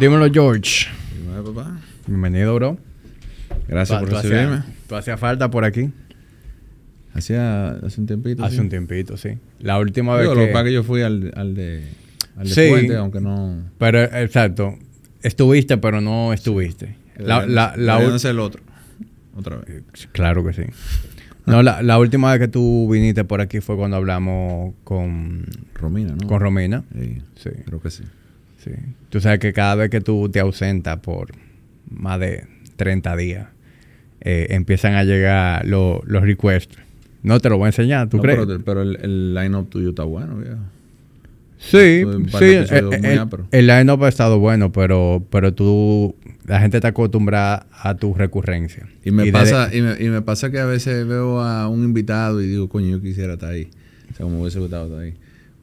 Dímelo, George. Dímelo, papá. Bienvenido, bro. Gracias Tú- por recibirme. hacía- Tú hacías falta por aquí. Hacía hace un tiempito. Hace sí. un tiempito, sí. La última vez Digo, que... Lo que es yo fui al, al de, al de Sí. Fuente, aunque no. Pero, exacto. Estuviste, pero no estuviste. La, la, la Deberían ul- hacer el otro. Otra vez. Claro que sí. No, la, la última vez que tú viniste por aquí fue cuando hablamos con, Romina, ¿no? con Romina. Sí, Sí, creo que sí. Sí. Tú sabes que cada vez que tú te ausentas por más de 30 días, eh, empiezan a llegar lo- los requests. No te lo voy a enseñar, ¿tú No, crees? Pero, pero el, el line-up tuyo está bueno, viejo. Sí, sí. de episodios el, line-up ha estado bueno, pero, pero tú, la gente está acostumbrada a tu recurrencia. Y me, pasa, y, me, y me pasa que a veces veo a un invitado y digo, coño, yo quisiera estar ahí. O sea, como hubiese gustado estar ahí.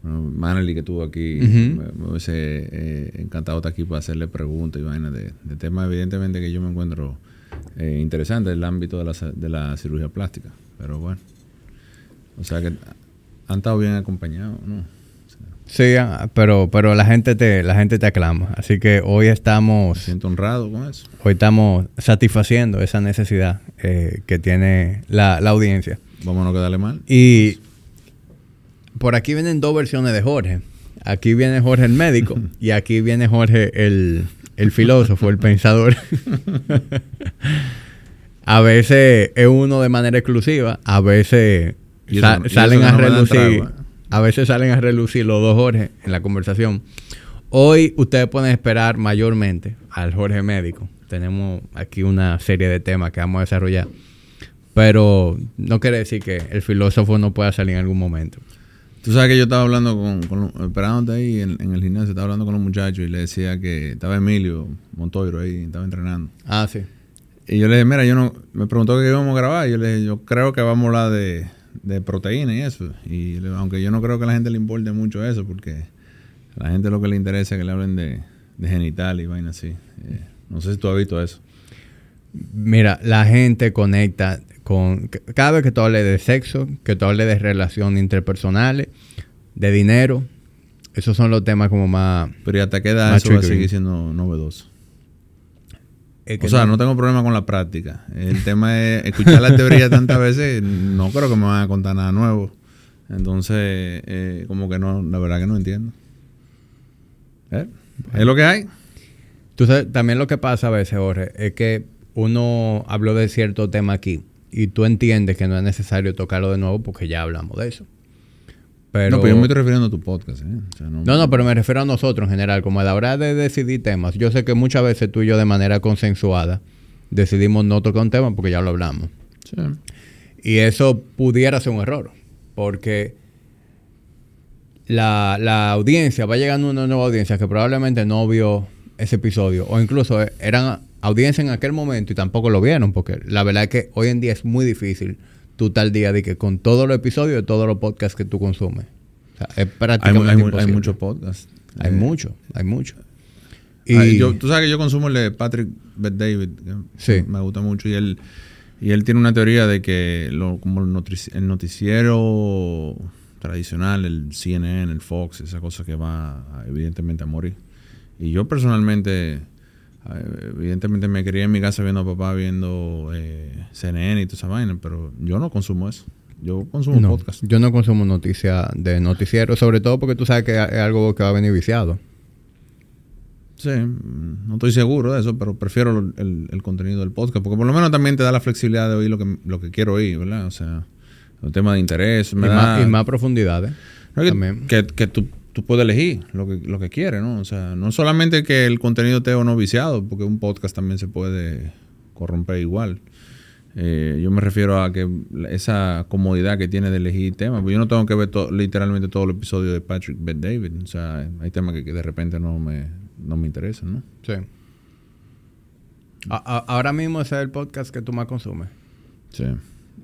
Manely que estuvo aquí, Ujú. me, me hubiese eh, encantado estar aquí para hacerle preguntas y vainas de, de temas, evidentemente, que yo me encuentro eh, interesante en el ámbito de la, sa- de la cirugía plástica. Pero bueno, o sea que han estado bien acompañados, ¿no? O sea, Sí, ah, pero, pero la gente te, la gente te aclama. Así que hoy me estamos, siento honrado con eso. hoy estamos satisfaciendo esa necesidad eh, que tiene la, la audiencia. Vamos a no quedarle mal. Y por aquí vienen dos versiones de Jorge. Aquí viene Jorge el médico y aquí viene Jorge el, el filósofo, el pensador. a veces es uno de manera exclusiva, a veces sa- salen a relucir, a veces salen a relucir los dos Jorge en la conversación. Hoy ustedes pueden esperar mayormente al Jorge médico. Tenemos aquí una serie de temas que vamos a desarrollar. Pero no quiere decir que el filósofo no pueda salir en algún momento. Tú sabes que yo estaba hablando con, con esperándote ahí en, en el gimnasio, estaba hablando con los muchachos y le decía que estaba Emilio Montoiro ahí, estaba entrenando. Ah, sí. Y yo le dije, mira, yo no, me preguntó que íbamos a grabar, y yo le dije, yo creo que vamos a hablar de, de proteína y eso. Y le- aunque yo no creo que a la gente le importe mucho eso, porque a la gente lo que le interesa es que le hablen de, de genital y vaina así. Eh, no sé si tú has visto eso. Mira, la gente conecta con... Cada vez que tú hables de sexo, que tú hables de relaciones interpersonales, de dinero, esos son los temas como más... Pero ¿y hasta qué edad eso va a seguir siendo novedoso? es que O sea, no tengo problema con la práctica. El tema es escuchar la teoría tantas veces, no creo que me van a contar nada nuevo. Entonces, eh, como que no, la verdad que no entiendo. ¿Eh? Es lo que hay. Tú sabes, también lo que pasa a veces, Jorge, es que uno habló de cierto tema aquí y tú entiendes que no es necesario tocarlo de nuevo porque ya hablamos de eso. Pero... No, pero yo me estoy refiriendo a tu podcast. ¿eh? O sea, no, No, no, pero me refiero a nosotros en general, como a la hora de decidir temas. Yo sé que muchas veces tú y yo de manera consensuada decidimos no tocar un tema porque ya lo hablamos. Sí. Y eso pudiera ser un error, porque la, la audiencia, va llegando una nueva audiencia que probablemente no vio ese episodio, o incluso eran audiencia en aquel momento y tampoco lo vieron, porque la verdad es que hoy en día es muy difícil tú tal día de que con todos los episodios de todos los podcasts que tú consumes. O sea, es prácticamente hay, muchos podcasts. Hay Eh, mucho, hay mucho. ah, yo- tú sabes que yo consumo el de Patrick Bet David. Sí. Me gusta mucho. Y él, y él tiene una teoría de que lo, como el, notri- el noticiero tradicional, el CNN, el Fox, esa cosa que va evidentemente a morir. Y yo personalmente, evidentemente me crié en mi casa viendo a papá viendo eh, CNN y toda esa vaina, pero yo no consumo eso. Yo consumo no, podcast. yo no consumo noticias de noticiero, sobre todo porque tú sabes que es algo que va a venir viciado. Sí, mm, no estoy seguro de eso, pero prefiero el, el contenido del podcast, porque por lo menos también te da la flexibilidad de oír lo que, lo que quiero oír, ¿verdad? O sea, el tema de interés, Y más, da... y más profundidades. No, que, también. que, que tú, tú puedes elegir lo que, lo que quieres, ¿no? O sea, no solamente que el contenido esté o no viciado, porque un podcast también se puede corromper igual. Eh, yo me refiero a que esa comodidad que tiene de elegir temas, pues yo no tengo que ver to- literalmente todo el episodio de Patrick Bet David, o sea, hay temas que, que de repente no me, no me interesan, ¿no? Sí. A- ahora mismo ese es el podcast que tú más consumes. Sí.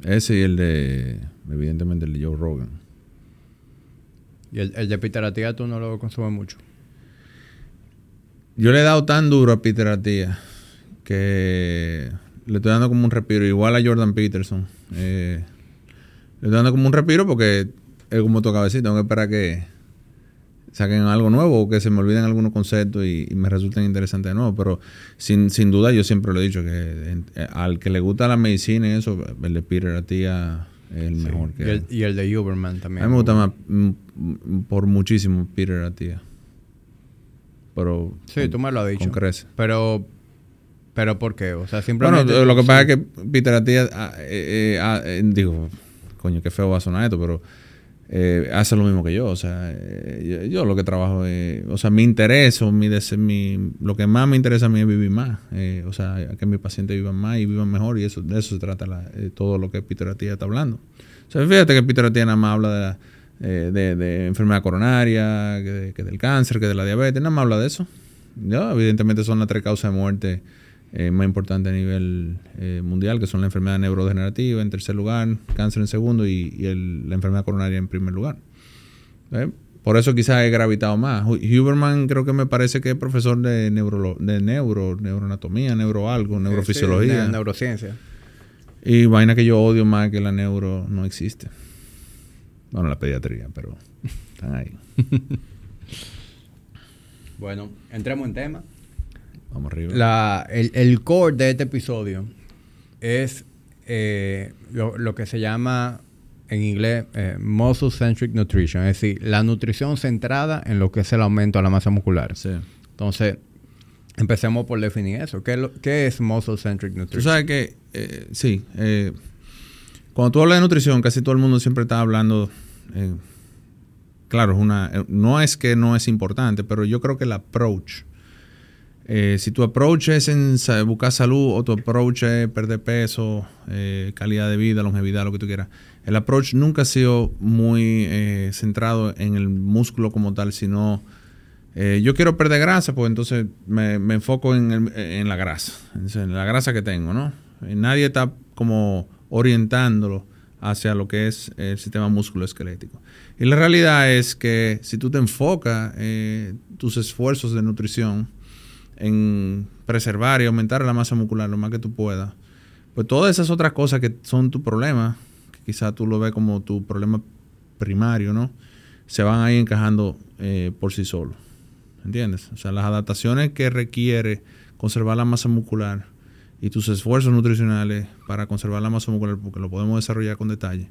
Ese y el de, evidentemente, el de Joe Rogan. Y el, el de Peter tú no lo consumes mucho. Yo le he dado tan duro a Peter que le estoy dando como un respiro, igual a Jordan Peterson. Eh, le estoy dando como un respiro porque es como tu cabecita, tengo que esperar que saquen algo nuevo o que se me olviden algunos conceptos y, me resulten interesantes de nuevo. Pero sin, sin duda yo siempre lo he dicho que al que le gusta la medicina y eso, el de Peter es el mejor. Que y, el, y el de Huberman también. A mí me gusta más mm, por muchísimo Peter Attia. Pero sí, tú me lo has dicho. Crece. Pero pero ¿por qué? O sea, simplemente Bueno, lo que pasa es que Peter Attia ah, eh, eh, ah, eh, digo, coño, qué feo va a sonar esto, pero eh, hace lo mismo que yo. O sea, eh, yo, lo que trabajo es, o sea, mi interés o mi, mi, lo que más me interesa a mí es vivir más. Eh, o sea, que mis pacientes vivan más y vivan mejor y eso de eso se trata todo lo que Peter Atía está hablando. O sea, fíjate que Peter Atía nada más habla de, de, enfermedad coronaria, que, del cáncer, que de la diabetes, nada más habla de eso. Yo, evidentemente son las tres causas de muerte eh, más importante a nivel eh, mundial, que son la enfermedad neurodegenerativa en tercer lugar, cáncer en segundo y, la enfermedad coronaria en primer lugar. ¿Eh? Por eso quizás he gravitado más. Huberman creo que me parece que es profesor de, neuro, de neuro, neuroanatomía, neuroalgo, neurofisiología. neurociencia. Y vaina que yo odio más que la neuro no existe. Bueno, la pediatría, pero están ahí. bueno, entremos en tema. Vamos arriba. La, el, el, core de este episodio es eh, lo, que se llama en inglés eh, muscle centric nutrition, es decir, la nutrición centrada en lo que es el aumento de la masa muscular. Sí. Entonces, empecemos por definir eso. ¿Qué, qué es muscle centric nutrition? Tú sabes que, eh, sí, cuando tú hablas de nutrición, casi todo el mundo siempre está hablando claro, es una, no es que no es importante, pero yo creo que el approach eh, si tu approach es en buscar salud o tu approach es perder peso, eh, calidad de vida, longevidad, lo que tú quieras, el approach nunca ha sido muy eh, centrado en el músculo como tal, sino yo quiero perder grasa, pues entonces me, enfoco en, en, la grasa, en la grasa que tengo, ¿no? nadie está como orientándolo hacia lo que es el sistema musculoesquelético. Y la realidad es que si tú te enfocas tus esfuerzos de nutrición, en preservar y aumentar la masa muscular lo más que tú puedas, pues todas esas otras cosas que son tu problema, que quizás tú lo ves como tu problema primario, ¿no? Se van ahí encajando eh, por sí solos. ¿Entiendes? O sea, las adaptaciones que requiere conservar la masa muscular y tus esfuerzos nutricionales para conservar la masa muscular, porque lo podemos desarrollar con detalle,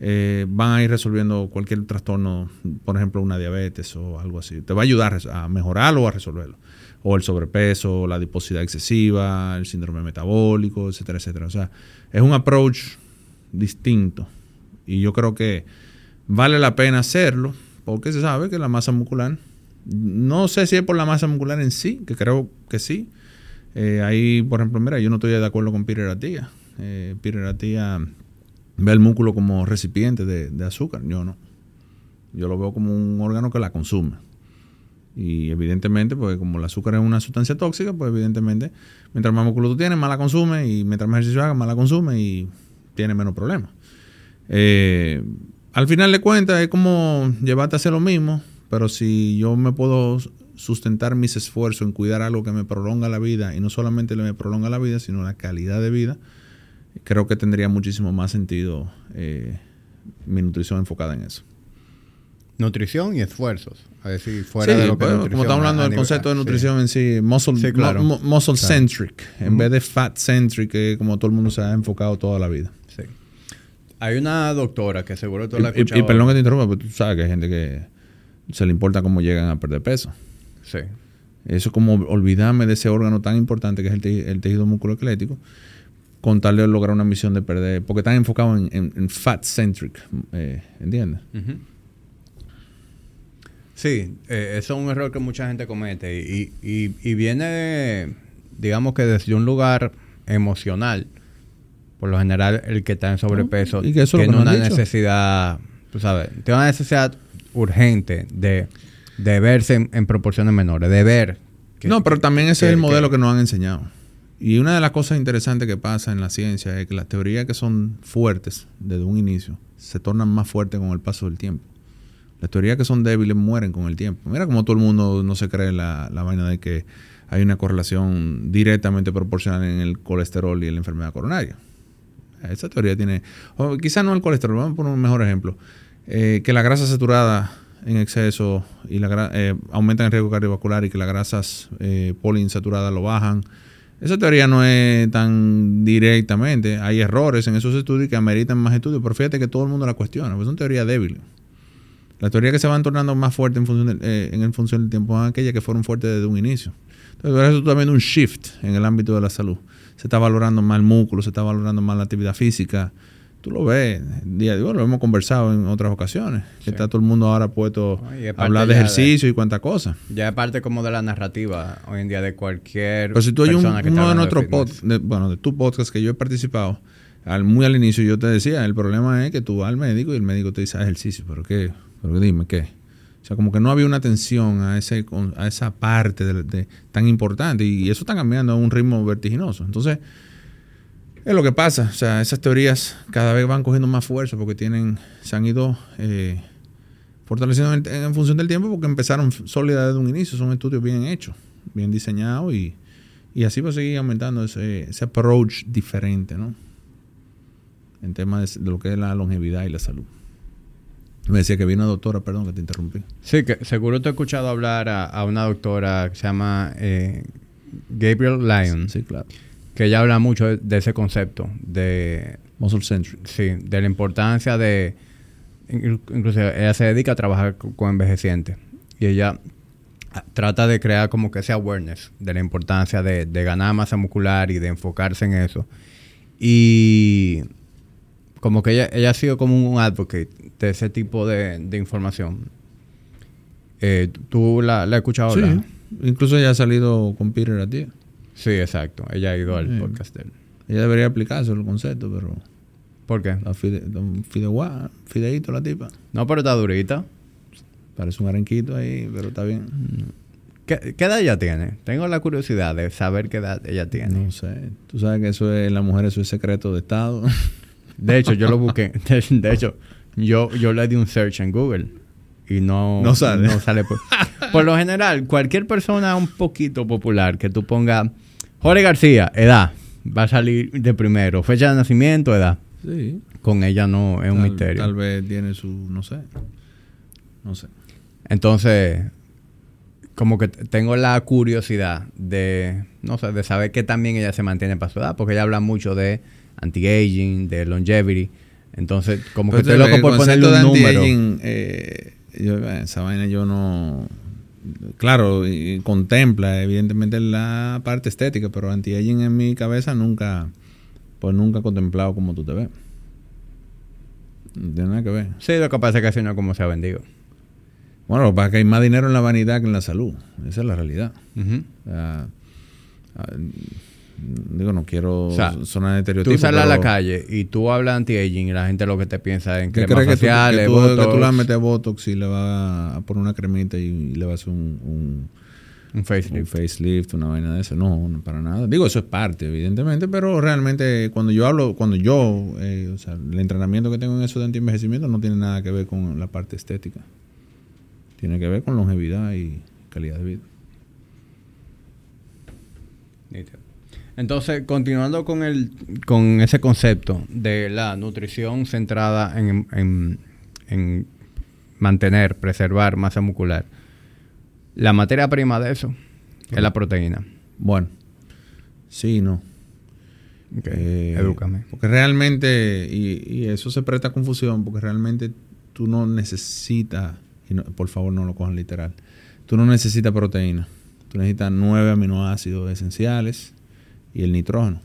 eh, van a ir resolviendo cualquier trastorno, por ejemplo, una diabetes o algo así. Te va a ayudar a mejorarlo o a resolverlo o el sobrepeso, la adiposidad excesiva, el síndrome metabólico, etcétera, etcétera. O sea, es un approach distinto. Y yo creo que vale la pena hacerlo porque se sabe que la masa muscular, no sé si es por la masa muscular en sí, que creo que sí. Eh, ahí, por ejemplo, mira, yo no estoy de acuerdo con Peter Attia. Eh, ve el músculo como recipiente de, de azúcar. Yo no. Yo lo veo como un órgano que la consume. Y evidentemente, pues como el azúcar es una sustancia tóxica, pues evidentemente, mientras más músculo tú tienes, más la consume, y mientras más ejercicio hagas, más la consume y tiene menos problemas. Eh, al final de cuentas, es como llevarte a hacer lo mismo, pero si yo me puedo sustentar mis esfuerzos en cuidar algo que me prolonga la vida, y no solamente me prolonga la vida, sino la calidad de vida, creo que tendría muchísimo más sentido eh, mi nutrición enfocada en eso. Nutrición y esfuerzos. A decir, fuera de lo que Como estamos hablando del concepto de nutrición en sí, muscle, muscle centric, en vez de fat centric, que como todo el mundo se ha enfocado toda la vida. Sí. Hay una doctora que seguro tú la has escuchado. Y, perdón que te interrumpa, pero tú sabes que hay gente que se le importa cómo llegan a perder peso. Sí. Eso es como olvidarme de ese órgano tan importante que es el, tejido musculoesquelético, con tal de lograr una misión de perder, porque están enfocados en, fat centric, eh, ¿entiendes? Sí, eh, eso es un error que mucha gente comete y, y, viene, digamos que desde un lugar emocional. Por lo general, el que está en sobrepeso tiene una necesidad, tú sabes, tiene una necesidad urgente de, verse en, proporciones menores, de ver. no, pero también ese es el modelo que, nos han enseñado. Y una de las cosas interesantes que pasa en la ciencia es que las teorías que son fuertes desde un inicio se tornan más fuertes con el paso del tiempo. Las teorías que son débiles mueren con el tiempo. Mira como todo el mundo no se cree la, la vaina de que hay una correlación directamente proporcional en el colesterol y en la enfermedad coronaria. Esa teoría tiene, o quizás no el colesterol, vamos a poner un mejor ejemplo, eh, que la grasa saturada en exceso y la eh, aumentan el riesgo cardiovascular y que las grasas eh, poliinsaturadas lo bajan. Esa teoría no es tan directamente. Hay errores en esos estudios que ameritan más estudios, pero fíjate que todo el mundo la cuestiona, pues son teorías débiles. Las teorías que se van tornando más fuertes en función, del- eh, en función del tiempo son aquellas que fueron fuertes desde un inicio. Entonces, por eso tú estás viendo un shift en el ámbito de la salud. Se está valorando más el músculo, se está valorando más la actividad física. Tú lo ves día a día, lo hemos conversado en otras ocasiones. Que Sí. está todo el mundo ahora puesto a hablar de de- ejercicio y cuántas cosas. Ya es parte como de la narrativa hoy en día de cualquier Pero si tú hay un, está uno de nuestros podcasts, bueno, de tu podcast que yo he participado, al, muy al inicio yo te decía, el problema es que tú vas al médico y el médico te dice "Haz ejercicio, pero qué, pero dime qué. O sea, como que no había una atención a ese a esa parte tan importante y eso está cambiando a un ritmo vertiginoso. Entonces, es lo que pasa. O sea, esas teorías cada vez van cogiendo más fuerza porque tienen, se han ido eh, fortaleciendo en, función del tiempo porque empezaron sólidas desde un inicio. Son estudios bien hechos, bien diseñados y, y así va a seguir aumentando ese, ese approach diferente, ¿no? En temas de lo que es la longevidad y la salud. Me decía que vino una doctora, perdón que te interrumpí. Sí, que seguro te he escuchado hablar a, a una doctora que se llama eh, Gabriel Lyon, Sí, claro. que ella habla mucho de, de ese concepto, de, Muscle centric. sí, de la importancia de... inclu- Incluso ella se dedica a trabajar co- con envejecientes y ella ah, trata de crear como que ese awareness de la importancia de, de ganar masa muscular y de enfocarse en eso. Y como que ella, ella ha sido como un advocate de ese tipo de, de información. Eh, ¿Tú la, la has escuchado Sí. hablar? Incluso ya ha salido con Peter a ti. Sí, exacto. Ella ha ido al Sí. podcast de él. Ella debería aplicarse el concepto, pero ¿Por qué? la fide, fideuá, fideíto la tipa. No, pero está durita. Parece un arenquito ahí, pero está bien. ¿Qué, qué edad ella tiene? Tengo la curiosidad de saber qué edad ella tiene. No sé. Tú sabes que eso es, la mujer eso es secreto de Estado. De hecho, yo lo busqué. De, de hecho, yo, yo le di un search en Google y no, No sale. no sale por, por lo general, cualquier persona un poquito popular que tú pongas Jorge García, edad, va a salir de primero. Fecha de nacimiento, edad. sí. Con ella no es un misterio. Tal vez tiene su, no sé. No sé. Entonces, como que tengo la curiosidad de, no sé, de saber que también ella se mantiene para su edad, porque ella habla mucho de anti-aging, de longevity. Entonces, como que Pero estoy loco por ponerle un número. eh, yo, eh, esa vaina yo no... Claro, y contempla evidentemente la parte estética, pero anti-aging en mi cabeza nunca, pues nunca he contemplado como tú te ves. No tiene nada que ver. Sí, lo que pasa es que así no como se ha vendido. Bueno, lo que pasa es que hay más dinero en la vanidad que en la salud. Esa es la realidad. Ah, digo, no quiero O sea, sonar estereotipo. Tú sales a la pero- calle y tú hablas anti-aging y la gente lo que te piensa en ¿Qué cremas crees que tú, que, tú, que tú botox, le vas a meter Botox y le vas a poner una cremita y le vas a hacer un, un, un un facelift? facelift, una vaina de eso? No, no, para nada. Digo, eso es parte, evidentemente, pero realmente cuando yo hablo, cuando yo, eh, o sea, el entrenamiento que tengo en eso de anti-envejecimiento no tiene nada que ver con la parte estética. Tiene que ver con longevidad y calidad de vida. Entonces, continuando con el con ese concepto de la nutrición centrada en, en- en mantener, preservar masa muscular, la materia prima de eso es la proteína. Bueno, sí, no. Eh, Edúcame. Porque realmente, y, y eso se presta a confusión, porque realmente tú no necesitas, y no- por favor no lo cojan literal, tú no necesitas proteína. Tú necesitas nueve aminoácidos esenciales y el nitrógeno.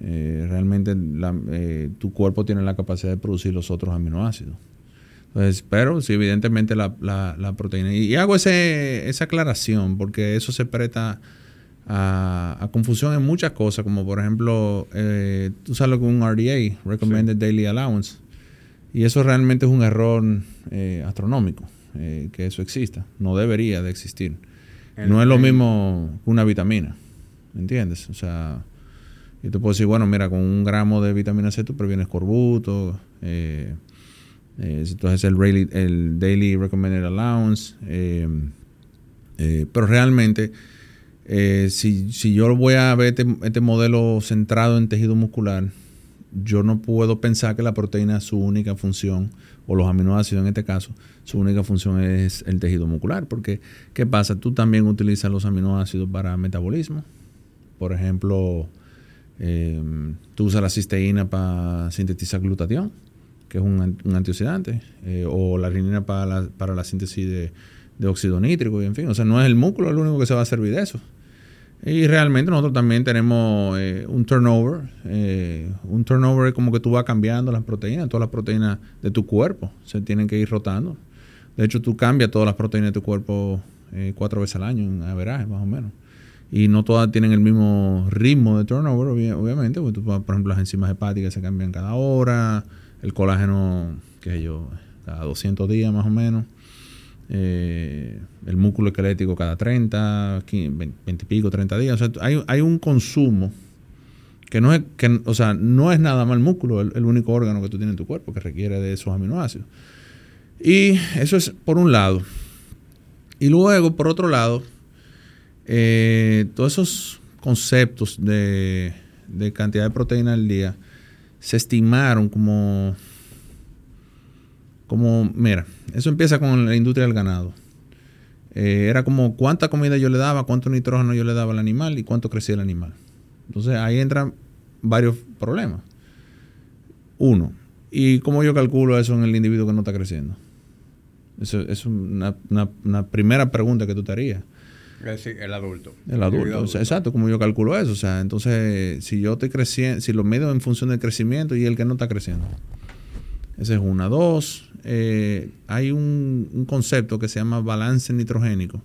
Eh, realmente la- eh, tu cuerpo tiene la capacidad de producir los otros aminoácidos. Entonces, pero sí, evidentemente la, la- la proteína. Y, y hago ese, esa aclaración porque eso se presta a, a confusión en muchas cosas, como por ejemplo, eh, tú sabes lo que es un RDA, Recommended Daily Allowance, y eso realmente es un error eh, astronómico, que eso exista. No debería de existir. No es lo mismo que una vitamina, ¿entiendes? O sea, yo te puedo decir, bueno, mira, con un gramo de vitamina C tú previenes corbuto, eh, eh, entonces el, daily- el Daily Recommended Allowance, eh, eh, pero realmente, eh, si, si yo voy a ver este, este modelo centrado en tejido muscular yo no puedo pensar que la proteína, su única función, o los aminoácidos en este caso, su única función es el tejido muscular. Porque, ¿qué pasa? Tú también utilizas los aminoácidos para metabolismo. Por ejemplo, eh, tú usas la cisteína para sintetizar glutatión, que es un, antioxidante, eh, o la arginina para la, para la síntesis de, de óxido nítrico, y en fin. O sea, no es el músculo el único que se va a servir de eso. Y realmente nosotros también tenemos eh, un turnover. Eh, un turnover es como que tú vas cambiando las proteínas, todas las proteínas de tu cuerpo se tienen que ir rotando. De hecho, tú cambias todas las proteínas de tu cuerpo cuatro veces al año en averaje, más o menos. Y no todas tienen el mismo ritmo de turnover, obviamente. Porque por ejemplo, las enzimas hepáticas se cambian cada hora, el colágeno, qué sé yo, cada 200 días más o menos. Eh, el músculo esquelético cada 30, 20, y pico, 30 días. O sea, hay, hay, un consumo que no es, que, o sea, no es nada más el músculo, el, el, único órgano que tú tienes en tu cuerpo que requiere de esos aminoácidos. Y eso es por un lado. Y luego, por otro lado, eh, todos esos conceptos de, cantidad de proteína al día se estimaron como como, mira, eso empieza con la industria del ganado. Eh, era como cuánta comida yo le daba, cuánto nitrógeno yo le daba al animal y cuánto crecía el animal. Entonces ahí entran varios problemas. Uno, ¿y cómo yo calculo eso en el individuo que no está creciendo? Eso, es una, primera pregunta que tú te harías. El adulto. El adulto, exacto, como yo calculo eso. O sea, entonces, si yo estoy creciendo, si lo medio en función del crecimiento y el que no está creciendo. Esa es una. Dos, eh, hay un, concepto que se llama balance nitrogénico,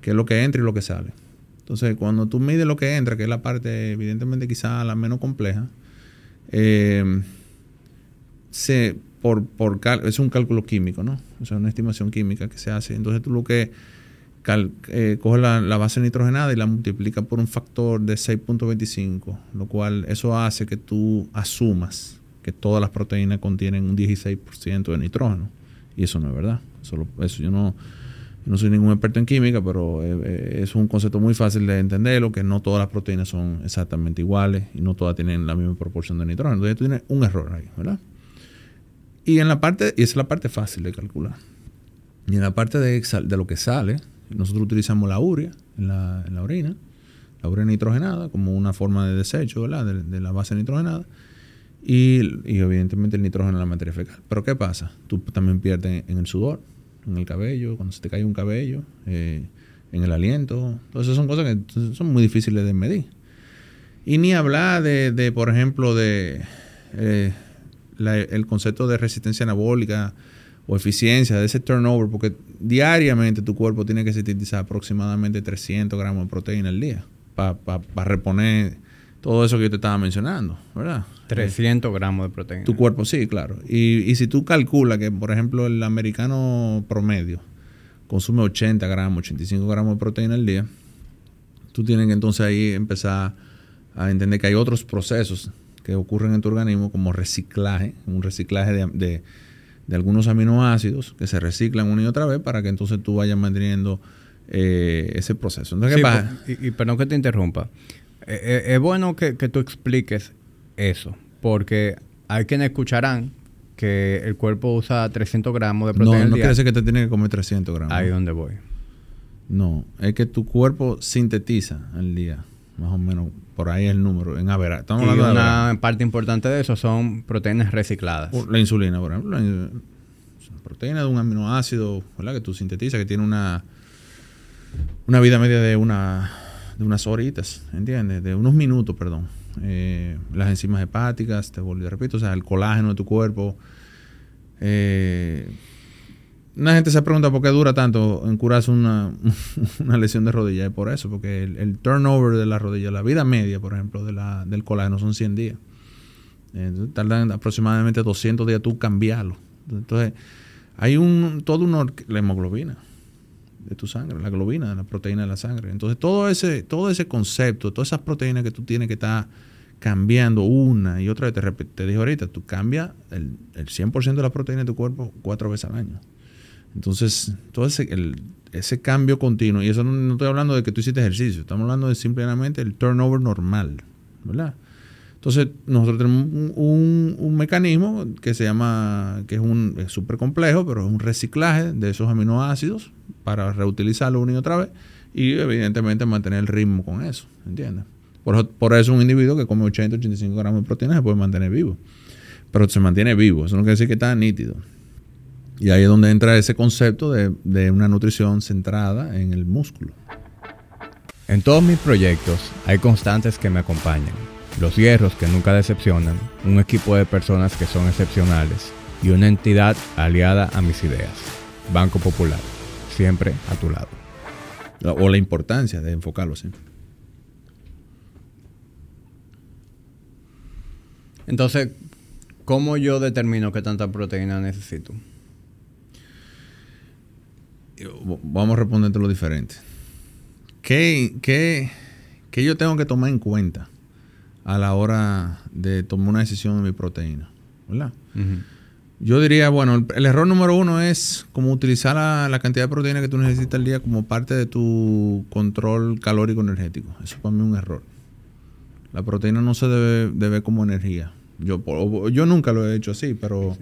que es lo que entra y lo que sale. Entonces, cuando tú mides lo que entra, que es la parte evidentemente quizá la menos compleja, eh, se, por, por es un cálculo químico, ¿no? O sea, una estimación química que se hace. Entonces, tú lo que eh, coges la, base nitrogenada y la multiplica por un factor de 6.25, lo cual eso hace que tú asumas que todas las proteínas contienen un 16% de nitrógeno. Y eso no es verdad. Eso, eso yo no, no soy ningún experto en química, pero eh, eh, es un concepto muy fácil de entenderlo, que no todas las proteínas son exactamente iguales y no todas tienen la misma proporción de nitrógeno. Entonces tú tienes un error ahí, ¿verdad? Y en la parte, y esa es la parte fácil de calcular. Y en la parte de lo que sale, nosotros utilizamos la urea en la, en la orina, la urea nitrogenada, como una forma de desecho, ¿verdad? De, la base nitrogenada. Y, evidentemente el nitrógeno en la materia fecal. Pero ¿qué pasa? Tú también pierdes en el sudor, en el cabello, cuando se te cae un cabello, eh, en el aliento. Entonces son cosas que son muy difíciles de medir. Y ni hablar de, por ejemplo, de eh, el concepto de resistencia anabólica o eficiencia, de ese turnover, porque diariamente tu cuerpo tiene que sintetizar aproximadamente 300 gramos de proteína al día para reponer todo eso que yo te estaba mencionando, ¿verdad? 300 gramos de proteína. Tu cuerpo, sí, claro. Y, y si tú calculas que, por ejemplo, el americano promedio consume 80 gramos, 85 gramos de proteína al día, tú tienes que entonces ahí empezar a entender que hay otros procesos que ocurren en tu organismo como reciclaje, un reciclaje de, de, algunos aminoácidos que se reciclan una y otra vez para que entonces tú vayas manteniendo eh, ese proceso. Entonces, ¿qué pasa? Y, y, perdón que te interrumpa. Eh, eh, es bueno que, tú expliques eso, porque hay quienes escucharán que el cuerpo usa 300 gramos de proteína. No, no quiere decir que te tiene que comer 300 gramos. Ahí es donde voy. No, es que tu cuerpo sintetiza al día, más o menos, por ahí el número, en average. Estamos y una parte importante de eso son proteínas recicladas. La insulina, por ejemplo. La proteína de un aminoácido, ¿verdad? Que tú sintetizas, que tiene una, una vida media de una de unas horitas, ¿entiendes? De unos minutos, perdón. Eh, las enzimas hepáticas, te volví, repito, o sea, el colágeno de tu cuerpo. Eh, una gente se pregunta por qué dura tanto en curarse una, una lesión de rodilla. Es por eso, porque el, turnover de la rodilla, la vida media, por ejemplo, de la, del colágeno son 100 días. Entonces, tardan aproximadamente 200 días tú cambiarlo. Entonces, hay un todo una la hemoglobina de tu sangre, la globina, la proteína de la sangre. Entonces, todo ese, todo ese concepto, todas esas proteínas que tú tienes que estar cambiando una y otra vez, te, te dije ahorita, tú cambias el, el 100% de la proteína de tu cuerpo cuatro veces al año. Entonces, todo ese, ese cambio continuo, y eso no, estoy hablando de que tú hiciste ejercicio, estamos hablando de simplemente el turnover normal, ¿verdad? Entonces, nosotros tenemos un, un, mecanismo que se llama, que es un súper complejo, pero es un reciclaje de esos aminoácidos para reutilizarlo una y otra vez y evidentemente mantener el ritmo con eso, ¿entiendes? Por, por eso un individuo que come 80, 85 gramos de proteína se puede mantener vivo. Pero se mantiene vivo, eso no quiere decir que está nítido. Y ahí es donde entra ese concepto de, de una nutrición centrada en el músculo. En todos mis proyectos hay constantes que me acompañan los hierros que nunca decepcionan, un equipo de personas que son excepcionales y una entidad aliada a mis ideas. Banco Popular, siempre a tu lado. O la importancia de enfocarlo siempre. Entonces, ¿cómo yo determino qué tanta proteína necesito? Vamos a responderte lo diferente. ¿Qué, qué, ¿Qué yo tengo que tomar en cuenta? a la hora de tomar una decisión de mi proteína. ¿Verdad? Yo diría, bueno, el, error número uno es como utilizar la, cantidad de proteína que tú necesitas al día como parte de tu control calórico energético. Eso para mí es un error. La proteína no se debe, ver como energía. Yo, yo nunca lo he hecho así, pero...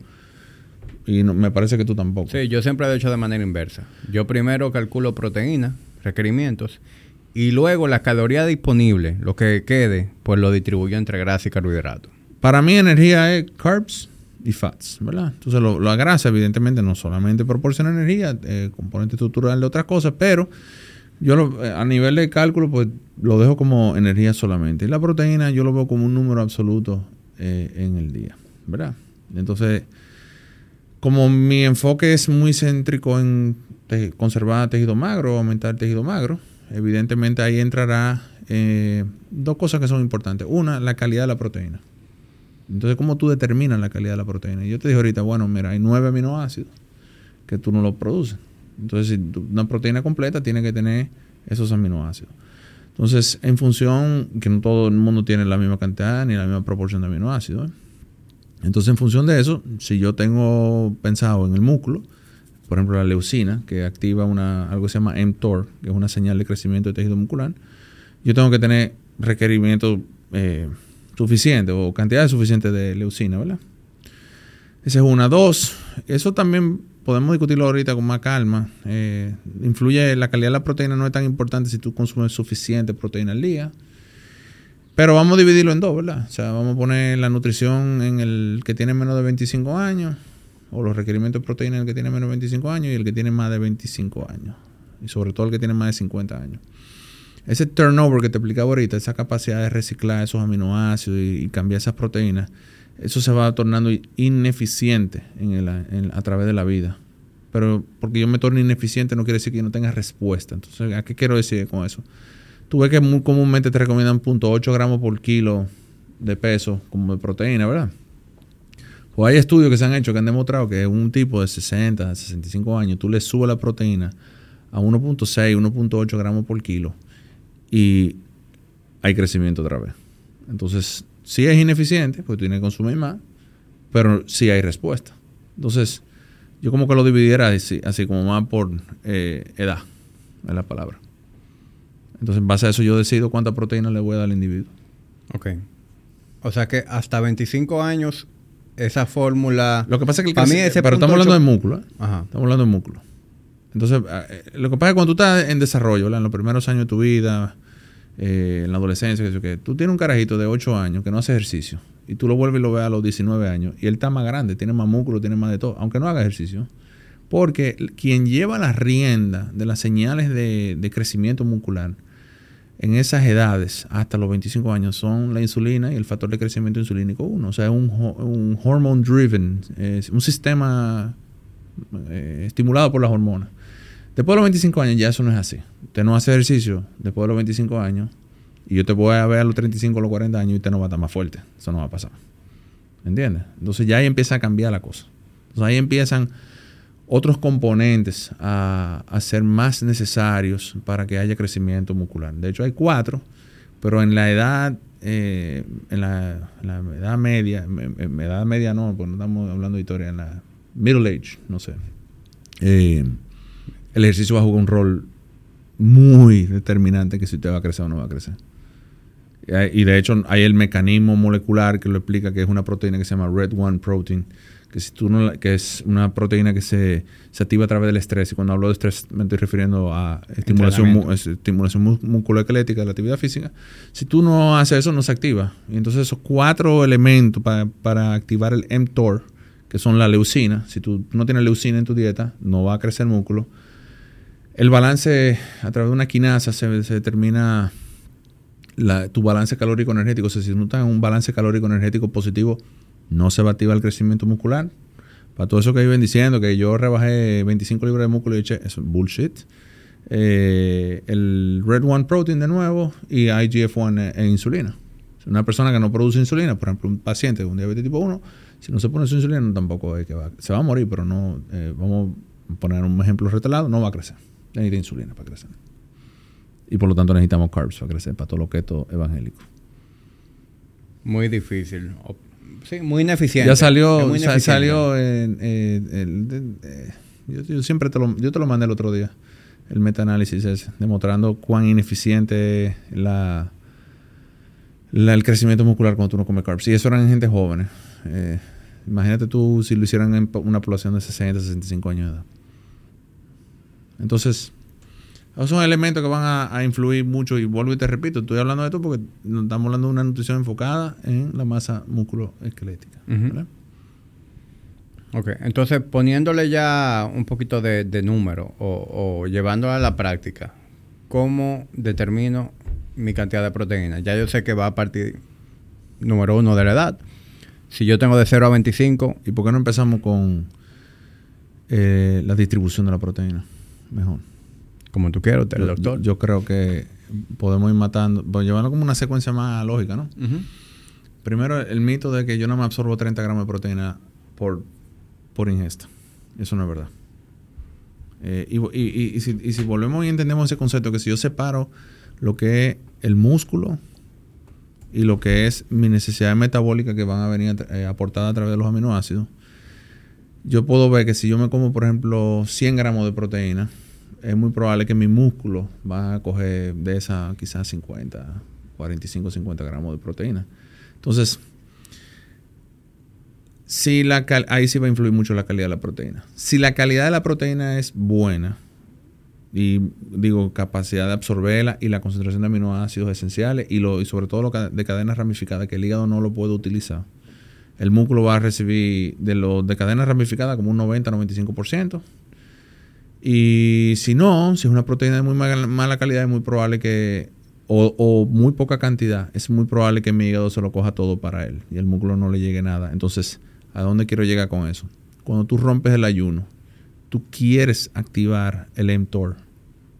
Y me parece que tú tampoco. Sí, yo siempre lo he hecho de manera inversa. Yo primero calculo proteína, requerimientos, y luego la caloría disponible, lo que quede, pues lo distribuyo entre grasa y carbohidratos. Para mí energía es carbs y fats, ¿verdad? Entonces lo, la grasa evidentemente no solamente proporciona energía, eh, componente estructural de otras cosas, pero yo eh, a nivel de cálculo pues lo dejo como energía solamente. Y la proteína yo lo veo como un número absoluto eh, en el día, ¿verdad? Entonces, como mi enfoque es muy céntrico en conservar tejido magro, aumentar tejido magro, evidentemente ahí entrará eh, dos cosas que son importantes. Una, la calidad de la proteína. Entonces, ¿cómo tú determinas la calidad de la proteína? Yo te dije ahorita, bueno, mira, hay nueve aminoácidos que tú no los produces. Entonces, una proteína completa tiene que tener esos aminoácidos. Entonces, en función, que no todo el mundo tiene la misma cantidad ni la misma proporción de aminoácidos. ¿eh? Entonces, en función de eso, si yo tengo pensado en el músculo, por ejemplo, la leucina, que activa una, algo que se llama mTOR, que es una señal de crecimiento de tejido muscular, yo tengo que tener requerimiento eh, suficiente o cantidad suficiente de leucina, ¿verdad? Esa es una. Dos, eso también podemos discutirlo ahorita con más calma. Eh, influye, la calidad de la proteína no es tan importante si tú consumes suficiente proteína al día. Pero vamos a dividirlo en dos, ¿verdad? O sea, vamos a poner la nutrición en el que tiene menos de 25 años o los requerimientos de proteína en el que tiene menos de 25 años y el que tiene más de 25 años. Y sobre todo el que tiene más de 50 años. Ese turnover que te explicaba ahorita, esa capacidad de reciclar esos aminoácidos y, cambiar esas proteínas, eso se va tornando ineficiente en a través de la vida. Pero porque yo me torno ineficiente no quiere decir que yo no tenga respuesta. Entonces, ¿a qué quiero decir con eso? Tú ves que muy comúnmente te recomiendan 0.8 gramos por kilo de peso como de proteína, ¿verdad? O hay estudios que se han hecho que han demostrado que un tipo de 60, 65 años, tú le subes la proteína a 1.6, 1.8 gramos por kilo y hay crecimiento otra vez. Entonces, si es ineficiente, pues tiene que consumir más, pero sí hay respuesta. Entonces, yo como que lo dividiera así, así como más por eh, edad, es la palabra. Entonces, en base a eso yo decido cuánta proteína le voy a dar al individuo. Ok. O sea que hasta 25 años esa fórmula. Lo que pasa es que para mí ese Pero estamos hablando de músculo. ¿eh? Estamos hablando de músculo. Entonces, eh, lo que pasa es que cuando tú estás en desarrollo, en los primeros años de tu vida, eh, en la adolescencia, que, que tú tienes un carajito de 8 años que no hace ejercicio y tú lo vuelves y lo ves a los 19 años y él está más grande, tiene más músculo, tiene más de todo, aunque no haga ejercicio. Porque quien lleva la rienda de las señales de, de crecimiento muscular en esas edades, hasta los 25 años, son la insulina y el factor de crecimiento insulínico 1. O sea, es un, un hormone driven, un sistema eh, estimulado por las hormonas. Después de los 25 años ya eso no es así. Usted no hace ejercicio después de los 25 años y yo te voy a ver a los 35 o los 40 años y usted no va a estar más fuerte. Eso no va a pasar. ¿Entiendes? Entonces ya ahí empieza a cambiar la cosa. Entonces ahí empiezan otros componentes a, ser más necesarios para que haya crecimiento muscular. De hecho, hay cuatro, pero en la edad, eh, en, la, edad media, en, edad media no, porque no estamos hablando de historia, en la middle age, no sé. Eh, el ejercicio va a jugar un rol muy determinante que si usted va a crecer o no va a crecer. Y de hecho hay el mecanismo molecular que lo explica, que es una proteína que se llama Red One Protein, que, si tú no, que es una proteína que se, se, activa a través del estrés. Y cuando hablo de estrés me estoy refiriendo a estimulación, estimulación musculoesquelética de la actividad física. Si tú no haces eso, no se activa. Y entonces esos cuatro elementos para, para activar el mTOR, que son la leucina, si tú no tienes leucina en tu dieta, no va a crecer músculo. El balance a través de una quinasa se, se determina tu balance calórico energético. O sea, si no estás en un balance calórico energético positivo, no se va a activar el crecimiento muscular. Para todo eso que viven diciendo que yo rebajé 25 libras de músculo y eché, eso es bullshit. Eh, el Red One Protein de nuevo y IGF-1 e, insulina. Una persona que no produce insulina, por ejemplo, un paciente con diabetes tipo 1, si no se pone su insulina, tampoco es que va, se va a morir, pero no, eh, vamos a poner un ejemplo retalado, no va a crecer. Necesita insulina para crecer. Y por lo tanto necesitamos carbs para crecer, para todo lo keto evangélico. Muy difícil. Sí, muy ineficiente. Ya salió, salió en, eh, yo, siempre te lo, yo te lo mandé el otro día, el metaanálisis ese, demostrando cuán ineficiente es la, el crecimiento muscular cuando tú no comes carbs. Y eso eran gente jóvenes. Eh, imagínate tú si lo hicieran en una población de 60, 65 años de edad. Entonces, esos son elementos que van a, influir mucho y vuelvo y te repito, estoy hablando de esto porque estamos hablando de una nutrición enfocada en la masa musculoesquelética. Ok, entonces poniéndole ya un poquito de, número o, o llevándolo a la práctica, ¿cómo determino mi cantidad de proteína? Ya yo sé que va a partir, número uno, de la edad. Si yo tengo de 0 a 25... ¿Y por qué no empezamos con eh, la distribución de la proteína? Mejor como tú quieras, el doctor. Yo, creo que podemos ir matando, pues llevando como una secuencia más lógica, ¿no? Primero, el mito de que yo no me absorbo 30 gramos de proteína por, por ingesta. Eso no es verdad. Eh, y, si, volvemos y entendemos ese concepto, que si yo separo lo que es el músculo y lo que es mi necesidad metabólica que van a venir eh, aportada a través de los aminoácidos, yo puedo ver que si yo me como, por ejemplo, 100 gramos de proteína, es muy probable que mi músculo va a coger de esa quizás 50, 45, 50 gramos de proteína. Entonces, si la ahí sí va a influir mucho la calidad de la proteína. Si la calidad de la proteína es buena, y digo, capacidad de absorberla y la concentración de aminoácidos esenciales y, lo, y sobre todo lo de cadenas ramificadas, que el hígado no lo puede utilizar, el músculo va a recibir de, lo, de cadenas ramificadas como un 90-95%. Y si no, si es una proteína de muy mala, calidad, es muy probable que, o, muy poca cantidad, es muy probable que mi hígado se lo coja todo para él y el músculo no le llegue nada. Entonces, ¿a dónde quiero llegar con eso? Cuando tú rompes el ayuno, tú quieres activar el mTOR.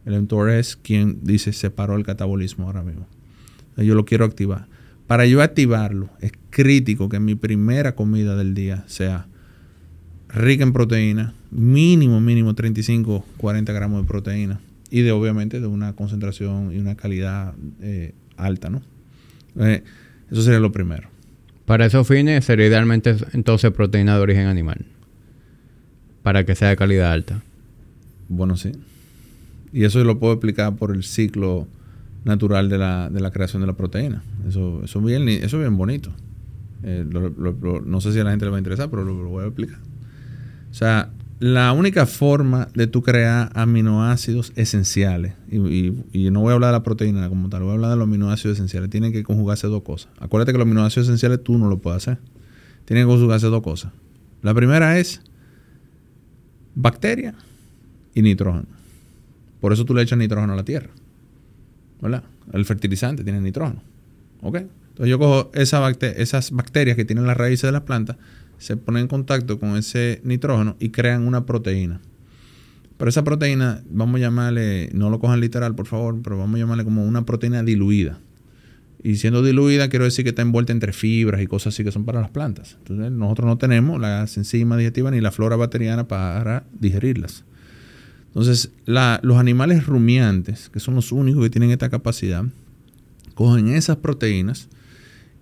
El mTOR es quien dice separó el catabolismo ahora mismo. Yo lo quiero activar. Para yo activarlo, es crítico que mi primera comida del día sea rica en proteína, mínimo, mínimo 35, 40 gramos de proteína. Y de obviamente de una concentración y una calidad eh, alta, ¿no? Eh, eso sería lo primero. Para esos fines sería idealmente entonces proteína de origen animal. Para que sea de calidad alta. Bueno, sí. Y eso lo puedo explicar por el ciclo natural de la, de la creación de la proteína. Eso, eso, bien, eso es bien bonito. Eh, no sé si a la gente le va a interesar, pero lo voy a explicar. O sea, la única forma de tú crear aminoácidos esenciales, y, no voy a hablar de la proteína como tal, voy a hablar de los aminoácidos esenciales, tienen que conjugarse dos cosas. Acuérdate que los aminoácidos esenciales tú no lo puedes hacer. Tienen que conjugarse dos cosas. La primera es bacteria y nitrógeno. Por eso tú le echas nitrógeno a la tierra. ¿Verdad? El fertilizante tiene nitrógeno. ¿Ok? Entonces yo cojo esas bacterias que tienen las raíces de las plantas se ponen en contacto con ese nitrógeno y crean una proteína. Pero esa proteína, vamos a llamarle, no lo cojan literal por favor, pero vamos a llamarle como una proteína diluida. Y siendo diluida, quiero decir que está envuelta entre fibras y cosas así que son para las plantas. Entonces, nosotros no tenemos las enzimas digestivas ni la flora bacteriana para digerirlas. Entonces, los animales rumiantes, que son los únicos que tienen esta capacidad, cogen esas proteínas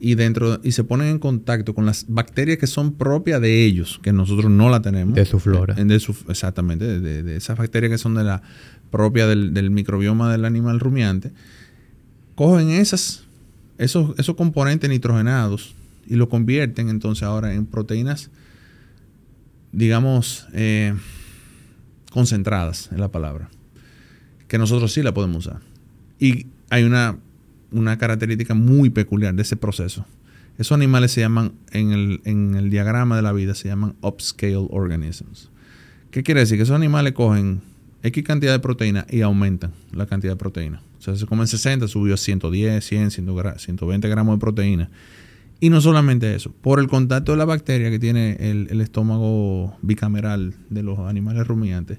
y dentro y se ponen en contacto con las bacterias que son propias de ellos, que nosotros no la tenemos. De su flora. De, su, exactamente, de, esas bacterias que son de la propia del, microbioma del animal rumiante. Cogen esas esos, esos componentes nitrogenados y lo convierten entonces ahora en proteínas, digamos, eh, concentradas, en la palabra, que nosotros sí la podemos usar. Y hay una, una característica muy peculiar de ese proceso. Esos animales se llaman, en el, en el diagrama de la vida, se llaman upscale organisms. ¿Qué quiere decir? Que esos animales cogen X cantidad de proteína y aumentan la cantidad de proteína. O sea, se comen 60, subió a 110, 100, 120 gramos de proteína. Y no solamente eso, por el contacto de la bacteria que tiene el, estómago bicameral de los animales rumiantes,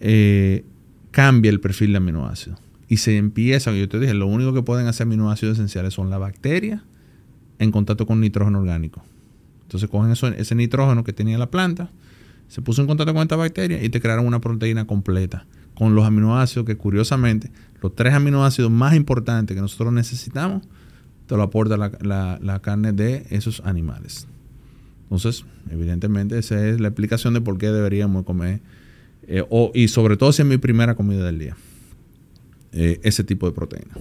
eh, cambia el perfil de aminoácidos. Y se empieza, yo te dije, lo único que pueden hacer aminoácidos esenciales son la bacteria en contacto con nitrógeno orgánico. Entonces cogen ese nitrógeno que tenía la planta, se puso en contacto con esta bacteria y te crearon una proteína completa con los aminoácidos que curiosamente los tres aminoácidos más importantes que nosotros necesitamos te lo aporta la, carne de esos animales. Entonces, evidentemente, esa es la explicación de por qué deberíamos comer, eh, y sobre todo si es mi primera comida del día, eh, ese tipo de proteína.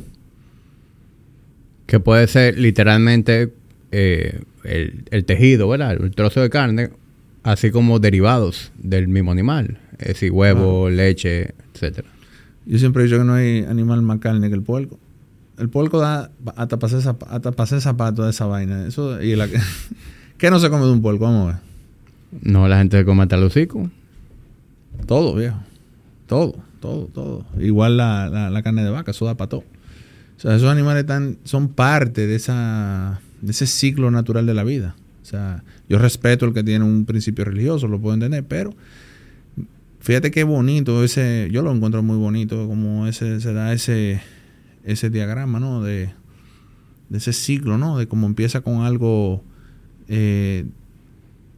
Que puede ser literalmente eh, el, el, tejido, ¿verdad? El trozo de carne así como derivados del mismo animal, es decir, huevo, leche, etcétera. Yo siempre he dicho que no hay animal más carne que el puerco. El puerco da hasta pasar, hasta zapato de esa vaina. Eso, y la, ¿Qué no se come de un puerco? Vamos a ver. No, la gente se come hasta el hocico. Todo, viejo. Todo, todo, todo. Igual la, la, carne de vaca, eso da para todo. O sea, esos animales están, son parte de, esa, de ese ciclo natural de la vida. O sea, yo respeto el que tiene un principio religioso, lo puedo entender, pero fíjate qué bonito ese, yo lo encuentro muy bonito, como ese, se da ese, ese diagrama, ¿no? De, ese ciclo, ¿no? De cómo empieza con algo eh,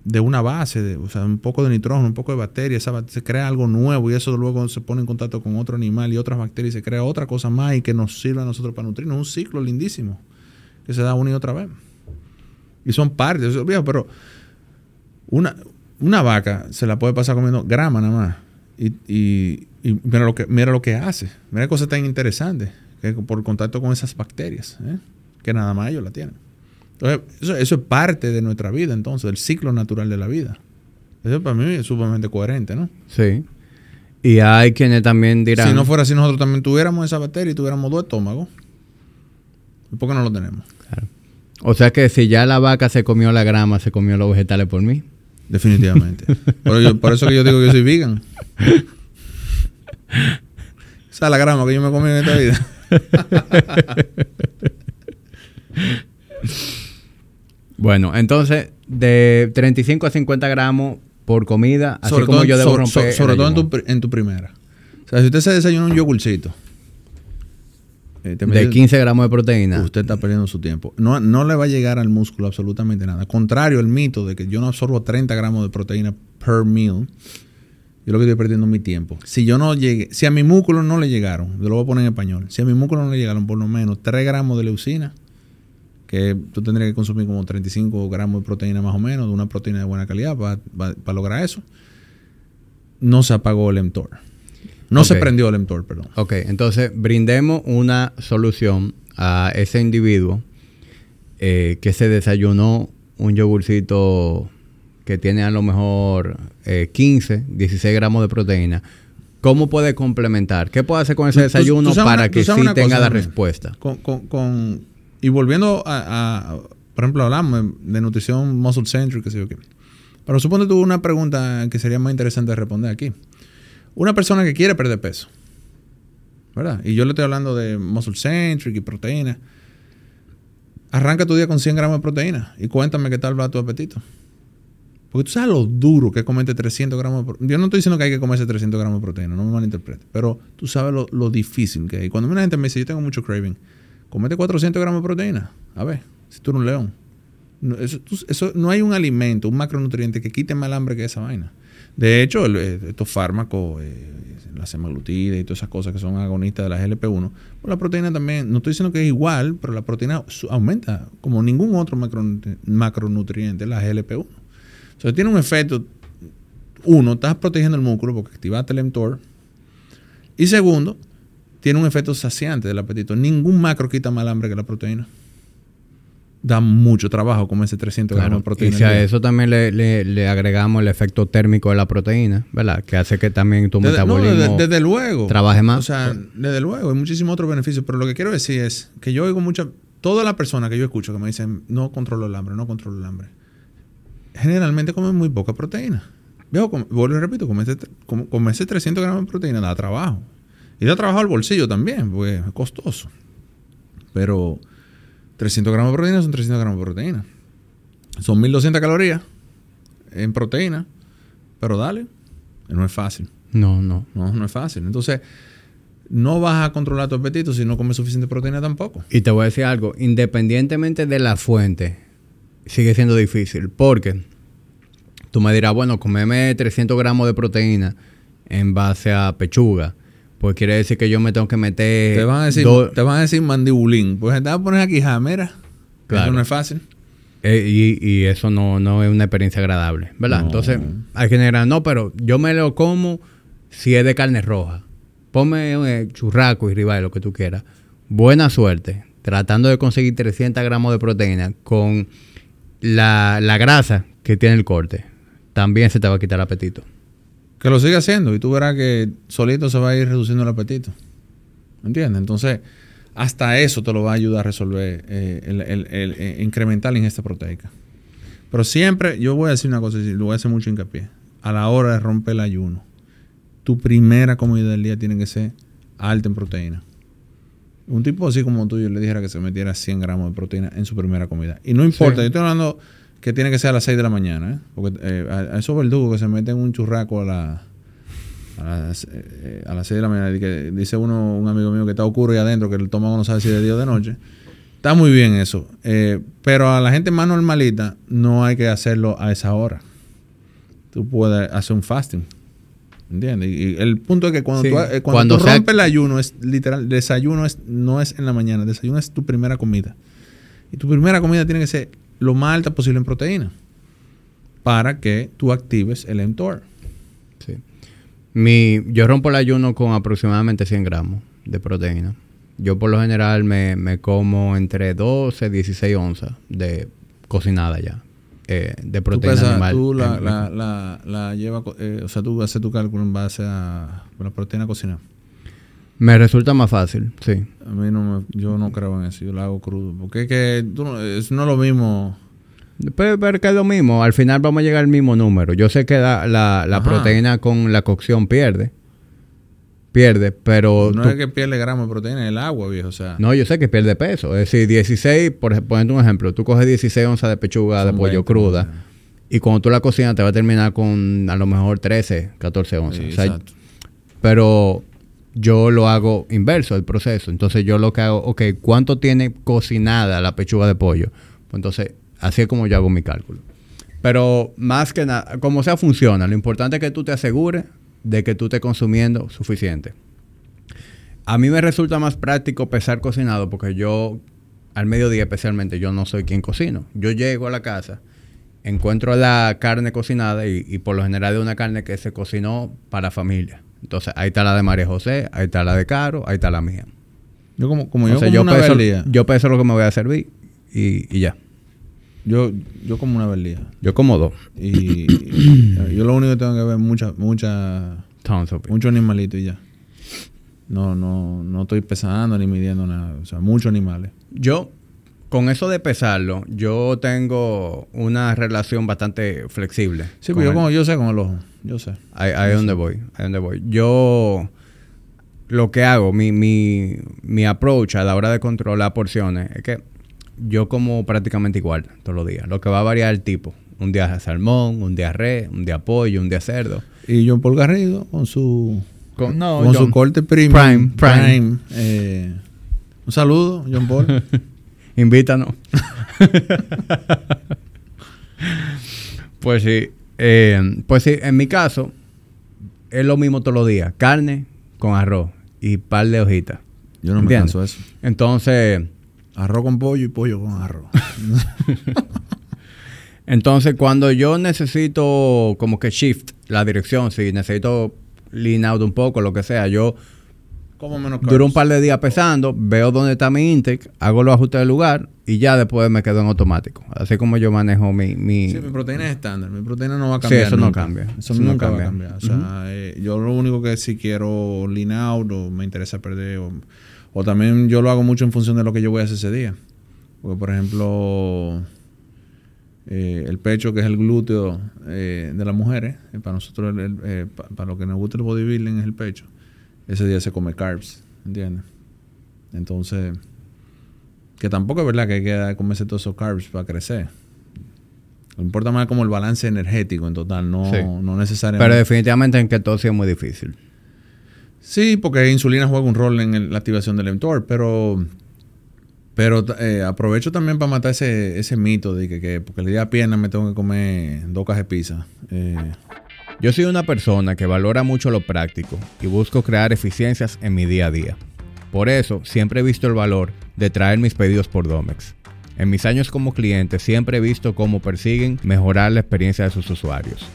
de una base, de, o sea, un poco de nitrógeno, un poco de bacterias, se crea algo nuevo y eso luego se pone en contacto con otro animal y otras bacterias y se crea otra cosa más y que nos sirve a nosotros para nutrirnos. Un ciclo lindísimo que se da una y otra vez. Y son partes, pero una, una vaca se la puede pasar comiendo grama nada más. Y, y, mira, lo que, mira lo que hace. Mira cosas tan interesantes que por contacto con esas bacterias, ¿eh? que nada más ellos la tienen. Entonces, eso, eso, es parte de nuestra vida, entonces, del ciclo natural de la vida. Eso para mí es sumamente coherente, ¿no? Sí. Y hay quienes también dirán... Si no fuera así, nosotros también tuviéramos esa bacteria y tuviéramos dos estómagos. ¿Por qué no lo tenemos? Claro. O sea que si ya la vaca se comió la grama, se comió los vegetales por mí. Definitivamente. por, eso que yo digo que yo soy vegan. Esa es la grama que yo me comí en esta vida. bueno, entonces, de 35 a 50 gramos por comida, así como yo debo romper. sobre todo en tu, en tu, primera. O sea, si usted se desayuna un yogurcito eh, de 15 gramos de proteína. Usted está perdiendo su tiempo. No, no le va a llegar al músculo absolutamente nada. Contrario al mito de que yo no absorbo 30 gramos de proteína per meal, yo lo que estoy perdiendo es mi tiempo. Si yo no llegué, si a mi músculo no le llegaron, yo lo voy a poner en español, si a mi músculo no le llegaron por lo menos 3 gramos de leucina, que tú tendrías que consumir como 35 gramos de proteína más o menos, de una proteína de buena calidad para lograr eso, no se apagó el mTOR. No se prendió el mTOR, perdón. Ok, entonces brindemos una solución a ese individuo eh, que se desayunó un yogurcito que tiene a lo mejor 15, eh, 16 gramos de proteína. ¿Cómo puede complementar? ¿Qué puede hacer con ese desayuno para que sí tenga la respuesta? Con, y volviendo a, por ejemplo, hablamos de nutrición muscle centric, que sé yo qué. Pero supongo que tuvo una pregunta que sería más interesante de responder aquí. Una persona que quiere perder peso, ¿verdad? Y yo le estoy hablando de muscle centric y proteína. Arranca tu día con 100 gramos de proteína y cuéntame qué tal va tu apetito. Porque tú sabes lo duro que es comerte 300 gramos de proteína. Yo no estoy diciendo que hay que comerse 300 gramos de proteína, no me malinterprete. Pero tú sabes lo, difícil que hay. Cuando una gente me dice, yo tengo mucho craving, comete 400 gramos de proteína. A ver, si tú eres un león. eso, no hay un alimento, un macronutriente que quite más hambre que esa vaina. De hecho, eh, estos fármacos, eh, la semaglutida y todas esas cosas que son agonistas de la GLP-1, pues la proteína también, no estoy diciendo que es igual, pero la proteína aumenta como ningún otro macronutriente, la GLP-1. O sea, tiene un efecto, uno, estás protegiendo el músculo porque activaste el mTOR, y segundo, tiene un efecto saciante del apetito. Ningún macro quita más hambre que la proteína. da mucho trabajo comerse 300 Claro, gramos de proteína. y si a eso también le, le- le agregamos el efecto térmico de la proteína, ¿verdad? Que hace que también tu Desde, no, metabolismo desde, desde luego. trabaje más. O sea, desde luego, hay muchísimos otros beneficios. Pero lo que quiero decir es que yo oigo muchas. Todas las personas que yo escucho que me dicen, no controlo el hambre, no controlo el hambre. Generalmente comen muy poca proteína. Veo, vuelvo y repito, comerse, comerse 300 gramos de proteína da trabajo. Y da trabajo al bolsillo también, porque es costoso. Pero 300 gramos de proteína son 300 gramos de proteína. Son 1200 calorías en proteína. Pero dale, no es fácil. no, no. No, no es fácil. Entonces, no vas a controlar tu apetito si no comes suficiente proteína tampoco. Y te voy a decir algo, independientemente de la fuente, sigue siendo difícil. Porque tú me dirás, bueno, comeme 300 gramos de proteína en base a pechuga. Pues quiere decir que yo me tengo que meter... te van a decir, do- te van a decir mandibulín. Pues te vas a poner aquí jamera. Claro. Eso no es fácil. Eh, y, y eso no, no es una experiencia agradable, ¿verdad? No. Entonces, hay que generar, no, pero yo me lo como si es de carne roja. Ponme eh, churraco y ribeye, lo que tú quieras. Buena suerte, tratando de conseguir 300 gramos de proteína con la, la grasa que tiene el corte. También se te va a quitar el apetito. Que lo siga haciendo y tú verás que solito se va a ir reduciendo el apetito. ¿Entiendes? Entonces, hasta eso te lo va a ayudar a resolver eh, el, el- el- eh, incrementar la ingesta proteica. Pero siempre, yo voy a decir una cosa, y lo voy a hacer mucho hincapié. A la hora de romper el ayuno, tu primera comida del día tiene que ser alta en proteína. Un tipo así como tú, yo le dijera que se metiera 100 gramos de proteína en su primera comida. Y no importa, Sí. yo estoy hablando que tiene que ser a las 6 de la mañana, ¿eh? Porque eh, a, a esos verdugos que se meten un churraco a, la, a, las, eh, a las 6 de la mañana, y que dice uno, un amigo mío que está oscuro ahí adentro, que el estómago no sabe si de día o de noche. Está muy bien eso. eh, pero a la gente más normalita no hay que hacerlo a esa hora. Tú puedes hacer un fasting. ¿Entiendes? Y y el punto es que cuando Sí. tú, eh, cuando Cuando tú sea- rompes el ayuno, es literal, desayuno es, no es en la mañana, el desayuno es tu primera comida. Y tu primera comida tiene que ser lo más alta posible en proteína para que tú actives el mTOR. Sí. Mi, yo rompo el ayuno con aproximadamente 100 gramos de proteína. Yo por lo general me, me como entre 12 y 16 onzas de cocinada ya. eh, de Tú, proteína pesas- animal. tú la, la, la, co- eh, o sea, tú haces tu cálculo en base a la proteína cocinada. Me resulta más fácil, sí. A mí no me, yo no creo en eso, yo lo hago crudo. Porque es que tú no, es no lo mismo. Pero, pero que es lo mismo, al final vamos a llegar al mismo número. Yo sé que la, la, la proteína con la cocción pierde. Pierde, pero... No tú- es que pierde gramos de proteína, es el agua, viejo. O sea, No, yo sé que pierde peso. Es decir, 16, por ponerte un ejemplo, tú coges 16 onzas de pechuga de pollo 20, cruda y cuando tú la cocinas te va a terminar con a lo mejor 13, 14 onzas. Sí, O sea, exacto. pero yo lo hago inverso el proceso. Entonces yo lo que hago, ok, ¿cuánto tiene cocinada la pechuga de pollo? Pues entonces, así es como yo hago mi cálculo. Pero más que nada, como sea, funciona. Lo importante es que tú te asegures de que tú estés consumiendo suficiente. A mí me resulta más práctico pesar cocinado porque yo, al mediodía especialmente, yo no soy quien cocino. Yo llego a la casa, encuentro la carne cocinada y, y por lo general es una carne que se cocinó para familia. Entonces, ahí está la de María José, ahí está la de Caro, ahí está la mía. Yo como, como O yo sea, como yo, una peso, yo peso lo que me voy a servir y, y ya. Yo, yo como una día. Yo como dos. Y, y yo lo único que tengo que ver es mucha, mucha, mucho animalito y ya. No, no, no estoy pesando ni midiendo nada. O sea, muchos animales. Yo, con eso de pesarlo, yo tengo una relación bastante flexible. Sí, pero yo, como, yo sé con el ojo. Yo sé. Ahí, ahí es donde voy, ahí donde voy. Yo lo que hago, mi, mi, mi approach a la hora de controlar porciones es que yo como prácticamente igual todos los días. Lo que va a variar el tipo. Un día salmón, un día res, un día pollo, un día cerdo. Y John Paul Garrido con su Con- no, con John- su corte premium, Prime, prime. Prime, eh, un saludo, John Paul. Invítanos. pues sí. Eh, pues sí, en mi caso, es lo mismo todos los días. Carne con arroz y par de hojitas. Yo no me canso de eso. Entonces, Arroz con pollo y pollo con arroz. entonces cuando yo necesito como que shift la dirección, si necesito lean out un poco, lo que sea, yo como menos Duro un par de días pesando, veo dónde está mi intake, hago los ajustes del lugar y ya después me quedo en automático. Así como yo manejo mi... mi Sí, mi proteína es estándar. Mi proteína no va a Sí, cambiar. eso no cambia. Eso, Eso no nunca va a cambia. cambiar. O sea, eh, yo lo único que si quiero lean out o me interesa perder, o, o también yo lo hago mucho en función de lo que yo voy a hacer ese día. Porque, por ejemplo, eh, el pecho, que es el glúteo eh, de las mujeres, eh, para nosotros, el- el- pa- para lo que nos gusta el bodybuilding es el pecho. Ese día se come carbs, ¿entiendes? Entonces, que tampoco es verdad que hay que comerse todos esos carbs para crecer. Lo importa más como el balance energético en total, no, Sí. no pero necesariamente. definitivamente en ketosis es muy difícil. sí, porque insulina juega un rol en el- la activación del mTOR, pero pero eh, aprovecho también para matar ese, ese mito de que, que porque el día de pierna me tengo que comer dos cajas de pizza. Eh, Yo soy una persona que valora mucho lo práctico y busco crear eficiencias en mi día a día. Por eso, siempre he visto el valor de traer mis pedidos por Domex. En mis años como cliente, siempre he visto cómo persiguen mejorar la experiencia de sus usuarios.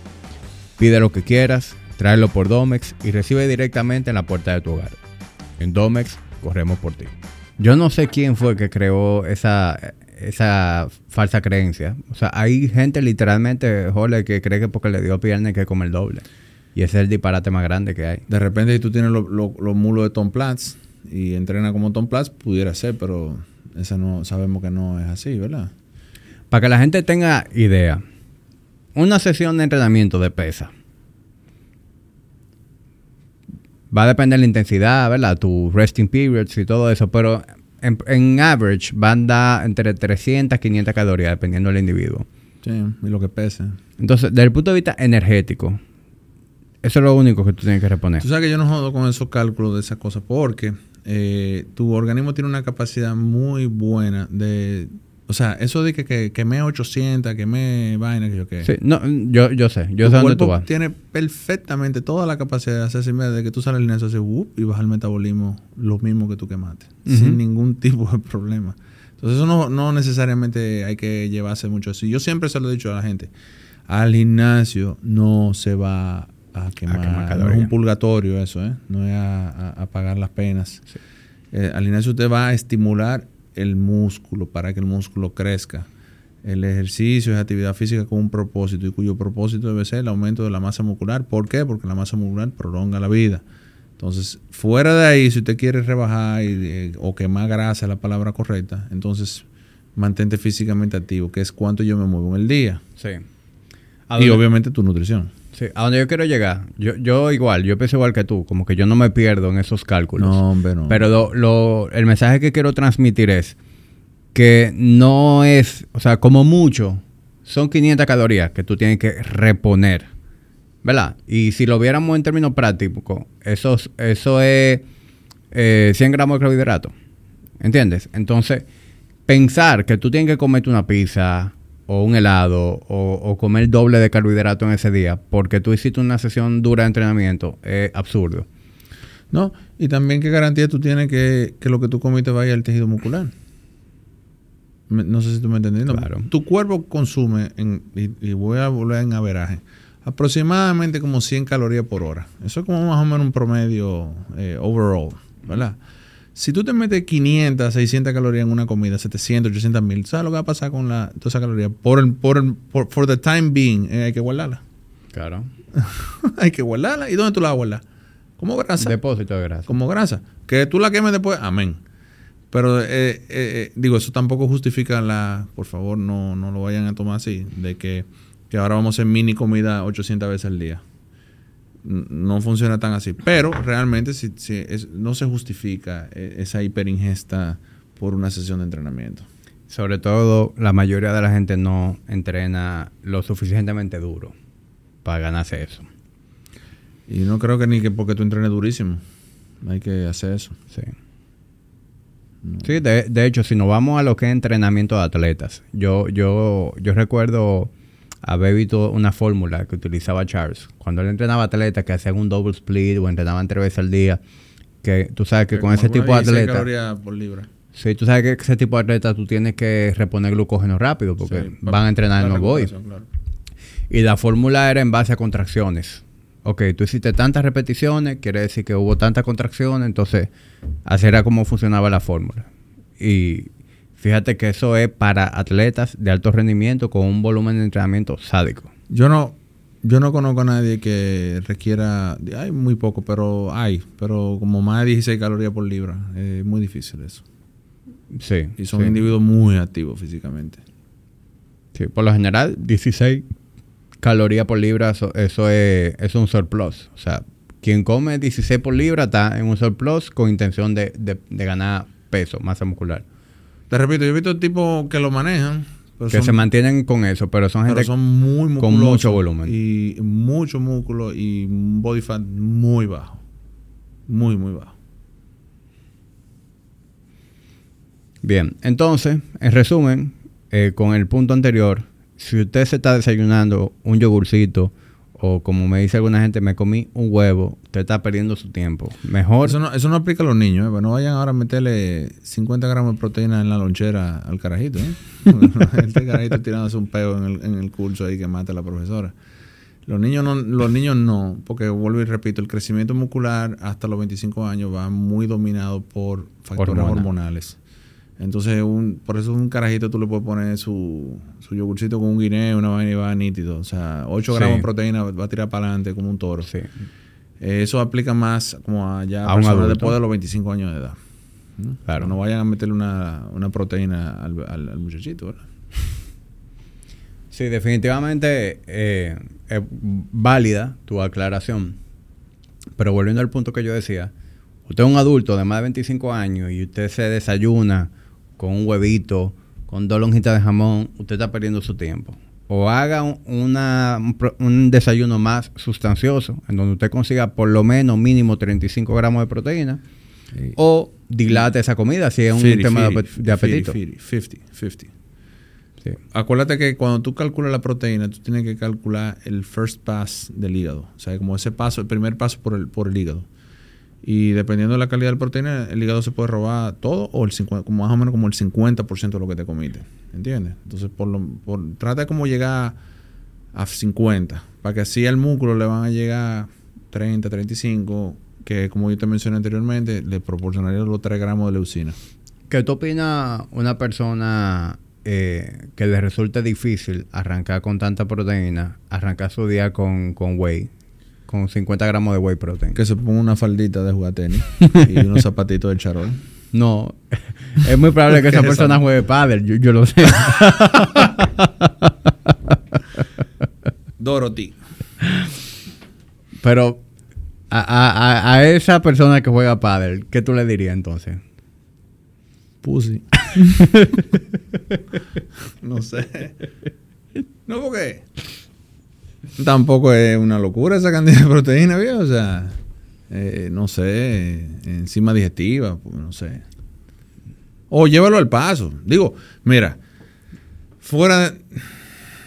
Pide lo que quieras, tráelo por Domex y recibe directamente en la puerta de tu hogar. En Domex, corremos por ti. Yo no sé quién fue que creó esa, esa falsa creencia. O sea, hay gente literalmente, jole, que cree que porque le dio pierna hay que comer doble. Y ese es el disparate más grande que hay. de repente, si tú tienes lo- lo- los mulos de Tom Platz y entrena como Tom Platz, pudiera ser, pero esa no sabemos que no es así, ¿verdad? Para que la gente tenga idea, una sesión de entrenamiento de pesa va a depender de la intensidad, ¿verdad? Tu resting periods y todo eso, pero en, en average van a dar entre 300 y 500 calorías dependiendo del individuo. Sí, y lo que pese. Entonces, desde el punto de vista energético, eso es lo único que tú tienes que reponer. Tú sabes que yo no jodo con esos cálculos de esas cosas porque eh, tu organismo tiene una capacidad muy buena de... O sea, eso de que, que quemé 800, quemé vaina, que yo qué. Sí, no, yo, yo sé, yo tu sé dónde tú vas. tiene perfectamente toda la capacidad de hacerse de que tú sales del gimnasio haces whoop, y baja el metabolismo lo mismo que tú quemaste, sin ningún tipo de problema. Entonces eso no, no necesariamente hay que llevarse mucho así. Yo siempre se lo he dicho a la gente, al gimnasio no se va a quemar, quemar no es un purgatorio eso, ¿eh? no es a, a- a pagar las penas. Eh, al gimnasio usted va a estimular el músculo para que el músculo crezca. El ejercicio es actividad física con un propósito y cuyo propósito debe ser el aumento de la masa muscular. ¿Por qué? Porque la masa muscular prolonga la vida. Entonces, fuera de ahí, si usted quiere rebajar y, eh, o quemar grasa, es la palabra correcta, entonces mantente físicamente activo, que es cuánto yo me muevo en el día. Sí. Y obviamente tu nutrición. Sí, a donde yo quiero llegar. Yo, yo igual, yo pienso igual que tú, como que yo no me pierdo en esos cálculos. No, hombre, no. Pero lo, lo- el mensaje que quiero transmitir es que no es, o sea, como mucho, son 500 calorías que tú tienes que reponer. ¿Verdad? Y si lo viéramos en términos prácticos, eso, es- eso es eh, 100 gramos de carbohidrato. ¿Entiendes? Entonces, pensar que tú tienes que comerte una pizza o un helado o, o comer doble de carbohidrato en ese día porque tú hiciste una sesión dura de entrenamiento es absurdo. No, y también qué garantía tú tienes que, que lo que tú comiste vaya al tejido muscular. Me- no sé si tú me entendés. No, Claro. Tu cuerpo consume, en, y, y voy a volver en averaje, aproximadamente como 100 calorías por hora. Eso es como más o menos un promedio eh, overall, ¿verdad? Si tú te metes 500, 600 calorías en una comida, 700, 800 mil, ¿sabes lo que va a pasar con la, toda esa caloría? Por el, por el, por, for the time being, eh, hay que guardarla. Claro. hay que guardarla. ¿Y dónde tú la vas a guardar? Como grasa Depósito de grasa. como grasa. Que tú la quemes después, amén. Pero eh, eh, eh, digo, eso tampoco justifica la, por favor, no, no lo vayan a tomar así, de que, que ahora vamos a hacer mini comida 800 veces al día. No funciona tan así. Pero realmente si, si es- no se justifica eh, esa hiperingesta por una sesión de entrenamiento. Sobre todo, la mayoría de la gente no entrena lo suficientemente duro para ganarse eso. Y no creo que ni que porque tú entrenes durísimo. Hay que hacer eso. Sí. Sí, de, de hecho, si nos vamos a lo que es entrenamiento de atletas, yo, yo, yo recuerdo haber visto una fórmula que utilizaba Charles. Cuando él entrenaba atletas que hacían un double split o entrenaban tres veces al día, que tú sabes que con ese tipo de atletas... por libra. Sí, tú sabes que ese tipo de atletas tú tienes que reponer glucógeno rápido porque Sí, van a entrenar en recuperación, claro. Y la fórmula era en base a contracciones ok, tú hiciste tantas repeticiones, quiere decir que hubo tantas contracciones, entonces así era como funcionaba la fórmula. Y fíjate que eso es para atletas de alto rendimiento con un volumen de entrenamiento sádico. Yo no, yo no conozco a nadie que requiera, hay muy poco, pero hay, pero como más de 16 calorías por libra, es muy difícil eso. Sí. Y son sí. individuos muy activos físicamente. Sí, por lo general, 16 calorías por libra, eso, eso es, es un surplus. O sea, quien come 16 por libra está en un surplus con intención de, de- de ganar peso, masa muscular. Te repito, yo he visto tipos que lo manejan, pero que son, se mantienen con eso, pero son pero gente son muy musculosos. con mucho volumen. Y mucho músculo y un body fat muy bajo. Muy, muy bajo. Bien, entonces, en resumen, eh, con el punto anterior, si usted se está desayunando un yogurcito o como me dice alguna gente, me comí un huevo, usted está perdiendo su tiempo. Mejor, Eso no, eso no aplica a los niños, ¿eh? Pues no vayan ahora a meterle 50 gramos de proteína en la lonchera al carajito, ¿eh? este carajito tirándose un peo en el, en el curso ahí que mata a la profesora. Los niños no, los niños no, porque vuelvo y repito, el crecimiento muscular hasta los 25 años va muy dominado por factores Hormona. hormonales. Entonces, un, por eso un carajito tú le puedes poner su, su yogurcito con un guineo, una vaina y va nítido. O sea, 8 Sí. gramos de proteína va a tirar para adelante como un toro. sí. Eh, Eso aplica más como a ya A un personas después de los 25 años de edad. ¿no? Claro. No vayan a meterle una, una proteína al, al- al muchachito, ¿verdad? Sí, definitivamente eh, es válida tu aclaración. Pero volviendo al punto que yo decía, usted es un adulto de más de 25 años y usted se desayuna con un huevito, con dos lonjitas de jamón, usted está perdiendo su tiempo. O haga un, una- un desayuno más sustancioso, en donde usted consiga por lo menos mínimo 35 gramos de proteína, o dilate esa comida si es un 50, tema de, 50, apet- de apetito. 50, 50, 50. Sí. Acuérdate que cuando tú calculas la proteína, tú tienes que calcular el first pass del hígado. O sea, como ese paso, el primer paso por el, por el hígado. Y dependiendo de la calidad de la proteína, el hígado se puede robar todo o el 50, como más o menos como el 50% de lo que te comiste. ¿Entiendes? Entonces, por lo, por, trata de como llegar a 50, para que así al músculo le van a llegar 30, 35, que como yo te mencioné anteriormente, le proporcionaría los 3 gramos de leucina. ¿Qué tú opinas una persona eh, que le resulte difícil arrancar con tanta proteína, arrancar su día con, con whey, con 50 gramos de whey protein? Que se ponga una faldita de jugar tenis y unos zapatitos del charol. No, es muy probable que esa ¿Qué es persona juegue pádel, yo, yo lo sé. Dorothy. Pero a, a- a- a esa persona que juega pádel, ¿qué tú le dirías entonces? Pussy. no sé. No, porque tampoco es una locura esa cantidad de proteína, viejo. O sea, eh, no sé, enzima digestiva, pues, no sé. O llévalo al paso. Digo, mira, fuera de-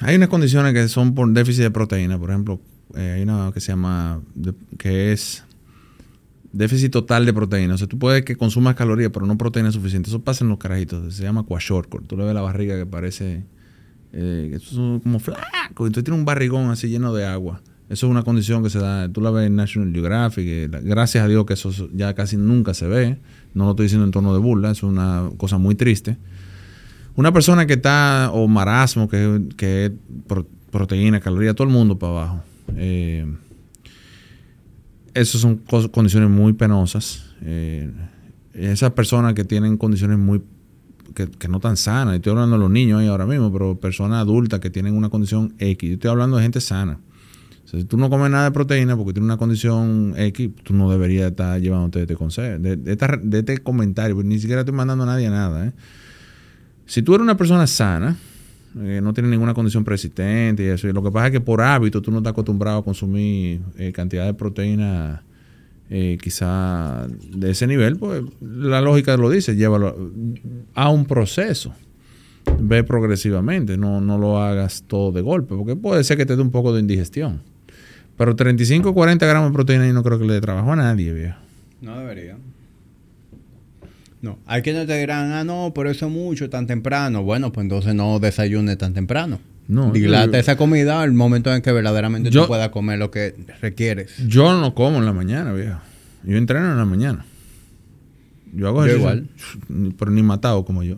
Hay unas condiciones que son por déficit de proteína. Por ejemplo, eh, hay una que se llama... que es déficit total de proteína. O sea, tú puedes que consumas calorías, pero no proteína suficiente. Eso pasa en los carajitos. Se llama kwashiorkor. Tú le ves la barriga que parece eh, eso es como flaco. Entonces tiene un barrigón así lleno de agua. Eso es una condición que se da. Tú la ves en National Geographic. eh, gracias a Dios que eso ya casi nunca se ve. No lo estoy diciendo en tono de burla. Es una cosa muy triste. Una persona que está, o marasmo, que, que es pro- proteína, caloría, todo el mundo para abajo. Eh, esas son condiciones muy penosas. Eh, esas personas que tienen condiciones muy que, que no tan sanas, estoy hablando de los niños ahí ahora mismo, pero personas adultas que tienen una condición X, yo estoy hablando de gente sana. Si tú no comes nada de proteína porque tienes una condición X, tú no deberías estar llevándote este consejo, de, de esta- de este comentario, ni siquiera estoy mandando a nadie nada. ¿eh? Si tú eres una persona sana, eh, no tienes ninguna condición persistente y eso, lo que pasa es que por hábito tú no estás acostumbrado a consumir eh, cantidad de proteína eh, quizá de ese nivel, pues la lógica lo dice, llévalo a un proceso. Ve progresivamente, no, no lo hagas todo de golpe, porque puede ser que te dé un poco de indigestión. Pero 35 o 40 gramos de proteína yo no creo que le dé trabajo a nadie, viejo. No debería. No. Hay quienes te dirán, ah, no, pero eso es mucho, tan temprano. Bueno, pues entonces no desayune tan temprano. No, Dilata esa comida al momento en que verdaderamente tú puedas comer lo que requieres. Yo no como en la mañana, viejo. Yo entreno en la mañana. Yo hago yo igual. Pero ni matado como yo.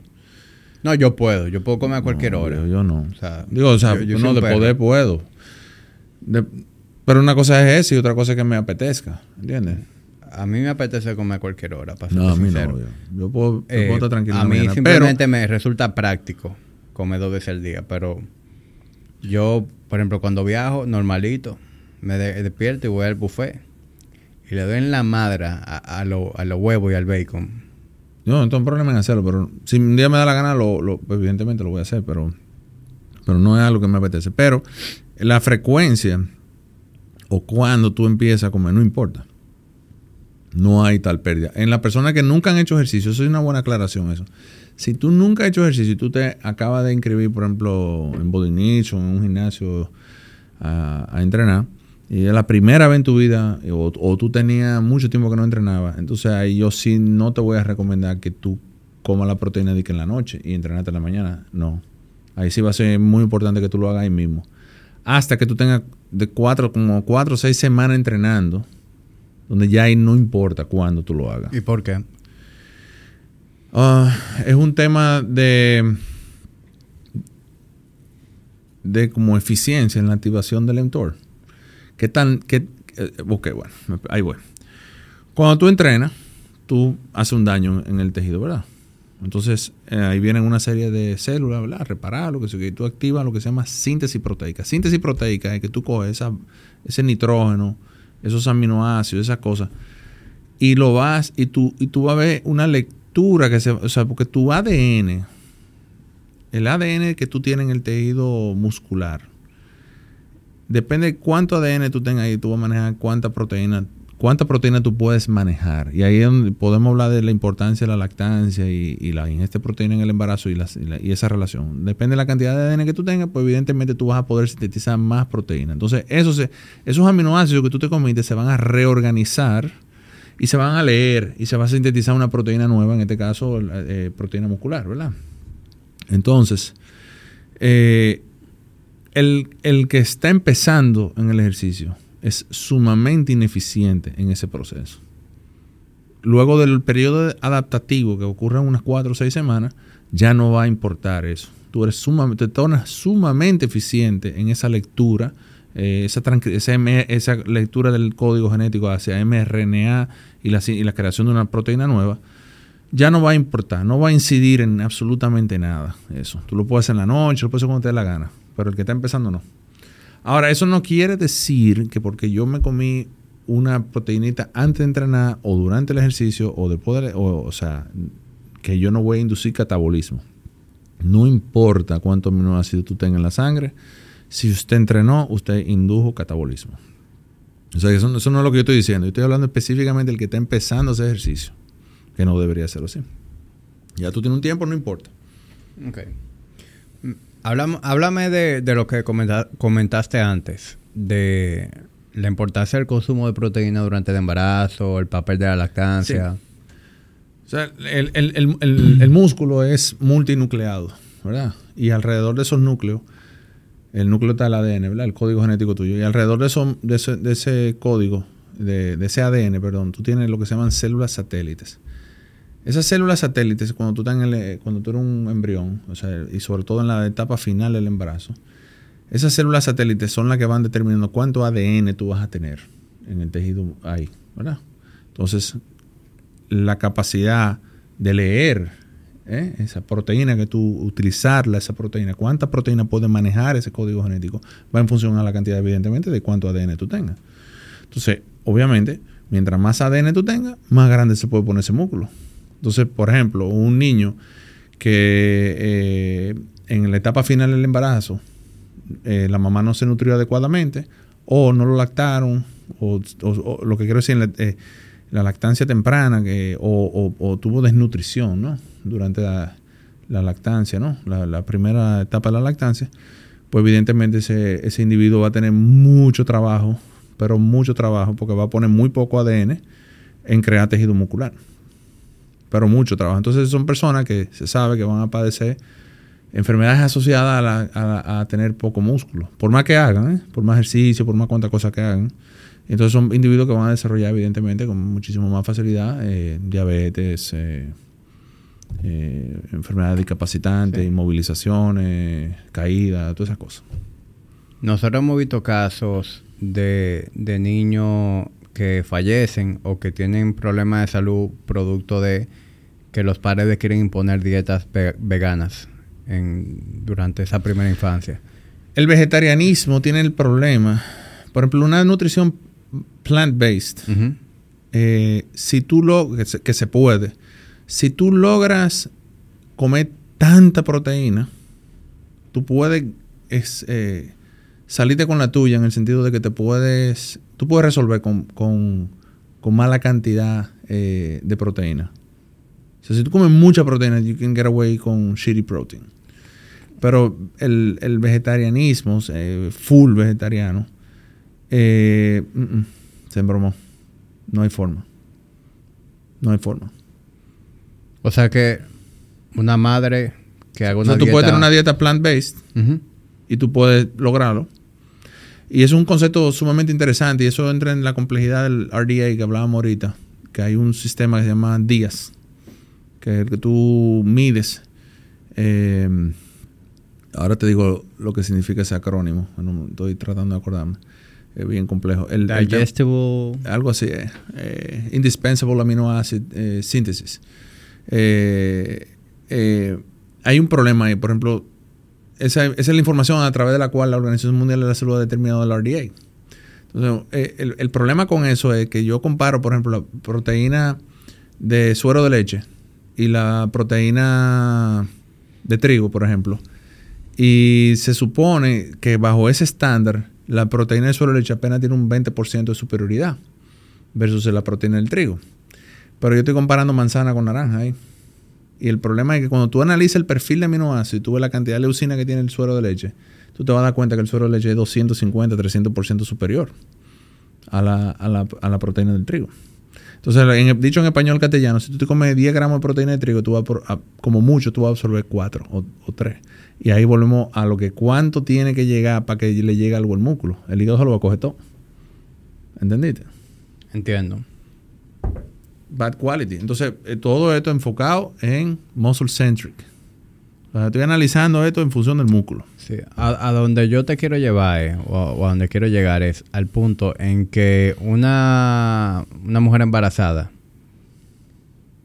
No, yo puedo. Yo puedo comer a cualquier hora. Yo, no. Digo, o sea, no, de poder puedo. pero una cosa es eso y otra cosa es que me apetezca. ¿Entiendes? A mí me apetece comer a cualquier hora, para No, a mí no. Yo, puedo, eh, estar tranquilo. A mí simplemente me resulta práctico comer dos veces al día, pero yo, por ejemplo, cuando viajo, normalito, me despierto y voy al buffet y le doy en la madre a, a, los huevos y al bacon. No, no tengo problema en hacerlo, pero si un día me da la gana, lo, evidentemente lo voy a hacer, pero, pero no es algo que me apetece. Pero la frecuencia o cuando tú empiezas a comer, no importa. No hay tal pérdida. En las personas que nunca han hecho ejercicio, eso es una buena aclaración eso. Si tú nunca has hecho ejercicio y tú te acabas de inscribir, por ejemplo, en Body o en un gimnasio a, entrenar, y es la primera vez en tu vida, o, tú tenías mucho tiempo que no entrenabas, entonces ahí yo sí no te voy a recomendar que tú comas la proteína de que en la noche y entrenarte en la mañana. No. Ahí sí va a ser muy importante que tú lo hagas ahí mismo. Hasta que tú tengas de cuatro, como cuatro o seis semanas entrenando, donde ya ahí no importa cuándo tú lo hagas. ¿Y por qué? Ah, es un tema de, de como eficiencia en la activación del mTOR. ¿Qué tan, qué, eh, ok, bueno, ahí voy. Cuando tú entrenas, tú haces un daño en el tejido, ¿verdad? Entonces, eh, ahí vienen una serie de células, ¿verdad? Reparar lo que sea, que tú activas lo que se llama síntesis proteica. Síntesis proteica es que tú coges ese nitrógeno, esos aminoácidos, esas cosas, y lo vas, y tú, y tú vas a ver una lectura que se, o sea, porque tu ADN, el ADN que tú tienes en el tejido muscular, depende de cuánto ADN tú tengas ahí, tú vas a manejar cuánta proteína, cuánta proteína tú puedes manejar. Y ahí es donde podemos hablar de la importancia de la lactancia y, la ingesta de proteína en el embarazo y, y, esa relación. Depende de la cantidad de ADN que tú tengas, pues evidentemente tú vas a poder sintetizar más proteína. Entonces, esos, esos aminoácidos que tú te comiste se van a reorganizar y se van a leer y se va a sintetizar una proteína nueva, en este caso eh, proteína muscular, ¿verdad? Entonces, eh, el, el, que está empezando en el ejercicio es sumamente ineficiente en ese proceso. Luego del periodo adaptativo que ocurre en unas cuatro o seis semanas, ya no va a importar eso. Tú eres sumamente, te tornas sumamente eficiente en esa lectura eh, esa, esa, lectura del código genético hacia mRNA y la, y la creación de una proteína nueva, ya no va a importar, no va a incidir en absolutamente nada eso. Tú lo puedes hacer en la noche, lo puedes hacer cuando te dé la gana, pero el que está empezando no. Ahora, eso no quiere decir que porque yo me comí una proteinita antes de entrenar o durante el ejercicio o después de, o, o sea, que yo no voy a inducir catabolismo. No importa cuántos aminoácidos tú tengas en la sangre, si usted entrenó, usted indujo catabolismo. O sea, eso, no es lo que yo estoy diciendo. Yo estoy hablando específicamente del que está empezando ese ejercicio, que no debería hacerlo así. Ya tú tienes un tiempo, no importa. Ok. Háblame, de, lo que comentaste antes, de la importancia del consumo de proteína durante el embarazo, el papel de la lactancia. O sea, el, el, músculo es multinucleado, ¿verdad? Y alrededor de esos núcleos el núcleo está el ADN, ¿verdad? El código genético tuyo. Y alrededor de, ese, código, de, ese ADN, perdón, tú tienes lo que se llaman células satélites. Esas células satélites, cuando tú, estás en cuando tú eres un embrión, o sea, y sobre todo en la etapa final del embarazo, esas células satélites son las que van determinando cuánto ADN tú vas a tener en el tejido ahí. Entonces, la capacidad de leer ¿eh? esa proteína que tú utilizarla, esa proteína, cuánta proteína puede manejar ese código genético, va en función a la cantidad, evidentemente, de cuánto ADN tú tengas. Entonces, obviamente, mientras más ADN tú tengas, más grande se puede poner ese músculo. Entonces, por ejemplo, un niño que eh, en la etapa final del embarazo, eh, la mamá no se nutrió adecuadamente, o no lo lactaron, o, lo que quiero decir, la lactancia temprana que, o, tuvo desnutrición ¿no? durante la, lactancia, ¿no? La, primera etapa de la lactancia, pues evidentemente ese, ese individuo va a tener mucho trabajo, pero mucho trabajo, porque va a poner muy poco ADN en crear tejido muscular. Pero mucho trabajo. Entonces son personas que se sabe que van a padecer enfermedades asociadas a, la- a a tener poco músculo. Por más que hagan, ¿eh? por más ejercicio, por más cuantas cosas que hagan. Entonces son individuos que van a desarrollar evidentemente con muchísimo más facilidad eh, diabetes, eh, eh, enfermedades discapacitantes, Sí. inmovilizaciones, caídas, todas esas cosas. Nosotros hemos visto casos de, de niños que fallecen o que tienen problemas de salud producto de que los padres quieren imponer dietas ve- veganas en, durante esa primera infancia. El vegetarianismo tiene el problema, por ejemplo, una nutrición plant-based, eh, si tú lo que se, que se puede, si tú logras comer tanta proteína, tú puedes es, eh, salirte con la tuya en el sentido de que te puedes, tú puedes resolver con, con, con mala cantidad eh, de proteína. O sea, si tú comes mucha proteína, you can get away con shitty protein. Pero el, el vegetarianismo, full vegetariano, eh, mm, mm, se embromó. No hay forma. No hay forma. O sea que una madre que haga O una sea, tú dieta... puedes tener una dieta plant-based y tú puedes lograrlo. Y es un concepto sumamente interesante y eso entra en la complejidad del RDA que hablábamos ahorita, que hay un sistema que se llama DIAS, que es el que tú mides. Eh, ahora te digo lo que significa ese acrónimo, no, estoy tratando de acordarme, es bien complejo. El, el- Digestible... algo así, eh, eh, indispensable amino acid eh, synthesis. Eh, hay un problema ahí, por ejemplo, esa, esa es la información a través de la cual la Organización Mundial de la Salud ha determinado el RDA. Entonces, el, el problema con eso es que yo comparo, por ejemplo, la proteína de suero de leche y la proteína de trigo, por ejemplo, y se supone que bajo ese estándar, la proteína de suero de leche apenas tiene un 20% de superioridad versus la proteína del trigo. Pero yo estoy comparando manzana con naranja ahí. Y el problema es que cuando tú analizas el perfil de aminoácidos y tú ves la cantidad de leucina que tiene el suero de leche, tú te vas a dar cuenta que el suero de leche es 250, 300% superior a la, a, la, a la proteína del trigo. Entonces, en, dicho en español castellano, si tú te comes 10 gramos de proteína de trigo, tú vas por, a, como mucho, tú vas a absorber 4 o, o 3. Y ahí volvemos a lo que cuánto tiene que llegar para que le llegue algo al músculo. El hígado se lo va a coger todo. ¿Entendiste? Entiendo. Bad quality. Entonces, eh, todo esto enfocado en muscle centric. Sea, estoy analizando esto en función del músculo. Sí, a, a donde yo te quiero llevar eh, o, o a donde quiero llegar es al punto en que una, una mujer embarazada,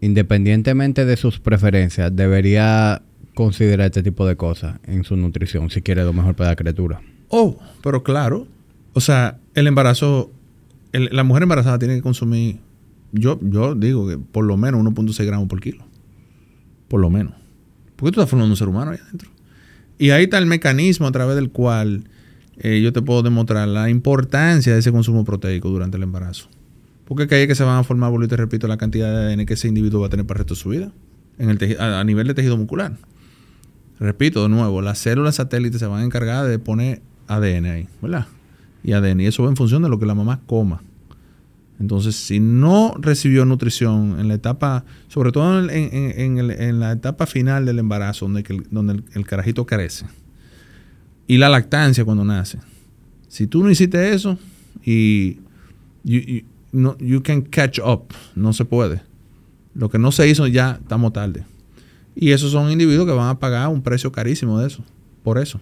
independientemente de sus preferencias, debería considerar este tipo de cosas en su nutrición si quiere lo mejor para la criatura. Oh, pero claro. O sea, el embarazo, el- la mujer embarazada tiene que consumir, yo, yo digo que por lo menos 1.6 gramos por kilo. Por lo menos. Porque tú estás formando un ser humano ahí adentro. Y ahí está el mecanismo a través del cual eh, yo te puedo demostrar la importancia de ese consumo proteico durante el embarazo. Porque que ahí es que se van a formar, vuelvo y te repito, la cantidad de ADN que ese individuo va a tener para el resto de su vida. En el a, a nivel de tejido muscular. Repito de nuevo, las células satélites se van a encargar de poner ADN ahí, ¿verdad? Y ADN. Y eso va en función de lo que la mamá coma. Entonces, si no recibió nutrición en la etapa, sobre todo en, la etapa final del embarazo, donde, el, carajito crece, y la lactancia cuando nace, si tú no hiciste eso, y you- no, you can catch up, no se puede. Lo que no se hizo ya estamos tarde. Y esos son individuos que van a pagar un precio carísimo de eso, por eso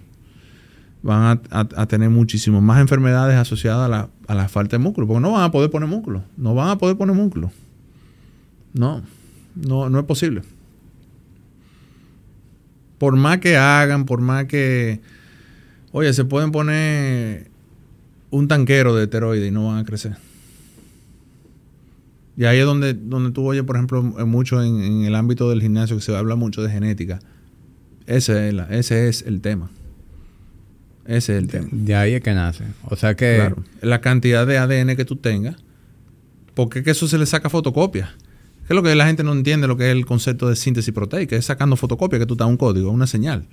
van a, tener muchísimas más enfermedades asociadas a la, a la falta de músculo, porque no van a poder poner músculo, no van a poder poner músculo. No, no, no es posible. Por más que hagan, por más que, oye, se pueden poner un tanquero de esteroides y no van a crecer. Y ahí es donde, donde tú oyes, por ejemplo, mucho en, en el ámbito del gimnasio que se habla mucho de genética. Ese es, la- ese es el tema. Ese es el tema. De ahí es que nace. O sea que... Claro. La cantidad de ADN que tú tengas. Porque es que eso se le saca fotocopia. Que es lo que la gente no entiende, lo que es el concepto de síntesis proteica. Es sacando fotocopia que tú estás un código, una señal.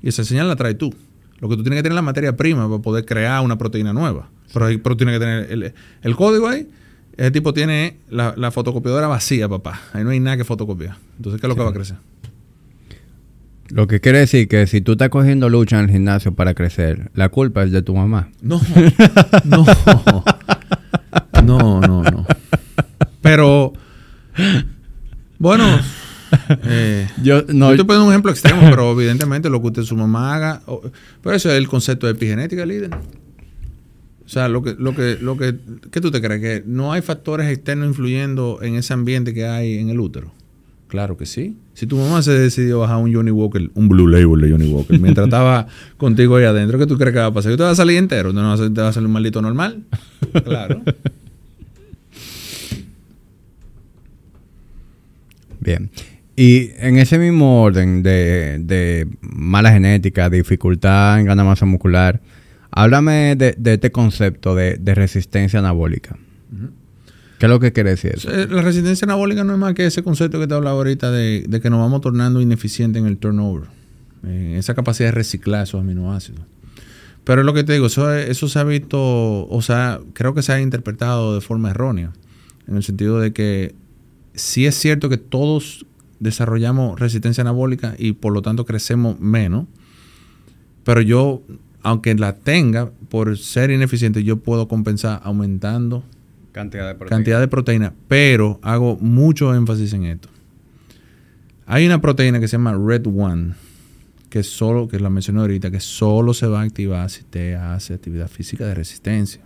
Y esa señal la traes tú. Lo que tú tienes que tener es la materia prima para poder crear una proteína nueva. Pero, pero tienes que tener el, el código ahí. Ese tipo tiene la, la fotocopiadora vacía, papá. Ahí no hay nada que fotocopiar. Entonces, ¿qué es lo que va a crecer? Lo que quiere decir que si tú estás cogiendo lucha en el gimnasio para crecer, la culpa es de tu mamá. No, no, no, no, no. Pero, bueno, eh, Yo no, yo te pongo un ejemplo extremo, pero evidentemente lo que usted su mamá haga, pero eso es el concepto de epigenética, líder. O sea, lo que, lo que, lo que, ¿qué tú te crees? Que no hay factores externos influyendo en ese ambiente que hay en el útero. Claro que sí. Si tu mamá se decidió bajar un Johnny Walker, un Blue Label de Johnny Walker, mientras estaba contigo ahí adentro, ¿qué tú crees que va a pasar? ¿Que te va a salir entero? ¿No te va a salir un maldito normal? Claro. Bien. Y en ese mismo orden de, de mala genética, dificultad en ganar masa muscular, háblame de, de este concepto de, de resistencia anabólica. ¿Qué es lo que quiere decir eso? Eh, La resistencia anabólica no es más que ese concepto que te hablaba ahorita de, que nos vamos tornando ineficientes en el turnover. Eh, esa capacidad de reciclar esos aminoácidos. Pero es lo que te digo, eso, eso se ha visto, o sea, creo que se ha interpretado de forma errónea. En el sentido de que sí es cierto que todos desarrollamos resistencia anabólica y por lo tanto crecemos menos. Pero yo, aunque la tenga, por ser ineficiente, yo puedo compensar aumentando Cantidad de cantidad de proteína, pero hago mucho énfasis en esto. Hay una proteína que se llama Red One, que solo, que la mencioné ahorita, que solo se va a activar si te hace actividad física de resistencia.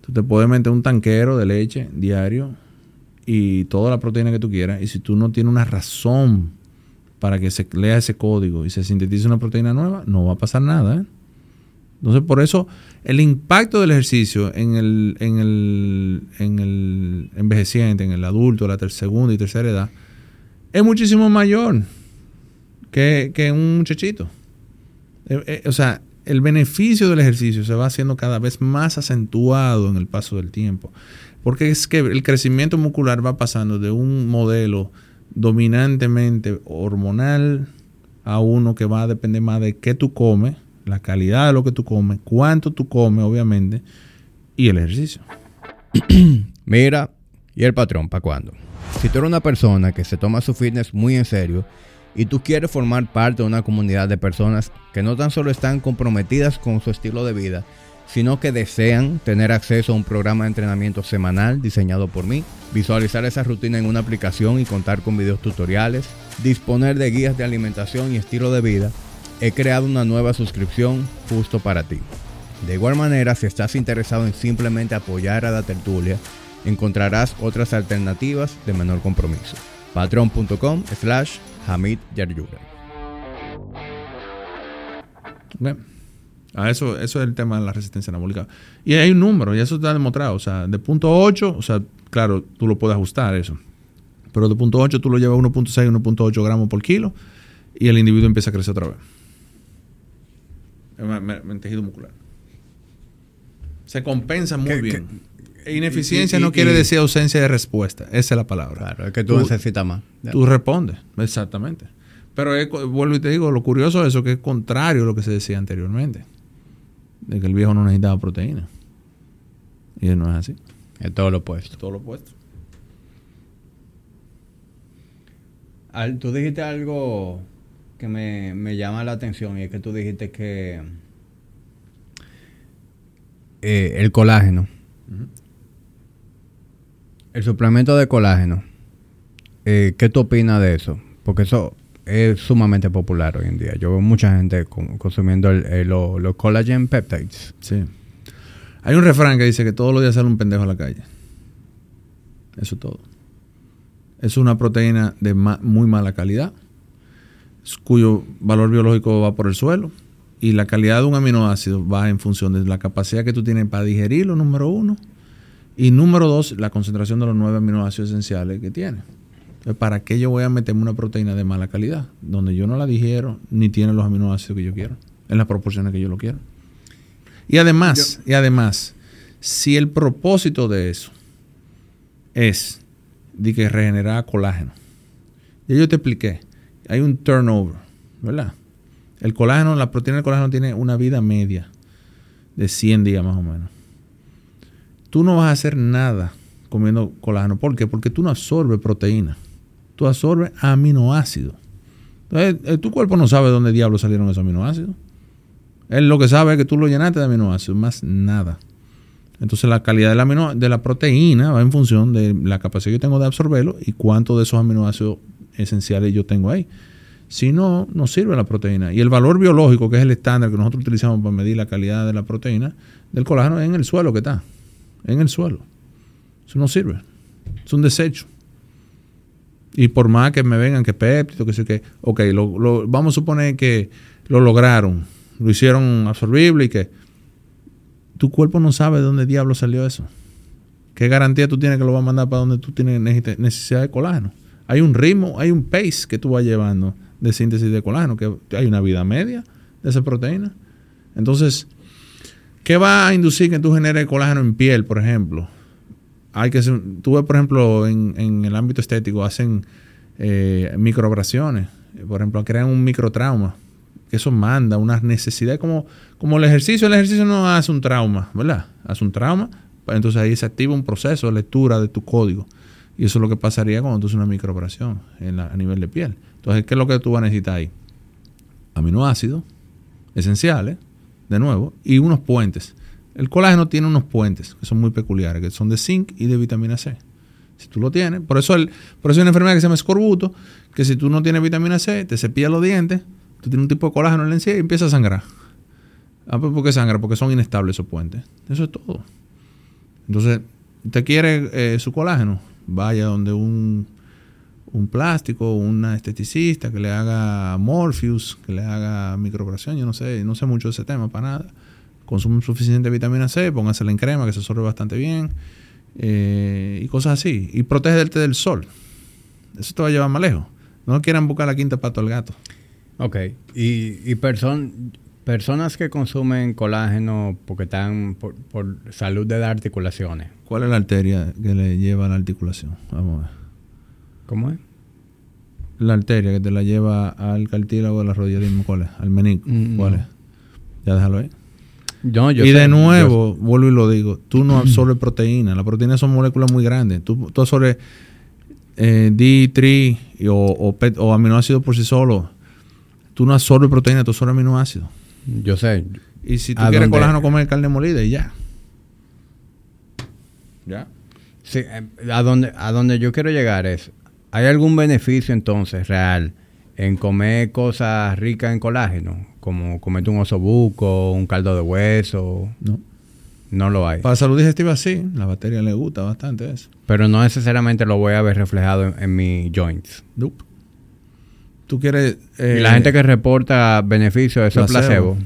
Tú te puedes meter un tanquero de leche diario y toda la proteína que tú quieras, y si tú no tienes una razón para que se lea ese código y se sintetice una proteína nueva, no va a pasar nada. ¿eh? Entonces, por eso, el impacto del ejercicio en el, en el, en el envejeciente, en el adulto, la ter- segunda y tercera edad, es muchísimo mayor que, que un muchachito. Eh, eh, o sea, el beneficio del ejercicio se va haciendo cada vez más acentuado en el paso del tiempo. Porque es que el crecimiento muscular va pasando de un modelo dominantemente hormonal a uno que va a depender más de qué tú comes, la calidad de lo que tú comes, cuánto tú comes, obviamente, y el ejercicio. Mira, ¿y el patrón para cuándo? Si tú eres una persona que se toma su fitness muy en serio y tú quieres formar parte de una comunidad de personas que no tan solo están comprometidas con su estilo de vida, sino que desean tener acceso a un programa de entrenamiento semanal diseñado por mí, visualizar esa rutina en una aplicación y contar con videos tutoriales, disponer de guías de alimentación y estilo de vida, he creado una nueva suscripción justo para ti. De igual manera, si estás interesado en simplemente apoyar a la tertulia, encontrarás otras alternativas de menor compromiso. Patreon.com slash Hamid Yaryura. Bien. A eso, eso es el tema de la resistencia anabólica. Y hay un número, y eso está demostrado. O sea, de punto 8, o sea, claro, tú lo puedes ajustar eso. Pero de punto 8 tú lo llevas a 1.6, 1.8 gramos por kilo y el individuo empieza a crecer otra vez. En, tejido muscular. Se compensa muy ¿Qué- bien. Ineficiencia y- y- no quiere y- decir ausencia de respuesta. Esa es la palabra. Claro, es que tú, Tú- necesitas más. Tú respondes, exactamente. Pero es vuelvo y te digo, lo curioso de eso es que es contrario a lo que se decía anteriormente. De que el viejo no necesitaba proteína. Y no es así. Es todo lo opuesto. Es todo lo opuesto. Al- tú dijiste algo que me, me llama la atención y es que tú dijiste que eh, el colágeno, el suplemento de colágeno, eh, ¿qué tú opinas de eso? Porque eso es sumamente popular hoy en día. Yo veo mucha gente con- consumiendo el- el- lo- los collagen peptides. Sí. Hay un refrán que dice que todos los días sale un pendejo a la calle. Eso es todo. Es una proteína de ma- muy mala calidad, cuyo valor biológico va por el suelo. Y la calidad de un aminoácido va en función de la capacidad que tú tienes para digerirlo, número uno. Y número dos, la concentración de los nueve aminoácidos esenciales que tiene. Entonces, ¿Para qué yo voy a meterme una proteína de mala calidad? Donde yo no la digiero ni tiene los aminoácidos que yo quiero, en las proporciones que yo lo quiero. Y además, y además, si el propósito de eso es de que regenerar colágeno, ya yo te expliqué, hay un turnover, ¿verdad? El colágeno, la proteína del colágeno tiene una vida media de 100 días más o menos. Tú no vas a hacer nada comiendo colágeno. ¿Por qué? Porque tú no absorbes proteína. Tú absorbes aminoácidos. Entonces, eh, tu cuerpo no sabe dónde diablo salieron esos aminoácidos. Él lo que sabe es que tú lo llenaste de aminoácidos, más nada. Entonces la calidad de la, de la proteína va en función de la capacidad que yo tengo de absorberlo y cuánto de esos aminoácidos esenciales yo tengo ahí. Si no, no sirve la proteína. Y el valor biológico, que es el estándar que nosotros utilizamos para medir la calidad de la proteína, del colágeno es en el suelo que está. En el suelo. Eso no sirve. Es un desecho. Y por más que me vengan que péptido, que sé que, ok, lo, vamos a suponer que lo lograron, lo hicieron absorbible y que tu cuerpo no sabe de dónde diablo salió eso. ¿Qué garantía tú tienes que lo va a mandar para donde tú tienes necesidad de colágeno? Hay un ritmo, hay un pace que tú vas llevando de síntesis de colágeno, que hay una vida media de esa proteína. Entonces, ¿qué va a inducir que tú generes colágeno en piel, por ejemplo? Hay que tú ves, por ejemplo, en, el ámbito estético, hacen eh, microabrasiones, por ejemplo, crean un microtrauma que eso manda unas necesidades como, como el ejercicio. El ejercicio no hace un trauma, ¿verdad? Hace un trauma, pues entonces ahí se activa un proceso de lectura de tu código. Y eso es lo que pasaría cuando tú haces una microoperación a nivel de piel. Entonces, ¿qué es lo que tú vas a necesitar ahí? Aminoácidos esenciales, de nuevo, y unos puentes. El colágeno tiene unos puentes que son muy peculiares, que son de zinc y de vitamina C. Si tú lo tienes, por eso, el, por eso hay una enfermedad que se llama escorbuto, que si tú no tienes vitamina C, te cepillas los dientes, Tú tienes un tipo de colágeno en la encía y empieza a sangrar. Ah, pues, ¿Por qué sangra? Porque son inestables esos puentes. Eso es todo. Entonces, ¿usted quiere eh, su colágeno? Vaya donde un, un plástico, una esteticista que le haga Morpheus, que le haga microoperación, yo no sé, no sé mucho de ese tema para nada. Consume suficiente vitamina C, póngasela en crema que se absorbe bastante bien eh, y cosas así. Y protégete del sol. Eso te va a llevar más lejos. No quieran buscar la quinta pato al gato. Ok. Y, y personas que consumen colágeno porque están por, salud de las articulaciones. ¿Cuál es la arteria que le lleva a la articulación? Vamos a ver. ¿Cómo es? La arteria que te la lleva al cartílago de la rodilla, ¿cuál es? Al menisco. Mm, ¿Cuál es? Ya déjalo ahí. y de nuevo, vuelvo y lo digo, tú no absorbes proteína. Las proteínas son moléculas muy grandes. Tú, tú absorbes eh, D3 o, o, o aminoácidos por sí solos tú no absorbes proteína, tú absorbes aminoácidos. Yo sé. Y si tú quieres colágeno, comer carne molida y ya. Ya. Sí, eh, a donde, a donde yo quiero llegar es, ¿hay algún beneficio entonces real en comer cosas ricas en colágeno? Como comerte un oso buco, un caldo de hueso. No. No lo hay. Para salud digestiva sí, la bacteria le gusta bastante eso. Pero no necesariamente lo voy a ver reflejado en, en mis joints. Nope tú quieres... y la gente que reporta beneficios, eso es placebo.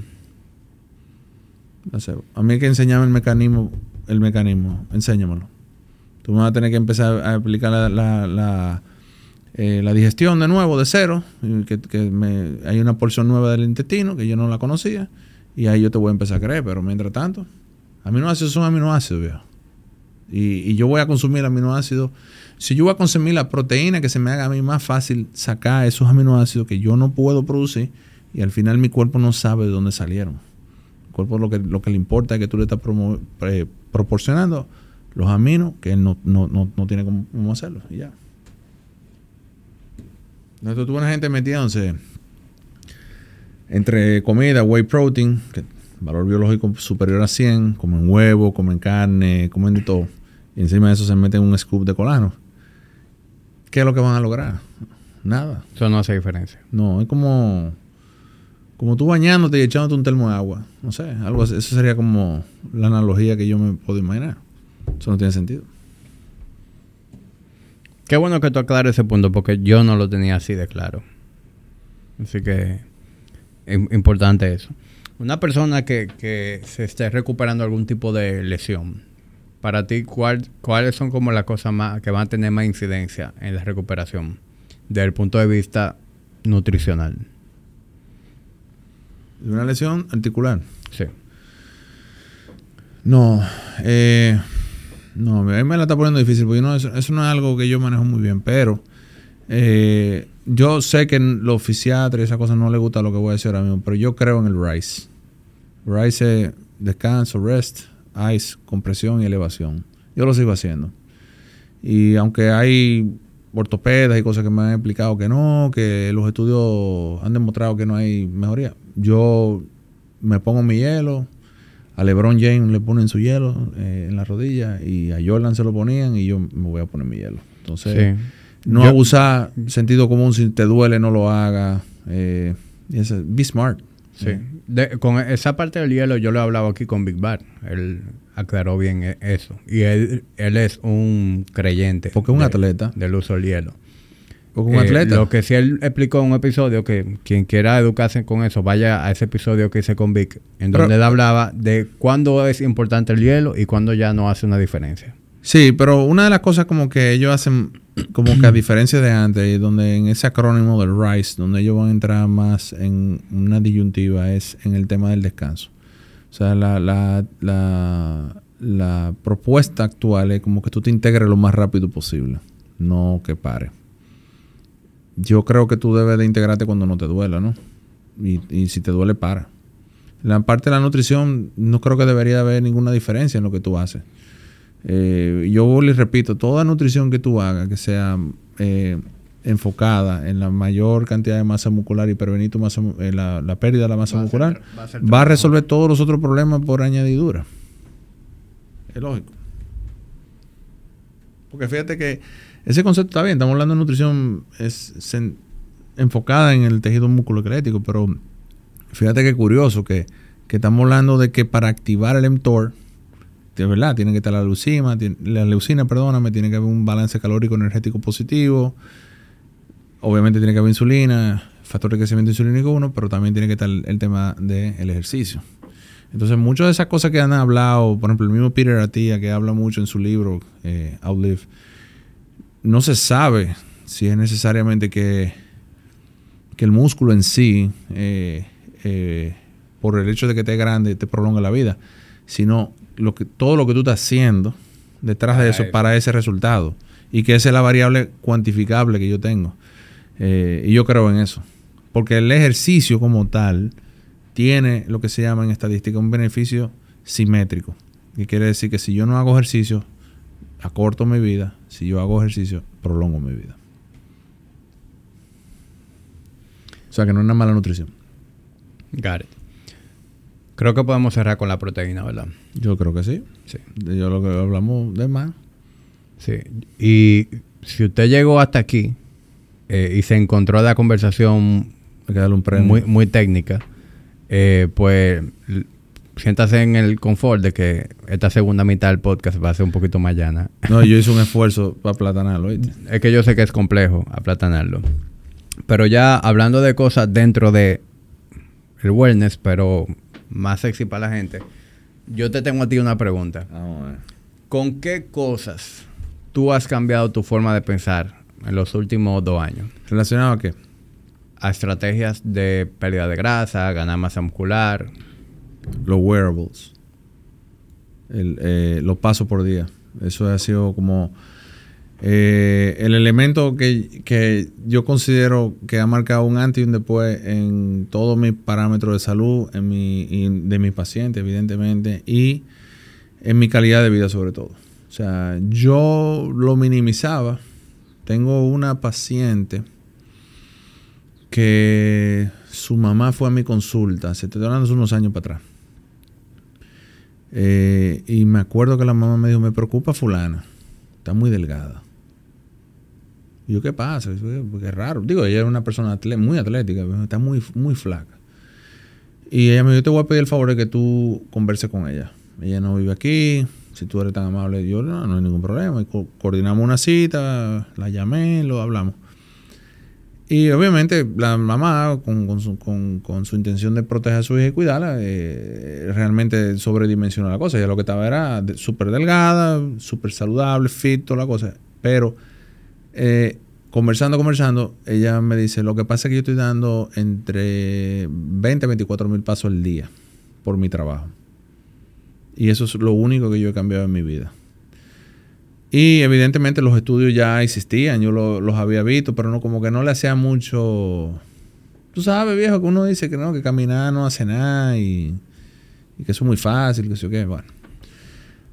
placebo. A mí hay que enseñarme el mecanismo, el mecanismo, enséñamelo. Tú me vas a tener que empezar a aplicar la, la, eh, digestión de nuevo, de cero, que, hay una porción nueva del intestino que yo no la conocía, y ahí yo te voy a empezar a creer, pero mientras tanto, aminoácidos son aminoácidos, viejo. Y, y yo voy a consumir aminoácidos si yo voy a consumir la proteína que se me haga a mí más fácil sacar esos aminoácidos que yo no puedo producir y al final mi cuerpo no sabe de dónde salieron. El cuerpo lo que, lo que le importa es que tú le estás proporcionando los aminos que él no, tiene cómo, hacerlo. Y ya. Tú una gente metiéndose entre comida, whey protein, que valor biológico superior a 100, comen huevo, comen carne, comen de todo. Y encima de eso se meten un scoop de colágeno. ¿Qué es lo que van a lograr? Nada. Eso no hace diferencia. No, es como, como tú bañándote y echándote un termo de agua. No sé, algo Eso sería como la analogía que yo me puedo imaginar. Eso no tiene sentido. Qué bueno que tú aclares ese punto porque yo no lo tenía así de claro. Así que es importante eso. Una persona que, que se esté recuperando algún tipo de lesión, para ti, ¿cuáles son como las cosas más que van a tener más incidencia en la recuperación desde el punto de vista nutricional? ¿De una lesión articular? Sí. No, eh, no, a mí me la está poniendo difícil porque no, eso, no es algo que yo manejo muy bien, pero eh, yo sé que los fisiatras y esas cosas no les gusta lo que voy a decir ahora mismo, pero yo creo en el RICE. RICE es descanso, rest, ice, compresión y elevación. Yo lo sigo haciendo. Y aunque hay ortopedas y cosas que me han explicado que no, que los estudios han demostrado que no hay mejoría. Yo me pongo mi hielo, a LeBron James le ponen su hielo eh, en la rodilla y a Jordan se lo ponían y yo me voy a poner mi hielo. Entonces, no abusar, sentido común, si te duele no lo haga. Eh, be smart. Sí. con esa parte del hielo yo lo he hablado aquí con Big Bad. Él aclaró bien e, eso. Y él, él es un creyente. Porque es un atleta. Del uso del hielo. Porque un atleta. Lo que sí él explicó en un episodio, que quien quiera educarse con eso, vaya a ese episodio que hice con Vic, en donde él hablaba de cuándo es importante el hielo y cuándo ya no hace una diferencia. Sí, pero una de las cosas como que ellos hacen, como que a diferencia de antes, donde en ese acrónimo del RISE, donde ellos van a entrar más en una disyuntiva, es en el tema del descanso. O sea, la, la, la, la propuesta actual es como que tú te integres lo más rápido posible, no que pare. Yo creo que tú debes de integrarte cuando no te duela, ¿no? Y, y si te duele, para. La parte de la nutrición, no creo que debería haber ninguna diferencia en lo que tú haces. Eh, yo les repito, toda nutrición que tú hagas, que sea eh, enfocada en la mayor cantidad de masa muscular y prevenir tu masa, eh, la, pérdida de la masa muscular, va a, resolver todos los otros problemas por añadidura. Es lógico. Porque fíjate que ese concepto está bien, estamos hablando de nutrición es, enfocada en el tejido musculoesquelético, pero fíjate que curioso que, que, estamos hablando de que para activar el mTOR, de verdad, tiene que estar la leucina, la leucina, perdóname, tiene que haber un balance calórico energético positivo, obviamente tiene que haber insulina, factor de crecimiento insulínico uno, pero también tiene que estar el, tema del ejercicio. Entonces, muchas de esas cosas que han hablado, por ejemplo, el mismo Peter Attia, que habla mucho en su libro, eh, Outlive, no se sabe si es necesariamente que, que el músculo en sí, eh, eh, por el hecho de que esté grande, te prolonga la vida, sino lo que, todo lo que tú estás haciendo detrás de eso para ese resultado. Y que esa es la variable cuantificable que yo tengo. Eh, y yo creo en eso. Porque el ejercicio como tal tiene lo que se llama en estadística un beneficio simétrico. Que quiere decir que si yo no hago ejercicio, acorto mi vida. Si yo hago ejercicio, prolongo mi vida. O sea que no es una mala nutrición. Got it. Creo que podemos cerrar con la proteína, ¿verdad? Yo creo que sí. Sí. Yo lo que hablamos de más. Sí. Y si usted llegó hasta aquí, eh, y se encontró la conversación Muy, muy técnica, eh, pues siéntase en el confort de que esta segunda mitad del podcast va a ser un poquito más llana. No, yo hice un esfuerzo para aplatanarlo. Es que yo sé que es complejo aplatanarlo. Pero ya hablando de cosas dentro de el wellness, pero más sexy para la gente, yo te tengo a ti una pregunta. ¿Con qué cosas tú has cambiado tu forma de pensar en los últimos dos años. ¿Relacionado a qué? A estrategias de pérdida de grasa, ganar masa muscular. Los wearables. El, eh, los pasos por día. Eso ha sido como eh, el elemento que, que, yo considero que ha marcado un antes y un después en todos mis parámetros de salud, en mi, de mis pacientes, evidentemente, y en mi calidad de vida sobre todo. O sea, yo lo minimizaba tengo una paciente que su mamá fue a mi consulta, se te hablando unos años para atrás. Eh, y me acuerdo que la mamá me dijo, me preocupa fulana, está muy delgada. Y yo, ¿qué pasa? Es raro. Digo, ella era una persona muy atlética, está muy, muy flaca. Y ella me dijo, yo te voy a pedir el favor de que tú converses con ella. Ella no vive aquí, si tú eres tan amable, yo no, no hay ningún problema. coordinamos una cita, la llamé, lo hablamos. Y obviamente la mamá, con, su, intención de proteger a su hija y cuidarla, eh, realmente sobredimensionó la cosa. Ella lo que estaba era súper delgada, súper saludable, fit, toda la cosa. Pero eh, conversando, conversando, ella me dice, lo que pasa es que yo estoy dando entre 20 a 24 mil pasos al día por mi trabajo. Y eso es lo único que yo he cambiado en mi vida. Y evidentemente los estudios ya existían, yo los había visto, pero no como que no le hacía mucho... Tú sabes, viejo, que uno dice que no, que caminar no hace nada y, que eso es muy fácil, que sé qué. Bueno.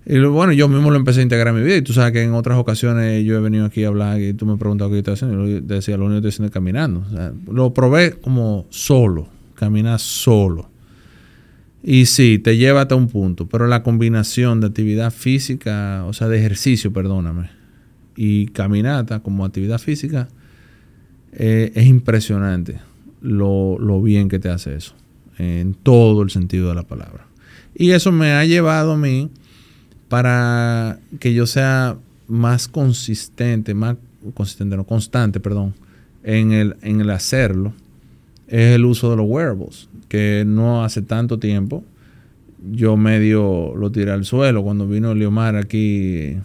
Y bueno, yo mismo lo empecé a integrar en mi vida. Y tú sabes que en otras ocasiones yo he venido aquí a hablar y tú me preguntas qué estoy haciendo. Y yo decía, lo único que estoy haciendo es caminando. Lo probé como solo, caminar solo. Y sí, te lleva hasta un punto, pero la combinación de actividad física, o sea, de ejercicio, perdóname, y caminata como actividad física, eh, es impresionante lo, lo bien que te hace eso, en todo el sentido de la palabra. Y eso me ha llevado a mí para que yo sea más consistente, más consistente, no constante, perdón, en el, en el hacerlo, es el uso de los wearables, que no hace tanto tiempo yo medio lo tiré al suelo cuando vino Leomar aquí.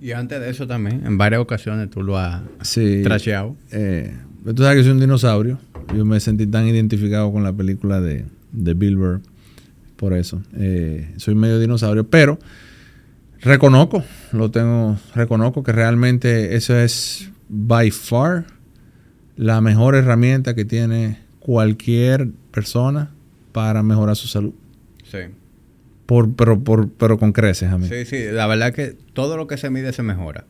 Y antes de eso también, en varias ocasiones tú lo has Sí. trasheado. Eh, tú sabes que soy un dinosaurio. Yo me sentí tan identificado con la película de, de Bill Burr. Por eso. Eh, soy medio dinosaurio. Pero reconozco, lo tengo, reconozco que realmente eso es by far la mejor herramienta que tiene cualquier persona para mejorar su salud. Sí. Por, pero, por, pero con creces, a mí. Sí, sí, la verdad que todo lo que se mide se mejora.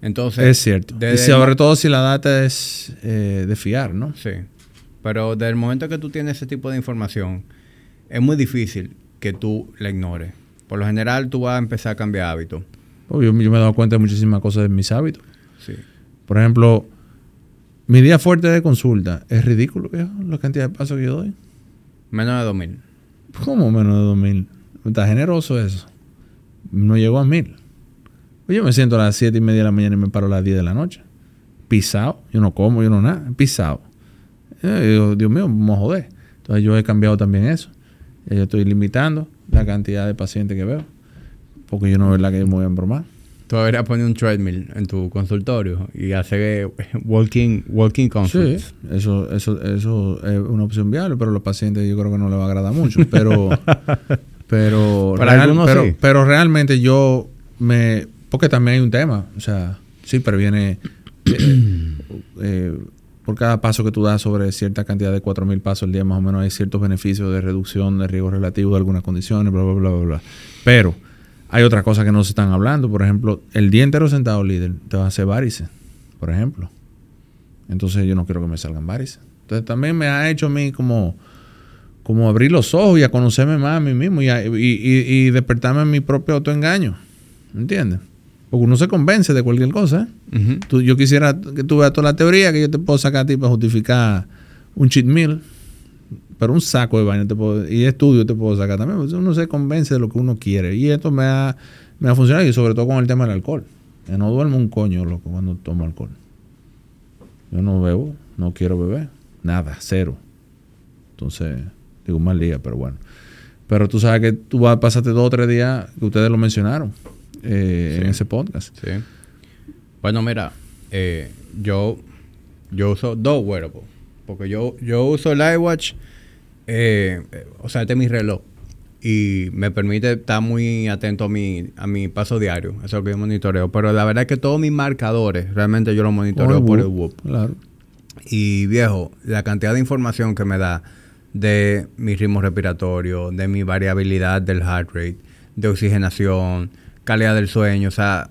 Entonces, Es cierto. Y sobre todo si la data es eh, de fiar, ¿no? Sí. Pero desde el momento que tú tienes ese tipo de información, es muy difícil que tú la ignores. Por lo general, tú vas a empezar a cambiar hábitos. Oh, yo, yo me he dado cuenta de muchísimas cosas de mis hábitos. Sí. Por ejemplo, mi día fuerte de consulta es ridículo, viejo, la cantidad de pasos que yo doy. Menos de 2000. ¿Cómo menos de 2000? Está generoso eso. No llegó a 1000. Pues Yo me siento a las 7 y media de la mañana y me paro a las 10 de la noche. Pisado. Yo no como, yo no nada. Pisado. Eh, yo digo, Dios mío, a joder. Entonces yo he cambiado también eso. Yo estoy limitando la cantidad de pacientes que veo. Porque yo no es la que me voy a embromar. Tú deberías poner un treadmill en tu consultorio y hacer eh, walking, walking Sí, consults. eso, eso, eso es una opción viable, pero a los pacientes yo creo que no les va a agradar mucho. Pero, pero, Para algunos pero, sí. pero realmente yo me. Porque también hay un tema. O sea, sí previene. eh, eh, por cada paso que tú das sobre cierta cantidad de 4.000 pasos al día, más o menos hay ciertos beneficios de reducción de riesgo relativo de algunas condiciones, bla, bla, bla, bla, bla. Pero hay otras cosas que no se están hablando. Por ejemplo, el día entero sentado líder te va a hacer varices, por ejemplo. Entonces yo no quiero que me salgan varices. Entonces también me ha hecho a mí como, como abrir los ojos y a conocerme más a mí mismo y, a- y, despertarme en mi propio autoengaño. ¿Entiendes? Porque uno se convence de cualquier cosa. Tú- yo quisiera que tú veas toda la teoría que yo te puedo sacar a ti para justificar un cheat meal. Pero un saco de vaina te puedo, y estudio te puedo sacar también. Pues uno se convence de lo que uno quiere. Y esto me ha, me ha funcionado. Y sobre todo con el tema del alcohol. Que no duermo un coño, loco, cuando tomo alcohol. Yo no bebo, no quiero beber. Nada, cero. Entonces, digo, mal día, pero bueno. Pero tú sabes que tú vas, pasaste dos o tres días que ustedes lo mencionaron eh, Sí. en ese podcast. Sí. Bueno, mira, eh, yo, yo uso dos wearables. Porque yo, yo uso el iWatch, eh, eh, o sea, este es mi reloj. Y me permite estar muy atento a mi, a mi paso diario. Eso es lo que yo monitoreo. Pero la verdad es que todos mis marcadores, realmente yo los monitoreo por el Whoop. Claro. Y viejo, la cantidad de información que me da de mi ritmo respiratorio, de mi variabilidad del heart rate, de oxigenación, calidad del sueño, o sea,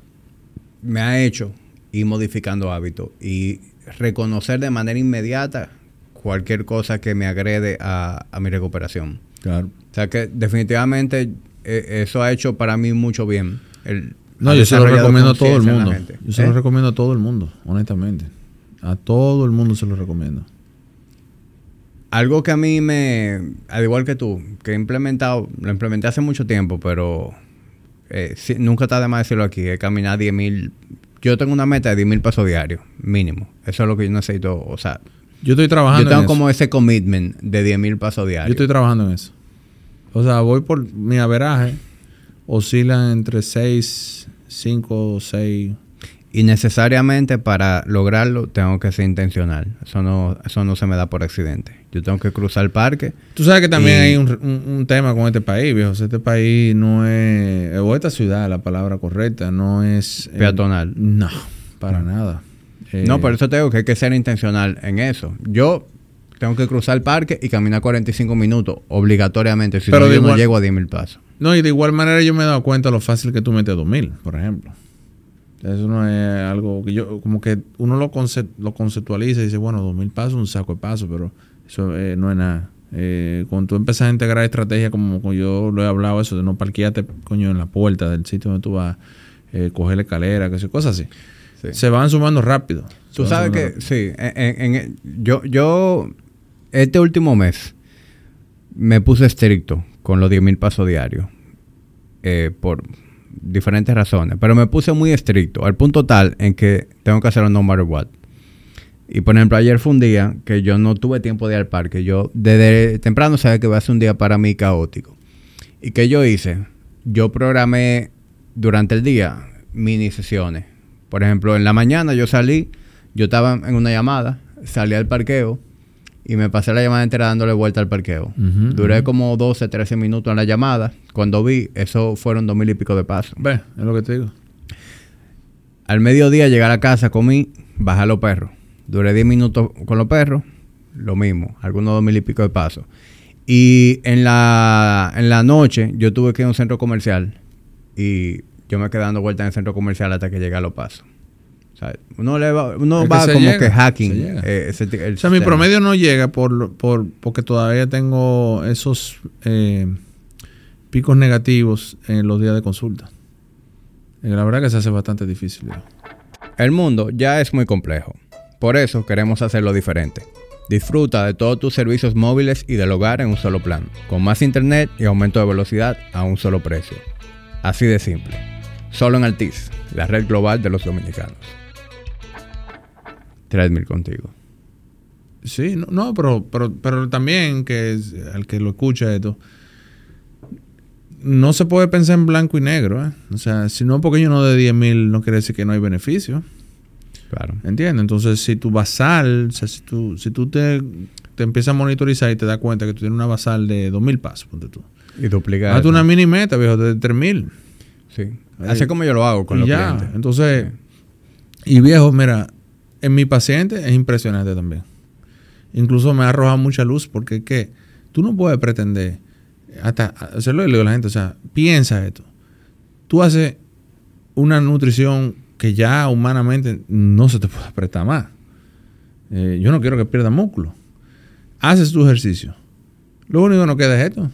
me ha hecho ir modificando hábitos y reconocer de manera inmediata cualquier cosa que me agrede a, a mi recuperación. Claro. O sea que definitivamente eh, eso ha hecho para mí mucho bien. El, No, yo se lo recomiendo a todo el mundo. Yo se lo ¿Eh? recomiendo a todo el mundo, honestamente. A todo el mundo se lo recomiendo. Algo que a mí me, al igual que tú, que he implementado, lo implementé hace mucho tiempo, pero eh, nunca está de más decirlo aquí, es caminar 10.000, yo tengo una meta de 10.000 pasos diarios, mínimo. Eso es lo que yo necesito, o sea, Yo estoy trabajando yo tengo en como eso. ese commitment de 10.000 pasos Yo diarios. estoy trabajando en eso. O sea, voy por mi averaje. Oscilan entre 6, 5, 6. Y necesariamente para lograrlo tengo que ser intencional. Eso no, eso no se me da por accidente. Yo tengo que cruzar el parque. Tú sabes que también Y- hay un, un- un tema con este país, viejo. Este país no es... O esta ciudad, la palabra correcta, no es... eh, Peatonal. no, para nada. Eh, No, por eso te digo que hay que ser intencional en eso. Yo tengo que cruzar el parque y caminar 45 minutos obligatoriamente, si Pero no yo no llego a 10.000 pasos. No, y de igual manera yo me he dado cuenta lo fácil que tú metes 2000, por ejemplo. Eso no es algo que yo, como que uno lo, lo conceptualiza y dice, bueno, 2000 pasos, un saco de pasos, pero eso eh, no es nada. Eh, cuando tú empiezas a integrar estrategias como, yo lo he hablado, eso de no parquearte, coño, en la puerta del sitio donde tú vas, eh, coger la escalera, que cosas así. Se van sumando rápido. Tú sabes que, sí, en, yo, yo, este último mes me puse estricto con los 10.000 pasos diarios. Eh, por diferentes razones. Pero me puse muy estricto, al punto tal en que tengo que hacerlo no matter what. Y por ejemplo, ayer fue un día que yo no tuve tiempo de ir al parque. Yo desde temprano sabía que va a ser un día para mí caótico. ¿Y qué yo hice? Yo programé durante el día mini sesiones. Por ejemplo, en la mañana yo salí, yo estaba en una llamada, salí al parqueo y me pasé la llamada entera dándole vuelta al parqueo. Duré como 12, 13 minutos en la llamada. Cuando vi, eso fueron dos mil y pico de pasos. Ve, es lo que te digo. Al mediodía llegué a la casa, comí, bajé a los perros. Duré 10 minutos con los perros, lo mismo, algunos dos mil y pico de pasos. Y en la, en la noche yo tuve que ir a un centro comercial y yo me quedé dando vueltas en el centro comercial hasta que llegué a los pasos uno, le va, uno va como que hacking. Eh, o sea, mi promedio no llega por, por porque todavía tengo esos eh, picos negativos en los días de consulta. Y la verdad que se hace bastante difícil. El mundo ya es muy complejo. Por eso queremos hacerlo diferente. Disfruta de todos tus servicios móviles y del hogar en un solo plan, con más internet y aumento de velocidad a un solo precio. Así de simple. Solo en Altis, la red global de los dominicanos. Treadmill contigo. Sí, no, pero, pero, pero también que al que lo escucha esto, no se puede pensar en blanco y negro. ¿eh? O sea, si no porque yo no de 10 mil, no quiere decir que no hay beneficio. Claro. ¿Entiendes? Entonces, si tu basal, o sea, si tú, si tú te, te empiezas a monitorizar y te das cuenta que tú tienes una basal de 2 mil pasos, ponte tú. Y duplicar. Hazte una mini meta, viejo, de 3 mil. Sí. Así como yo lo hago con los ya. clientes. Entonces, y viejo, mira, en mi paciente es impresionante también. Incluso me ha arrojado mucha luz porque que tú no puedes pretender hasta hacerlo y le digo a la gente, o sea, piensa esto. Tú haces una nutrición que ya humanamente no se te puede prestar más. Eh, yo no quiero que pierda músculo. Haces tu ejercicio. Lo único que no queda es esto.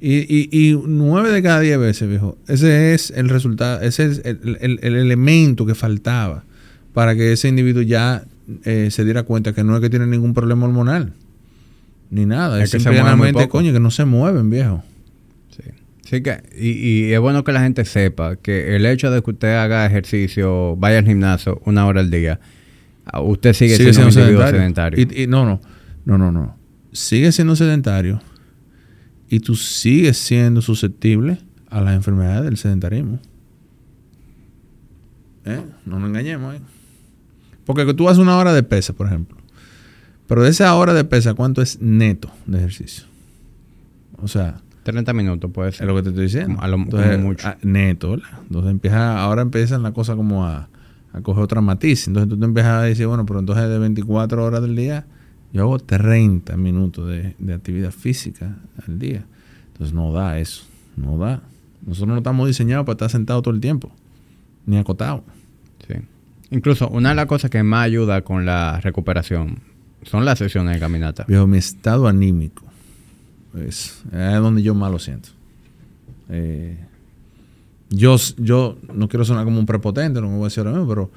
Y, y, nueve de cada diez veces, viejo, ese es el resultado, ese es el elemento que faltaba para que ese individuo ya eh, se diera cuenta que no es que tiene ningún problema hormonal, ni nada. Es, que simplemente, coño, que no se mueven, viejo. Sí. Que, y, es bueno que la gente sepa que el hecho de que usted haga ejercicio, vaya al gimnasio una hora al día, usted sigue, siendo, un sedentario. Y, no, no, no, no, no. Sigue siendo sedentario y tú sigues siendo susceptible a las enfermedades del sedentarismo. ¿Eh? No nos engañemos. ¿eh? Porque tú haces una hora de pesa, por ejemplo. Pero de esa hora de pesa, ¿cuánto es neto de ejercicio? O sea... 30 minutos puede ser. Es lo que te estoy diciendo. A lo mucho. Ah, neto, Entonces empieza, ahora empiezan la cosa como a, a coger otra matiz. Entonces tú te empiezas a decir, bueno, pero entonces de 24 horas del día, yo hago 30 minutos de, de actividad física al día. Entonces no da eso. No da. Nosotros no estamos diseñados para estar sentados todo el tiempo. Ni acotado. Sí. Incluso una de las cosas que más ayuda con la recuperación son las sesiones de caminata. Viejo, mi estado anímico es, donde yo más lo siento. Eh, yo, yo no quiero sonar como un prepotente, no me voy a decir ahora mismo, pero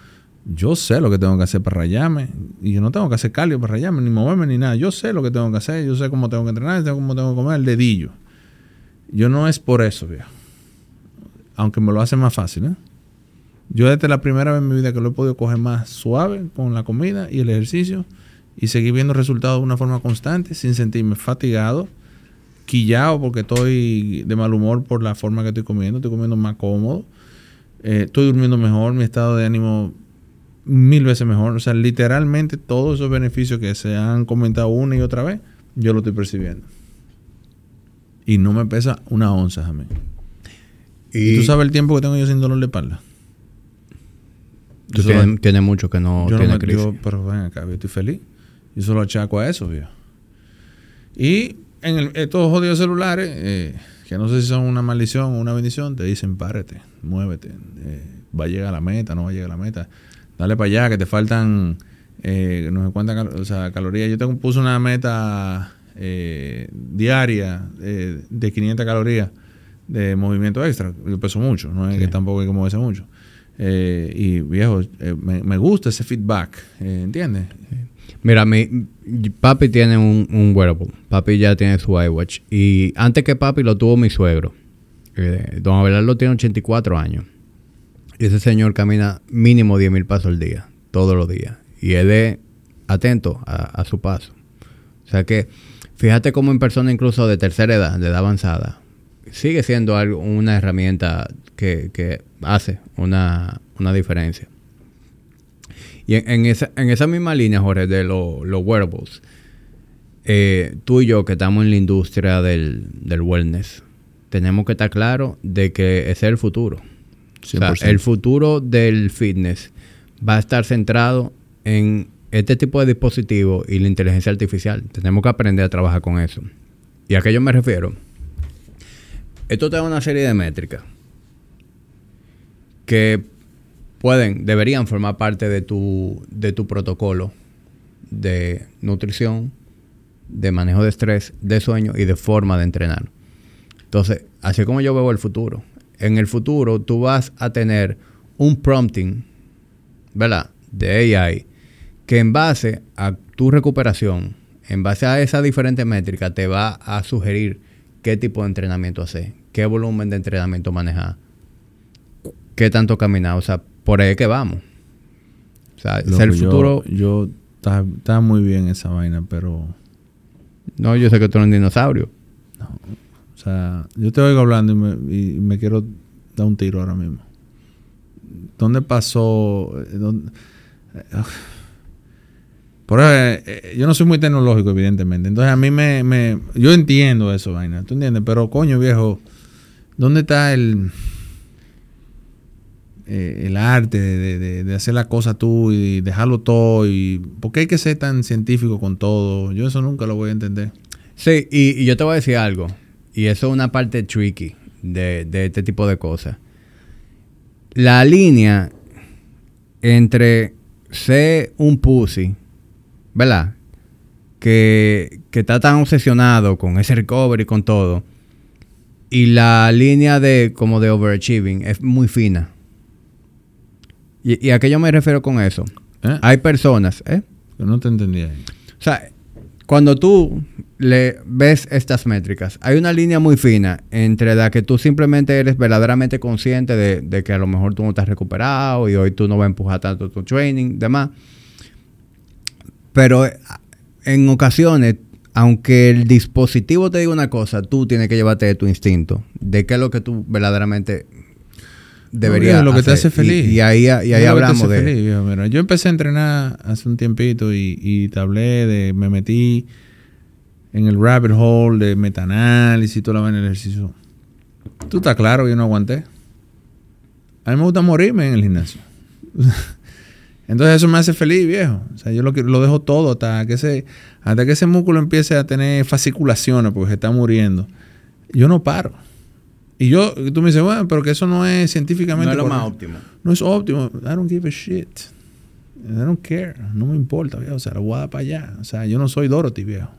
yo sé lo que tengo que hacer para rayarme. Y yo no tengo que hacer cardio para rayarme, ni moverme, ni nada. Yo sé lo que tengo que hacer, yo sé cómo tengo que entrenar, sé cómo tengo que comer el dedillo. Yo no es por eso, viejo. Aunque me lo hace más fácil, ¿eh? Yo desde la primera vez en mi vida que lo he podido coger más suave con la comida y el ejercicio y seguir viendo resultados de una forma constante sin sentirme fatigado, quillado porque estoy de mal humor por la forma que estoy comiendo, estoy comiendo más cómodo, eh, estoy durmiendo mejor, mi estado de ánimo mil veces mejor. O sea, literalmente todos esos beneficios que se han comentado una y otra vez, yo lo estoy percibiendo. Y no me pesa una onza a mí. ¿Y, tú sabes el tiempo que tengo yo sin dolor de espalda? tiene, mucho que no tiene crisis. pero ven acá, yo estoy feliz. Yo solo achaco a eso, viejo. Y en estos jodidos celulares, eh, que no sé si son una maldición o una bendición, te dicen párate, muévete, eh, va a llegar a la meta, no va a llegar a la meta, dale para allá, que te faltan eh, no sé cuántas o sea, calorías. Yo tengo, puse una meta eh, diaria eh, de 500 calorías de movimiento extra. Yo peso mucho, no es que tampoco hay que moverse mucho. Y viejo, me, me, gusta ese feedback, ¿entiendes? Mira, mi, papi tiene un, un wearable. Papi ya tiene su iWatch. Y antes que papi lo tuvo mi suegro. don Abelardo tiene 84 años. Y ese señor camina mínimo 10 mil pasos al día, todos los días. Y él es atento a, su paso. O sea que, fíjate cómo en personas incluso de tercera edad, de edad avanzada, sigue siendo algo, una herramienta que, hace una, diferencia. Y en, esa, en esa misma línea, Jorge, de los wearables, eh, tú y yo que estamos en la industria del, wellness, tenemos que estar claros de que ese es el futuro. O sea, el futuro del fitness va a estar centrado en este tipo de dispositivos y la inteligencia artificial. Tenemos que aprender a trabajar con eso. ¿Y a qué yo me refiero? Esto te da una serie de métricas que pueden, deberían formar parte de tu, de tu protocolo de nutrición, de manejo de estrés, de sueño y de forma de entrenar. Entonces, así como yo veo el futuro. En el futuro tú vas a tener un prompting, ¿verdad? De AI que en base a tu recuperación, en base a esa diferente métrica, te va a sugerir qué tipo de entrenamiento hacer, qué volumen de entrenamiento manejar, qué tanto caminar. O sea, por ahí que vamos. O sea, es el futuro. Yo, está, muy bien esa vaina, pero. No, yo sé que tú eres un dinosaurio. No. O sea, yo te oigo hablando y me, y me quiero dar un tiro ahora mismo. ¿Dónde pasó? ¿Dónde? Por eh, eh, yo no soy muy tecnológico, evidentemente. Entonces a mí me, me, Yo entiendo eso, vaina. ¿Tú entiendes? Pero coño, viejo, ¿dónde está el... Eh, el arte de, de, hacer la cosa tú y dejarlo todo y por qué hay que ser tan científico con todo yo eso nunca lo voy a entender sí y, yo te voy a decir algo y eso es una parte tricky de, de este tipo de cosas la línea entre ser un pussy ¿verdad? Que, está tan obsesionado con ese recovery, con todo. Y la línea de como de overachieving es muy fina. ¿Y, a qué yo me refiero con eso? ¿Eh? Hay personas, ¿eh? Yo no te entendía. O sea, cuando tú le ves estas métricas, hay una línea muy fina entre la que tú simplemente eres verdaderamente consciente de, de que a lo mejor tú no estás recuperado y hoy tú no vas a empujar tanto tu training, demás. Pero eh, en ocasiones, aunque el dispositivo te diga una cosa, tú tienes que llevarte de tu instinto, de qué es lo que tú verdaderamente deberías lo que te hace feliz. Y, ahí, y ahí hablamos de... Feliz, yo empecé a entrenar hace un tiempito y, y te hablé de... Me metí en el rabbit hole de metaanálisis y todo lo en el ejercicio. Tú estás claro, yo no aguanté. A mí me gusta morirme en el gimnasio. Entonces eso me hace feliz, viejo. O sea, yo lo, lo dejo todo hasta que, ese, hasta que ese músculo empiece a tener fasciculaciones porque se está muriendo. Yo no paro. Y yo, tú me dices, bueno, pero que eso no es científicamente. No es lo más óptimo. No es óptimo. I don't give a shit. I don't care. No me importa, viejo. O sea, lo voy a dar para allá. O sea, yo no soy Dorothy, viejo.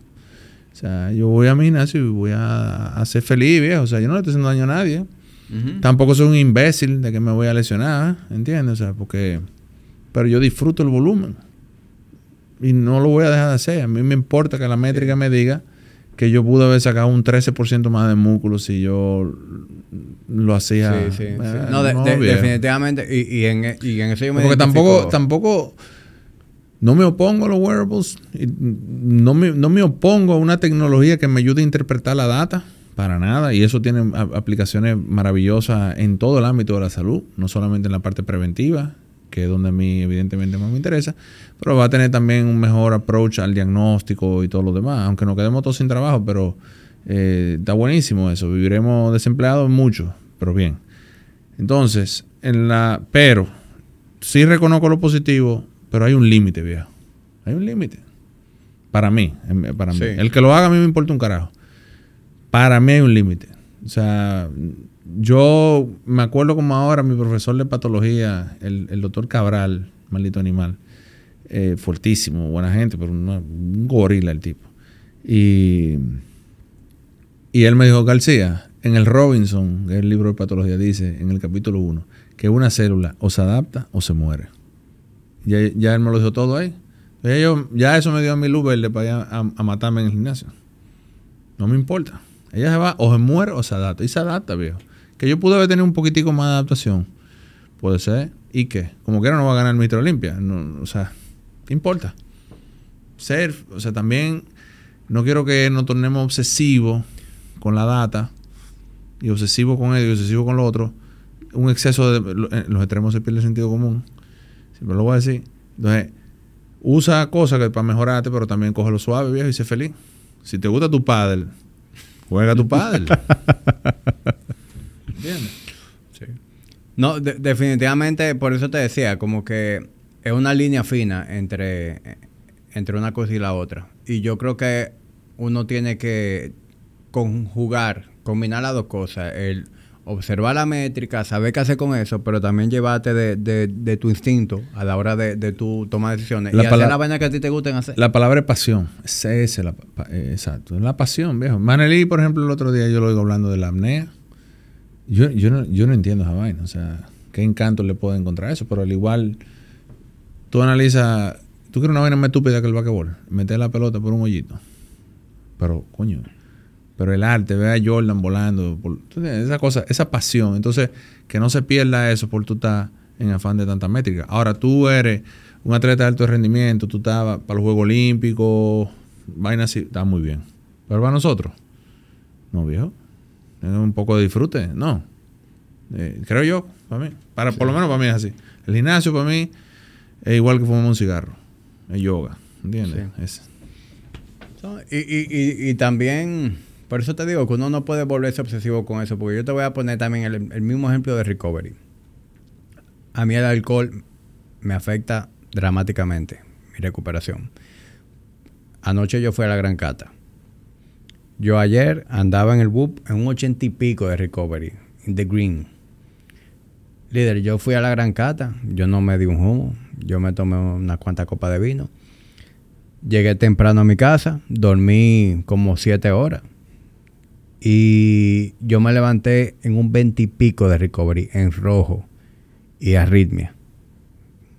O sea, yo voy a mi gimnasio y voy a, a ser feliz, viejo. O sea, yo no le estoy haciendo daño a nadie. Tampoco soy un imbécil de que me voy a lesionar, ¿entiendes? O sea, porque pero yo disfruto el volumen. Y no lo voy a dejar de hacer. A mí me importa que la métrica me diga que yo pude haber sacado un 13% más de músculo si yo lo hacía. Sí, sí, eh, No, definitivamente. Y, en, y en eso yo me Porque tampoco, tampoco no me opongo a los wearables. No me, no me opongo a una tecnología que me ayude a interpretar la data. Para nada. Y eso tiene aplicaciones maravillosas en todo el ámbito de la salud. No solamente en la parte preventiva que es donde a mí evidentemente más me interesa, pero va a tener también un mejor approach al diagnóstico y todo lo demás, aunque nos quedemos todos sin trabajo, pero eh, está buenísimo eso, viviremos desempleados mucho, pero bien. Entonces, en la, pero, sí reconozco lo positivo, pero hay un límite, viejo. Hay un límite. Para mí, para mí. El que lo haga a mí me importa un carajo. Para mí hay un límite. O sea, yo me acuerdo como ahora mi profesor de patología, el, doctor Cabral, maldito animal, eh, fuertísimo, buena gente, pero un gorila el tipo. Y, y él me dijo, García, en el Robinson, el libro de patología, dice en el capítulo 1 que una célula o se adapta o se muere. Ya, ya él me lo dijo todo ahí. Ya, yo, ya eso me dio a mi luz verde para ir a, a, matarme en el gimnasio. No me importa. Ella se va o se muere o se adapta. Y se adapta, viejo. Que yo pude haber tenido un poquitico más de adaptación. Puede ser. ¿Y qué? Como quiera no va a ganar el Mister Olimpia. No, o sea, ¿qué importa? Ser, o sea, también no quiero que nos tornemos obsesivos con la data y obsesivos con ello y obsesivos con lo otro. Un exceso de eh, los extremos se pierde el sentido común. Siempre lo voy a decir. Entonces, usa cosas que para mejorarte, pero también cógelo suave, viejo, y sé feliz. Si te gusta tu padre, juega tu padre. ¿Entiendes? No, definitivamente, por eso te decía, como que es una línea fina entre, entre una cosa y la otra. Y yo creo que uno tiene que conjugar, combinar las dos cosas. El observar la métrica, saber qué hacer con eso, pero también llevarte de, tu instinto a la hora de, tu toma de decisiones. y hacer la vaina que a ti te gusten hacer. La palabra es pasión. Es esa, la, eh, exacto. Es la pasión, viejo. Manelí, por ejemplo, el otro día yo lo oigo hablando de la apnea yo, yo, no, yo no entiendo esa vaina. O sea, qué encanto le puede encontrar eso. Pero al igual, tú analizas. Tú quieres una vaina más estúpida que el basquetbol. Meter la pelota por un hoyito. Pero, coño. Pero el arte, ve a Jordan volando. esa cosa, esa pasión. Entonces, que no se pierda eso por tú estás en afán de tanta métrica. Ahora, tú eres un atleta de alto rendimiento. Tú estás para los Juegos Olímpicos. Vaina así. Está muy bien. Pero para nosotros. No, viejo un poco de disfrute, no. Eh, creo yo, para mí. Para, Por lo menos para mí es así. El gimnasio para mí es igual que fumar un cigarro. Es yoga. ¿Entiendes? y, y, y, también, por eso te digo que uno no puede volverse obsesivo con eso, porque yo te voy a poner también el, el mismo ejemplo de recovery. A mí el alcohol me afecta dramáticamente mi recuperación. Anoche yo fui a la Gran Cata. Yo ayer andaba en el BUP en un ochenta y pico de recovery, in the green. Líder, yo fui a la Gran Cata, yo no me di un humo, yo me tomé unas cuantas copas de vino. Llegué temprano a mi casa, dormí como siete horas. Y yo me levanté en un veintipico de recovery, en rojo y arritmia.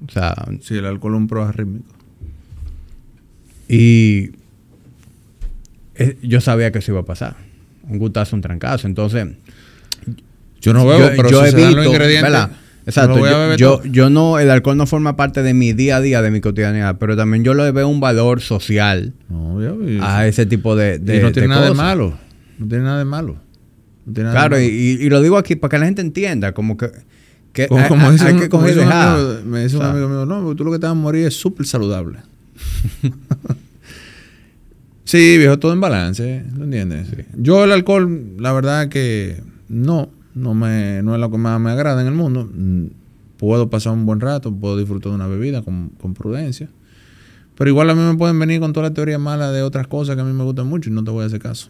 O sea. Sí, el alcohol es un. Y yo sabía que eso iba a pasar. Un gustazo, un trancazo. Entonces, yo no veo, pero yo si evito, los ingredientes. Exacto. yo, yo, no, el alcohol no forma parte de mi día a día, de mi cotidianidad, pero también yo le veo un valor social a ese tipo de, de y no tiene nada de malo. No tiene nada de malo. claro, Y, y, lo digo aquí para que la gente entienda, como que, que como, como hay, que coger Me dice un amigo mío, no, tú lo que te vas a morir es súper saludable. Sí, viejo, todo en balance, ¿lo entiendes? Yo el alcohol, la verdad que no, no, me, no es lo que más me agrada en el mundo. Mm, puedo pasar un buen rato, puedo disfrutar de una bebida con, prudencia. Pero igual a mí me pueden venir con toda la teoría mala de otras cosas que a mí me gustan mucho y no te voy a hacer caso.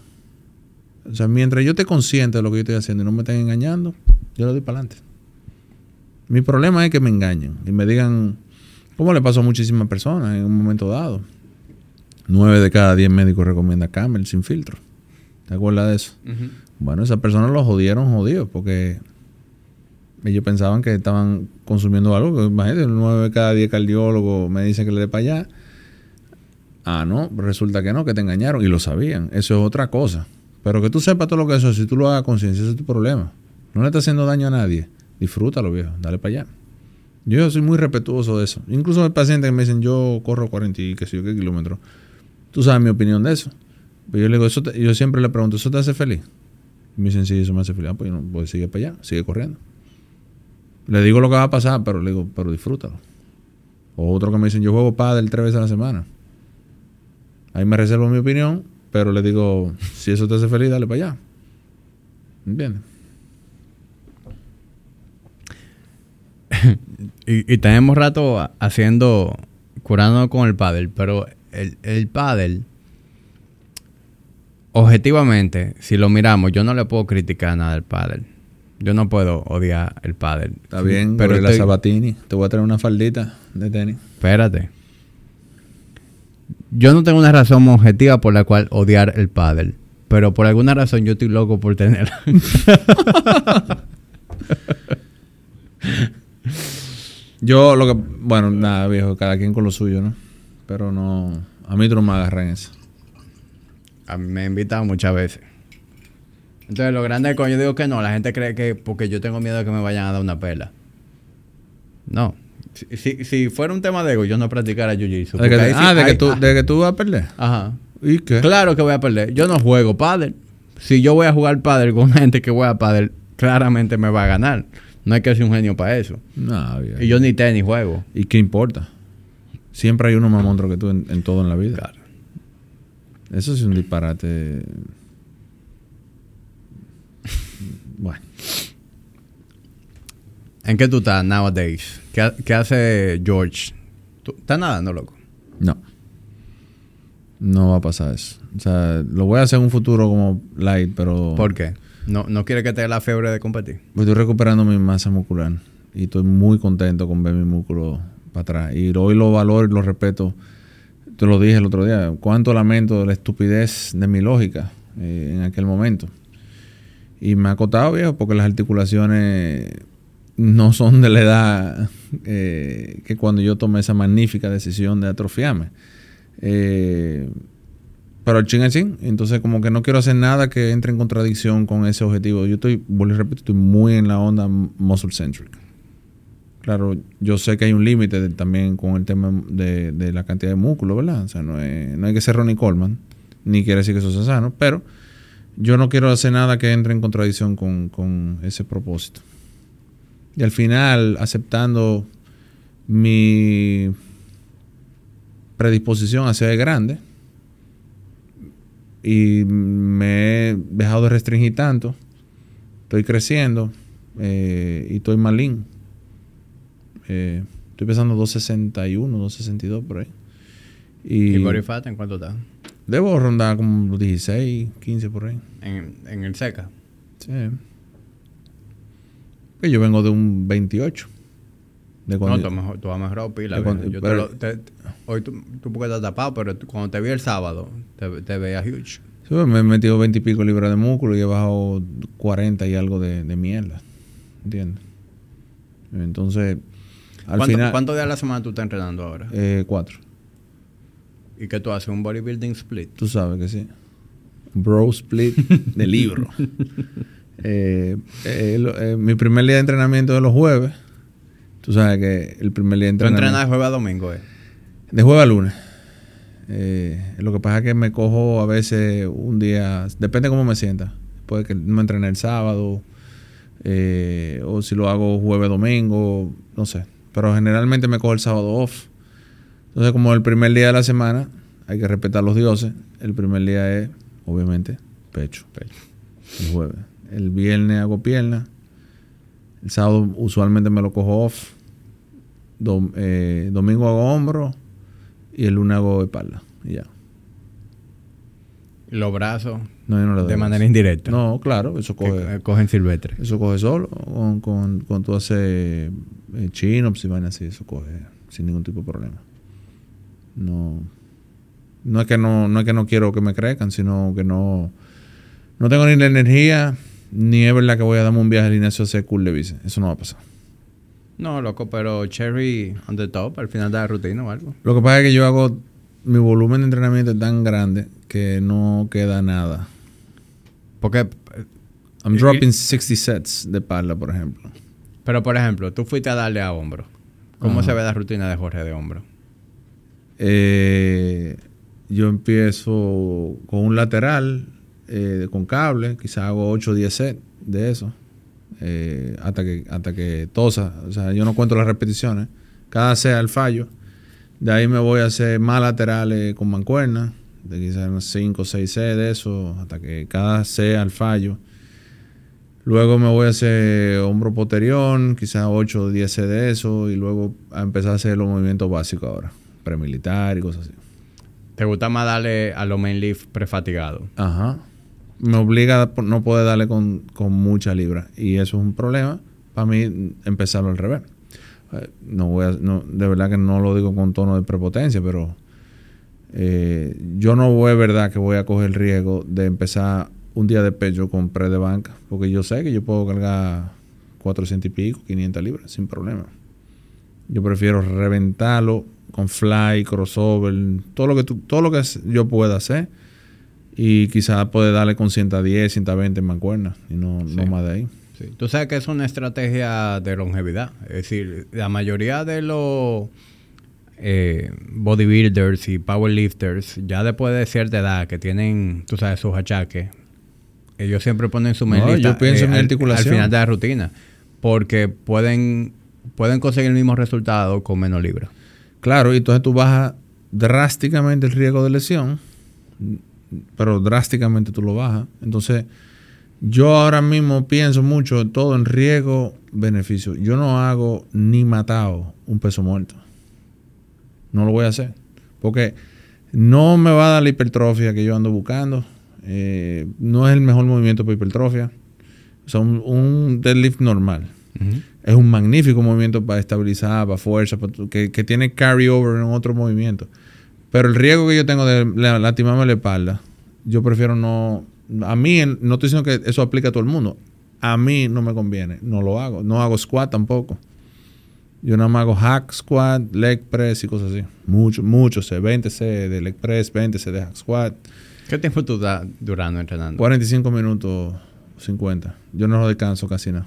O sea, mientras yo esté consciente de lo que yo estoy haciendo y no me estén engañando, yo lo doy para adelante. Mi problema es que me engañen y me digan, como le pasó a muchísimas personas en un momento dado 9 de cada 10 médicos recomienda Camel sin filtro. ¿Te acuerdas de eso? Bueno, esas personas lo jodieron jodidos porque ellos pensaban que estaban consumiendo algo. Imagínate, 9 de cada 10 cardiólogos me dicen que le dé para allá. Ah, no, resulta que no, que te engañaron y lo sabían. Eso es otra cosa. Pero que tú sepas todo lo que eso, si tú lo hagas conciencia, ese es tu problema. No le estás haciendo daño a nadie. Disfrútalo, viejo. Dale para allá. Yo soy muy respetuoso de eso. Incluso hay pacientes que me dicen, yo corro 40 y qué sé yo qué kilómetros. Tú sabes mi opinión de eso. Pero yo le digo, eso yo siempre le pregunto, ¿eso te hace feliz? Y me dicen, sí, eso me hace feliz. Ah, pues, no, pues sigue para allá, sigue corriendo. Le digo lo que va a pasar, pero le digo, pero disfrútalo. O otro que me dicen, yo juego pádel tres veces a la semana. Ahí me reservo mi opinión, pero le digo, si eso te hace feliz, dale para allá. ¿Entiendes? y, tenemos rato haciendo, curando con el pádel, pero el, el pádel, objetivamente, si lo miramos, yo no le puedo criticar nada al pádel. Yo no puedo odiar el pádel. Está bien, pero la Sabatini. Te voy a traer una faldita de tenis. Espérate. Yo no tengo una razón objetiva por la cual odiar el pádel. Pero por alguna razón yo estoy loco por tenerla. Yo lo que... Bueno, nada, viejo. Cada quien con lo suyo, ¿no? Pero no... A mí tú no me agarras en eso. A mí me han invitado muchas veces. Entonces, lo grande es cuando yo digo que no, la gente cree que porque yo tengo miedo de que me vayan a dar una pela. No. Si, si, si fuera un tema de ego, yo no practicara jiu-jitsu. Que- ah, de que, tú, ah, de que tú vas a perder. Ajá. ¿Y qué? Claro que voy a perder. Yo no juego pádel. Si yo voy a jugar pádel con gente que juega pádel, claramente me va a ganar. No hay que ser un genio para eso. No, viejo. Y yo ni tenis juego. ¿Y qué importa? Siempre hay uno más monstruo que tú en, en todo en la vida. Claro. Eso es un disparate. Bueno, ¿En qué tú estás nowadays? ¿Qué, qué hace George? ¿Tú estás nadando, loco? no. No va a pasar eso. O sea, lo voy a hacer en un futuro como light, pero. ¿Por qué? No, no quiere que te dé la fiebre de competir. Pues estoy recuperando mi masa muscular. Y estoy muy contento con ver mi músculo para atrás. Y hoy lo valoro y lo respeto. Te lo dije el otro día. Cuánto lamento la estupidez de mi lógica eh, en aquel momento. Y me ha costado, viejo, porque las articulaciones no son de la edad eh, que cuando yo tomé esa magnífica decisión de atrofiarme. Eh, pero el chin es chin. Entonces, como que no quiero hacer nada que entre en contradicción con ese objetivo. Yo estoy, vuelvo y repito, estoy muy en la onda muscle centric. Claro, yo sé que hay un límite también con el tema de, la cantidad de músculo, ¿verdad? O sea, no, hay que ser Ronnie Coleman, ni quiere decir que eso sea sano, pero yo no quiero hacer nada que entre en contradicción con, ese propósito. Y al final, aceptando mi predisposición hacia el grande, y me he dejado de restringir tanto, estoy creciendo eh, y estoy lean. Eh, estoy pesando 261, 262 por ahí. ¿Y, Y, body fat en cuánto está? debo rondar como los 16, 15 por ahí. En, en el seca. Sí. Que yo vengo de un 28. De No, cuando tú, mejor, tú has mejorado pila. cuando- Yo te pero- lo- te- hoy tú, tú porque estás tapado, pero tú- cuando te vi el sábado, te, te veía huge. Sí, me he metido 20 y pico libras de músculo y he bajado 40 y algo de, de mierda. ¿Entiendes? Entonces, al ¿Cuánto- final... ¿Cuántos días a la semana tú estás entrenando ahora? Eh, cuatro. ¿Y qué tú haces? ¿Un bodybuilding split? Tú sabes que sí. Bro split de libro. Eh, eh, eh, mi primer día de entrenamiento de los jueves. Tú sabes que el primer día de Tú entrenamiento... entrenas de jueves a domingo, ¿eh? De jueves a lunes. Eh, lo que pasa es que me cojo a veces un día... Depende cómo me sienta. Puede que no entrene el sábado. eh, o si lo hago jueves, domingo. No sé. Pero generalmente me cojo el sábado off. Entonces, como el primer día de la semana, hay que respetar los dioses. El primer día es, obviamente, pecho. El jueves. El viernes hago pierna. El sábado usualmente me lo cojo off. Dom- eh, domingo hago hombro. Y el lunes hago espalda. Y ya. Los brazos, No, yo no le doy de más. manera indirecta. No, claro, eso coge. cogen silvestre. Eso coge solo. Con, con, con tú haces eh, chin-ups y vainas así, eso coge sin ningún tipo de problema. No. No es que no, no es que no quiero que me crezcan, sino que no. No tengo ni la energía, ni es verdad que voy a darme un viaje al gimnasio a hacer cool de bici. Eso no va a pasar. No, loco, pero cherry on the top al final de la rutina o algo. Lo que pasa es que yo hago. Mi volumen de entrenamiento es tan grande que no queda nada. Porque, eh, I'm Y- dropping 60 sets de pala, por ejemplo. Pero por ejemplo, tú fuiste a darle a hombro. ¿Cómo Ajá. se ve la rutina de Jorge de hombro? Eh, yo empiezo con un lateral, eh, con cable, quizás hago 8 o 10 sets de eso, eh, hasta, que, hasta que tosa. O sea, yo no cuento las repeticiones, cada set al fallo. De ahí me voy a hacer más laterales con mancuerna, de quizás unos 5 o 6 sets de eso, hasta que cada set al fallo. Luego me voy a hacer hombro posterior, quizás 8 o 10 sets de eso, y luego a empezar a hacer los movimientos básicos ahora, premilitar y cosas así. ¿Te gusta más darle a los main lift prefatigados? Ajá. Me obliga a no poder darle con, con mucha libra. Y eso es un problema para mí empezarlo al revés. Eh, no voy a, no, de verdad que no lo digo con tono de prepotencia, pero eh, yo no voy, verdad, que voy a coger el riesgo de empezar un día de pecho con pre de banca, porque yo sé que yo puedo cargar 400 y pico, 500 libras, sin problema. Yo prefiero reventarlo con fly, crossover, todo lo que todo lo que yo pueda hacer y quizás puede darle con 110, 120 en mancuerna y no, no más de ahí. Sí. Tú sabes que es una estrategia de longevidad. Es decir, la mayoría de los eh, bodybuilders y powerlifters, ya después de cierta edad que tienen, tú sabes, sus achaques, ellos siempre ponen su no, yo pienso en eh, al, articulación. al final de la rutina. Porque pueden, pueden conseguir el mismo resultado con menos libras. Claro, y entonces tú bajas drásticamente el riesgo de lesión, pero drásticamente tú lo bajas. Entonces, yo ahora mismo pienso mucho todo en riesgo-beneficio. Yo no hago ni matado un peso muerto. No lo voy a hacer. Porque no me va a dar la hipertrofia que yo ando buscando. Eh, no es el mejor movimiento para hipertrofia. O sea, un, un deadlift normal. Es un magnífico movimiento para estabilizar, para fuerza, para, que, que, tiene carryover en otro movimiento. Pero el riesgo que yo tengo de lastimarme la espalda, yo prefiero no. A mí, no estoy diciendo que eso aplica a todo el mundo. A mí no me conviene. No lo hago. No hago squat tampoco. Yo nada más hago hack squat, leg press y cosas así. Mucho, mucho C. 20 C de leg press, 20 C de hack squat. ¿Qué tiempo tú estás durando entrenando? 45 minutos, 50. Yo no lo descanso casi nada.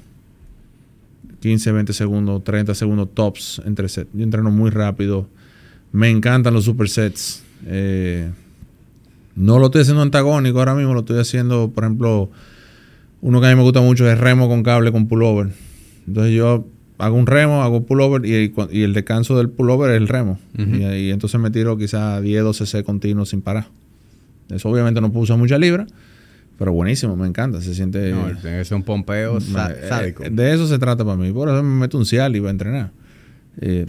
15, 20 segundos, 30 segundos tops entre sets. Yo entreno muy rápido. Me encantan los supersets. Eh, no lo estoy haciendo antagónico ahora mismo, lo estoy haciendo, por ejemplo, uno que a mí me gusta mucho es remo con cable con pullover. Entonces yo hago un remo, hago pullover y, y el descanso del pullover es el remo. Uh -huh. y, y, entonces me tiro quizás 10, 12 C continuos sin parar. Eso obviamente no puedo usar mucha libra, pero buenísimo, me encanta. Se siente. No, tiene que ser un pompeo sádico. Eh, de eso se trata para mí. Por eso me meto un cial y voy a entrenar. Eh,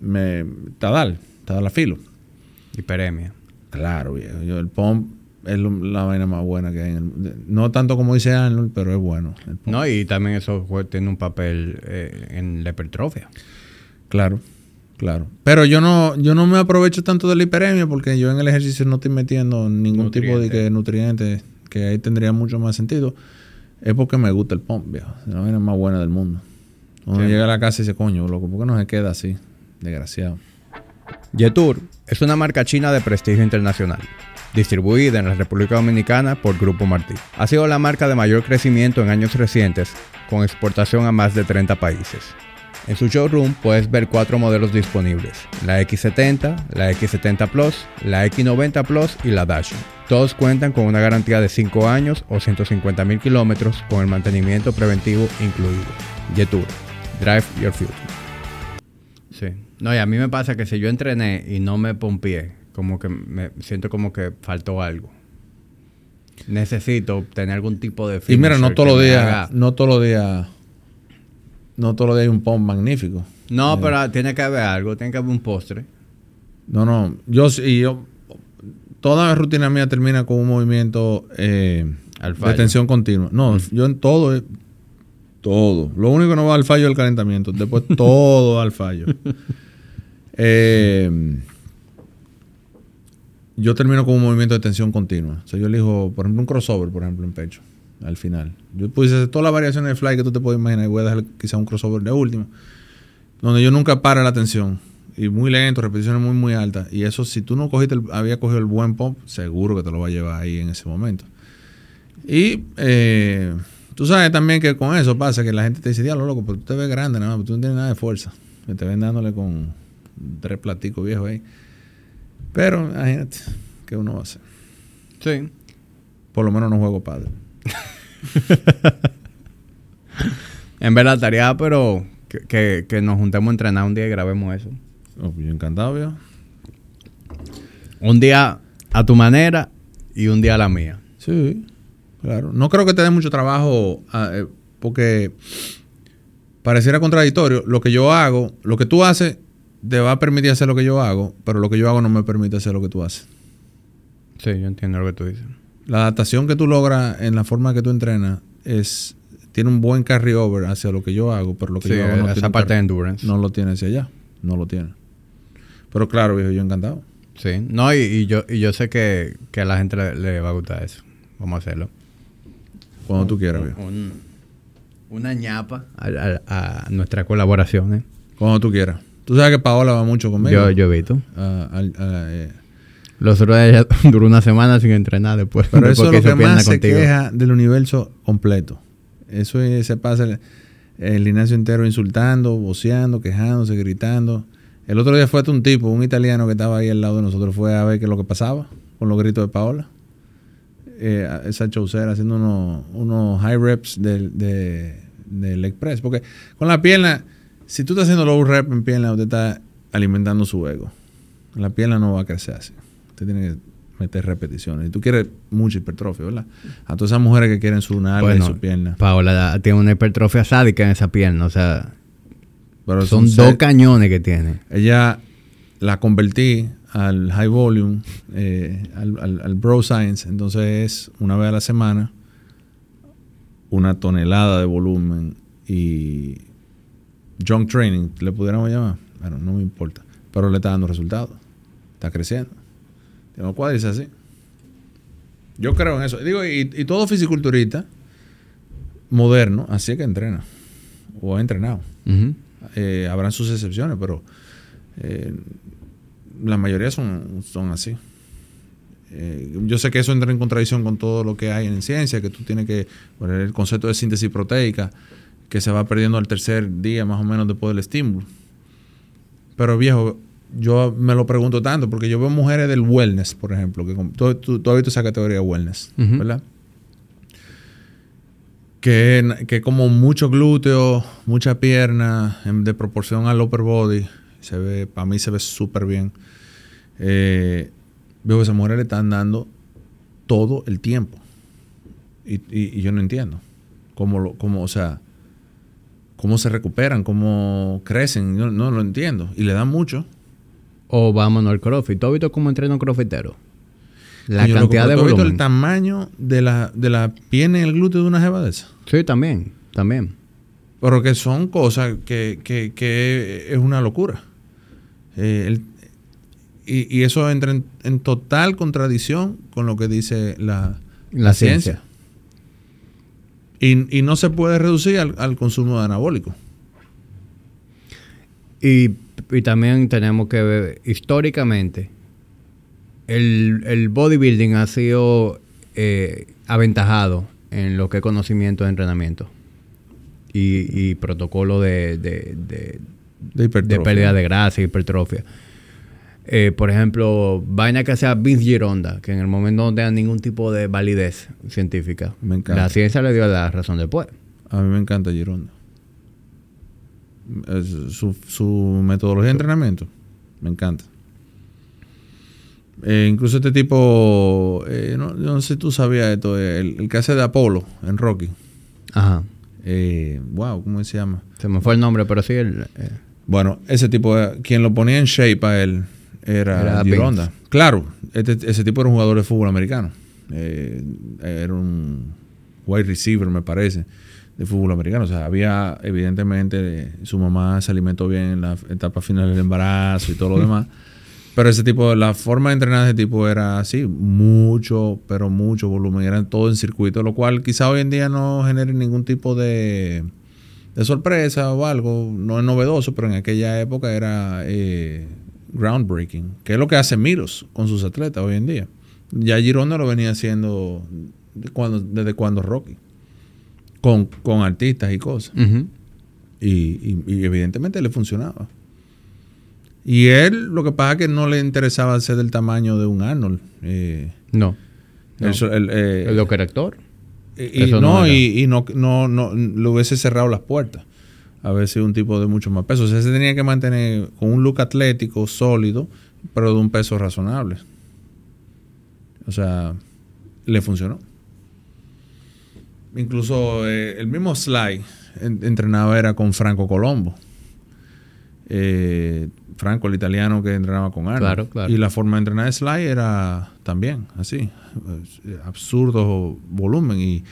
me, Tadal, Tadal a filo. Hiperemia. Claro, viejo. Yo, el pump es la vaina más buena que hay en el No tanto como dice Arnold, pero es bueno. No, y también eso tiene un papel eh, en la hipertrofia. Claro, claro. Pero yo no, yo no me aprovecho tanto de la hiperemia porque yo en el ejercicio no estoy metiendo ningún Nutriente. tipo de que, nutrientes que ahí tendría mucho más sentido. Es porque me gusta el pump, viejo. Es la vaina más buena del mundo. Uno sí. llega a la casa y dice, coño, loco, ¿por qué no se queda así? Desgraciado. Yetur es una marca china de prestigio internacional, distribuida en la República Dominicana por Grupo Martí. Ha sido la marca de mayor crecimiento en años recientes, con exportación a más de 30 países. En su showroom puedes ver cuatro modelos disponibles, la X70, la X70 Plus, la X90 Plus y la Dash. Todos cuentan con una garantía de 5 años o 150 mil kilómetros con el mantenimiento preventivo incluido. Yetur, Drive Your Future. Sí. No, y a mí me pasa que si yo entrené y no me pompié, como que me siento como que faltó algo. Necesito tener algún tipo de Y mira, no todos los días, no todos los días, no todos los días hay un pump magnífico. No, eh. pero tiene que haber algo, tiene que haber un postre. No, no, yo y yo toda la rutina mía termina con un movimiento eh, de tensión continua. No, yo en todo todo. Lo único que no va al fallo es el calentamiento. Después todo al fallo. Eh, yo termino con un movimiento de tensión continua. O sea, yo elijo, por ejemplo, un crossover, por ejemplo, en pecho, al final. Yo puse todas las variaciones de fly que tú te puedes imaginar y voy a dejar quizá un crossover de último, donde yo nunca para la tensión. Y muy lento, repeticiones muy, muy altas. Y eso, si tú no cogiste el, había cogido el buen pump, seguro que te lo va a llevar ahí en ese momento. Y eh, tú sabes también que con eso pasa que la gente te dice, diablo, loco, pero tú te ves grande, nada más, tú no tienes nada de fuerza. Me te ven dándole con tres platicos viejos ahí. Pero, imagínate, ¿qué uno va a hacer? Sí. Por lo menos no juego padre. en verdad, estaría, pero que, que, que, nos juntemos a entrenar un día y grabemos eso. Oh, yo encantado. Un día a tu manera y un día a la mía. Sí, claro. No creo que te dé mucho trabajo eh, porque pareciera contradictorio. Lo que yo hago, lo que tú haces te va a permitir hacer lo que yo hago, pero lo que yo hago no me permite hacer lo que tú haces. Sí, yo entiendo lo que tú dices. La adaptación que tú logras en la forma que tú entrenas es tiene un buen carry over hacia lo que yo hago, pero lo que Sí, yo hago no esa tiene un parte de endurance. no lo tiene hacia allá, no lo tiene. Pero claro, viejo, yo encantado. Sí, no, y, y yo, y yo sé que, que a la gente le, le va a gustar eso. Vamos a hacerlo. Cuando tú quieras, viejo. Un- una ñapa a, a- a nuestra colaboración. ¿eh? Cuando tú quieras. Tú sabes que Paola va mucho conmigo. Yo, yo he visto. Ah, ah, eh, Los ella duró una semana sin entrenar después. Pero después eso es lo que pierna más se contigo. queja del universo completo. Eso es- se pasa el, el gimnasio entero insultando, voceando, quejándose, gritando. El otro día fue hasta un tipo, un italiano que estaba ahí al lado de nosotros, fue a ver qué es lo que pasaba con los gritos de Paola. Eh, esa chaucera haciendo unos, unos high reps del, de, del leg press. Porque con la pierna, si tú estás haciendo low rep en pierna, usted está alimentando su ego. La pierna no va a crecer así. Usted tiene que meter repeticiones. Y tú quieres mucha hipertrofia, ¿verdad? A todas esas mujeres que quieren su nalga Bueno, y su pierna. Paola tiene una hipertrofia sádica en esa pierna. O sea, Pero son son dos cañones que tiene. Ella la convertí al high volume, eh, al, al- al bro science. Entonces es una vez a la semana una tonelada de volumen y junk training, le pudiéramos llamar. Bueno, no me importa. Pero le está dando resultados. Está creciendo. Tiene los cuadris así. Yo creo en eso. Digo, y, y todo fisiculturista moderno, así es que entrena. O ha entrenado. Eh, habrán sus excepciones, pero eh, la mayoría son, son así. Eh, yo sé que eso entra en contradicción con todo lo que hay en ciencia, que tú tienes que, bueno, el concepto de síntesis proteica, que se va perdiendo al tercer día más o menos después del estímulo. Pero viejo, yo me lo pregunto tanto, porque yo veo mujeres del wellness, por ejemplo, que tú, tú- tú has visto esa categoría de wellness. ¿verdad? que, que como mucho glúteo, mucha pierna, en- de proporción al upper body, se ve, para mí se ve súper bien. Eh, veo que esas mujeres le están dando todo el tiempo. Y, y- y yo no entiendo. Cómo, lo, cómo, o sea, cómo se recuperan, cómo crecen, yo no lo entiendo. Y le dan mucho. O vámonos al CrossFit. ¿Tú has visto cómo entrena un crossfitero? La loco, cantidad de ¿tú has visto volumen. el tamaño de la, de la pierna y el glúteo de una jeva de esa? Sí, también. También. Pero que son cosas que, que- que es una locura. Eh, el- y, y eso entra en, en total contradicción con lo que dice la, La ciencia. Y, y no se puede reducir al, al consumo de anabólico. Y, y también tenemos que ver, históricamente, el, el bodybuilding ha sido eh, aventajado en lo que es conocimiento de entrenamiento y, y protocolo de, de, de- De hipertrofia. de pérdida de grasa y hipertrofia. Eh, por ejemplo, vaina que sea Vince Gironda, que en el momento no tenga ningún tipo de validez científica. Me encanta. La ciencia le dio la razón después. A mí me encanta Gironda. Su, su metodología de entrenamiento me encanta. Eh, incluso este tipo, eh, no, yo no sé si tú sabías esto, eh, el, el que hace de Apolo en Rocky. Ajá. Eh, wow, ¿cómo se llama? Se me fue el nombre, pero sí el... eh, Bueno, ese tipo, quien lo ponía en shape a él era, Gironda. Claro, este- ese tipo era un jugador de fútbol americano. Era un wide receiver, me parece, de fútbol americano. O sea, había, evidentemente, su mamá se alimentó bien en la etapa final del embarazo y todo lo demás. Pero ese tipo, la forma de entrenar de ese tipo era así, mucho, pero mucho volumen, eran todo en circuito, lo cual quizá hoy en día no genere ningún tipo de, de sorpresa o algo, no es novedoso, pero en aquella época era eh, groundbreaking, que es lo que hace Miros con sus atletas hoy en día. Ya Gironda lo venía haciendo de cuando, desde cuando Rocky, con, con artistas y cosas. Y, y- y evidentemente le funcionaba. Y él, lo que pasa es que no le interesaba ser del tamaño de un Arnold. Eh, No. so- él, eh, ¿El lo que era actor? y, eso no, y, y no, no, no, le hubiese cerrado las puertas. A veces un tipo de mucho más peso. O sea, se tenía que mantener con un look atlético, sólido, pero de un peso razonable. O sea, le funcionó. Incluso eh, el mismo Sly en- entrenaba era con Franco Colombo. eh, Franco, el italiano que entrenaba con Arnold. Claro, claro. Y la forma de entrenar de Sly era también así, eh, absurdo volumen. Y,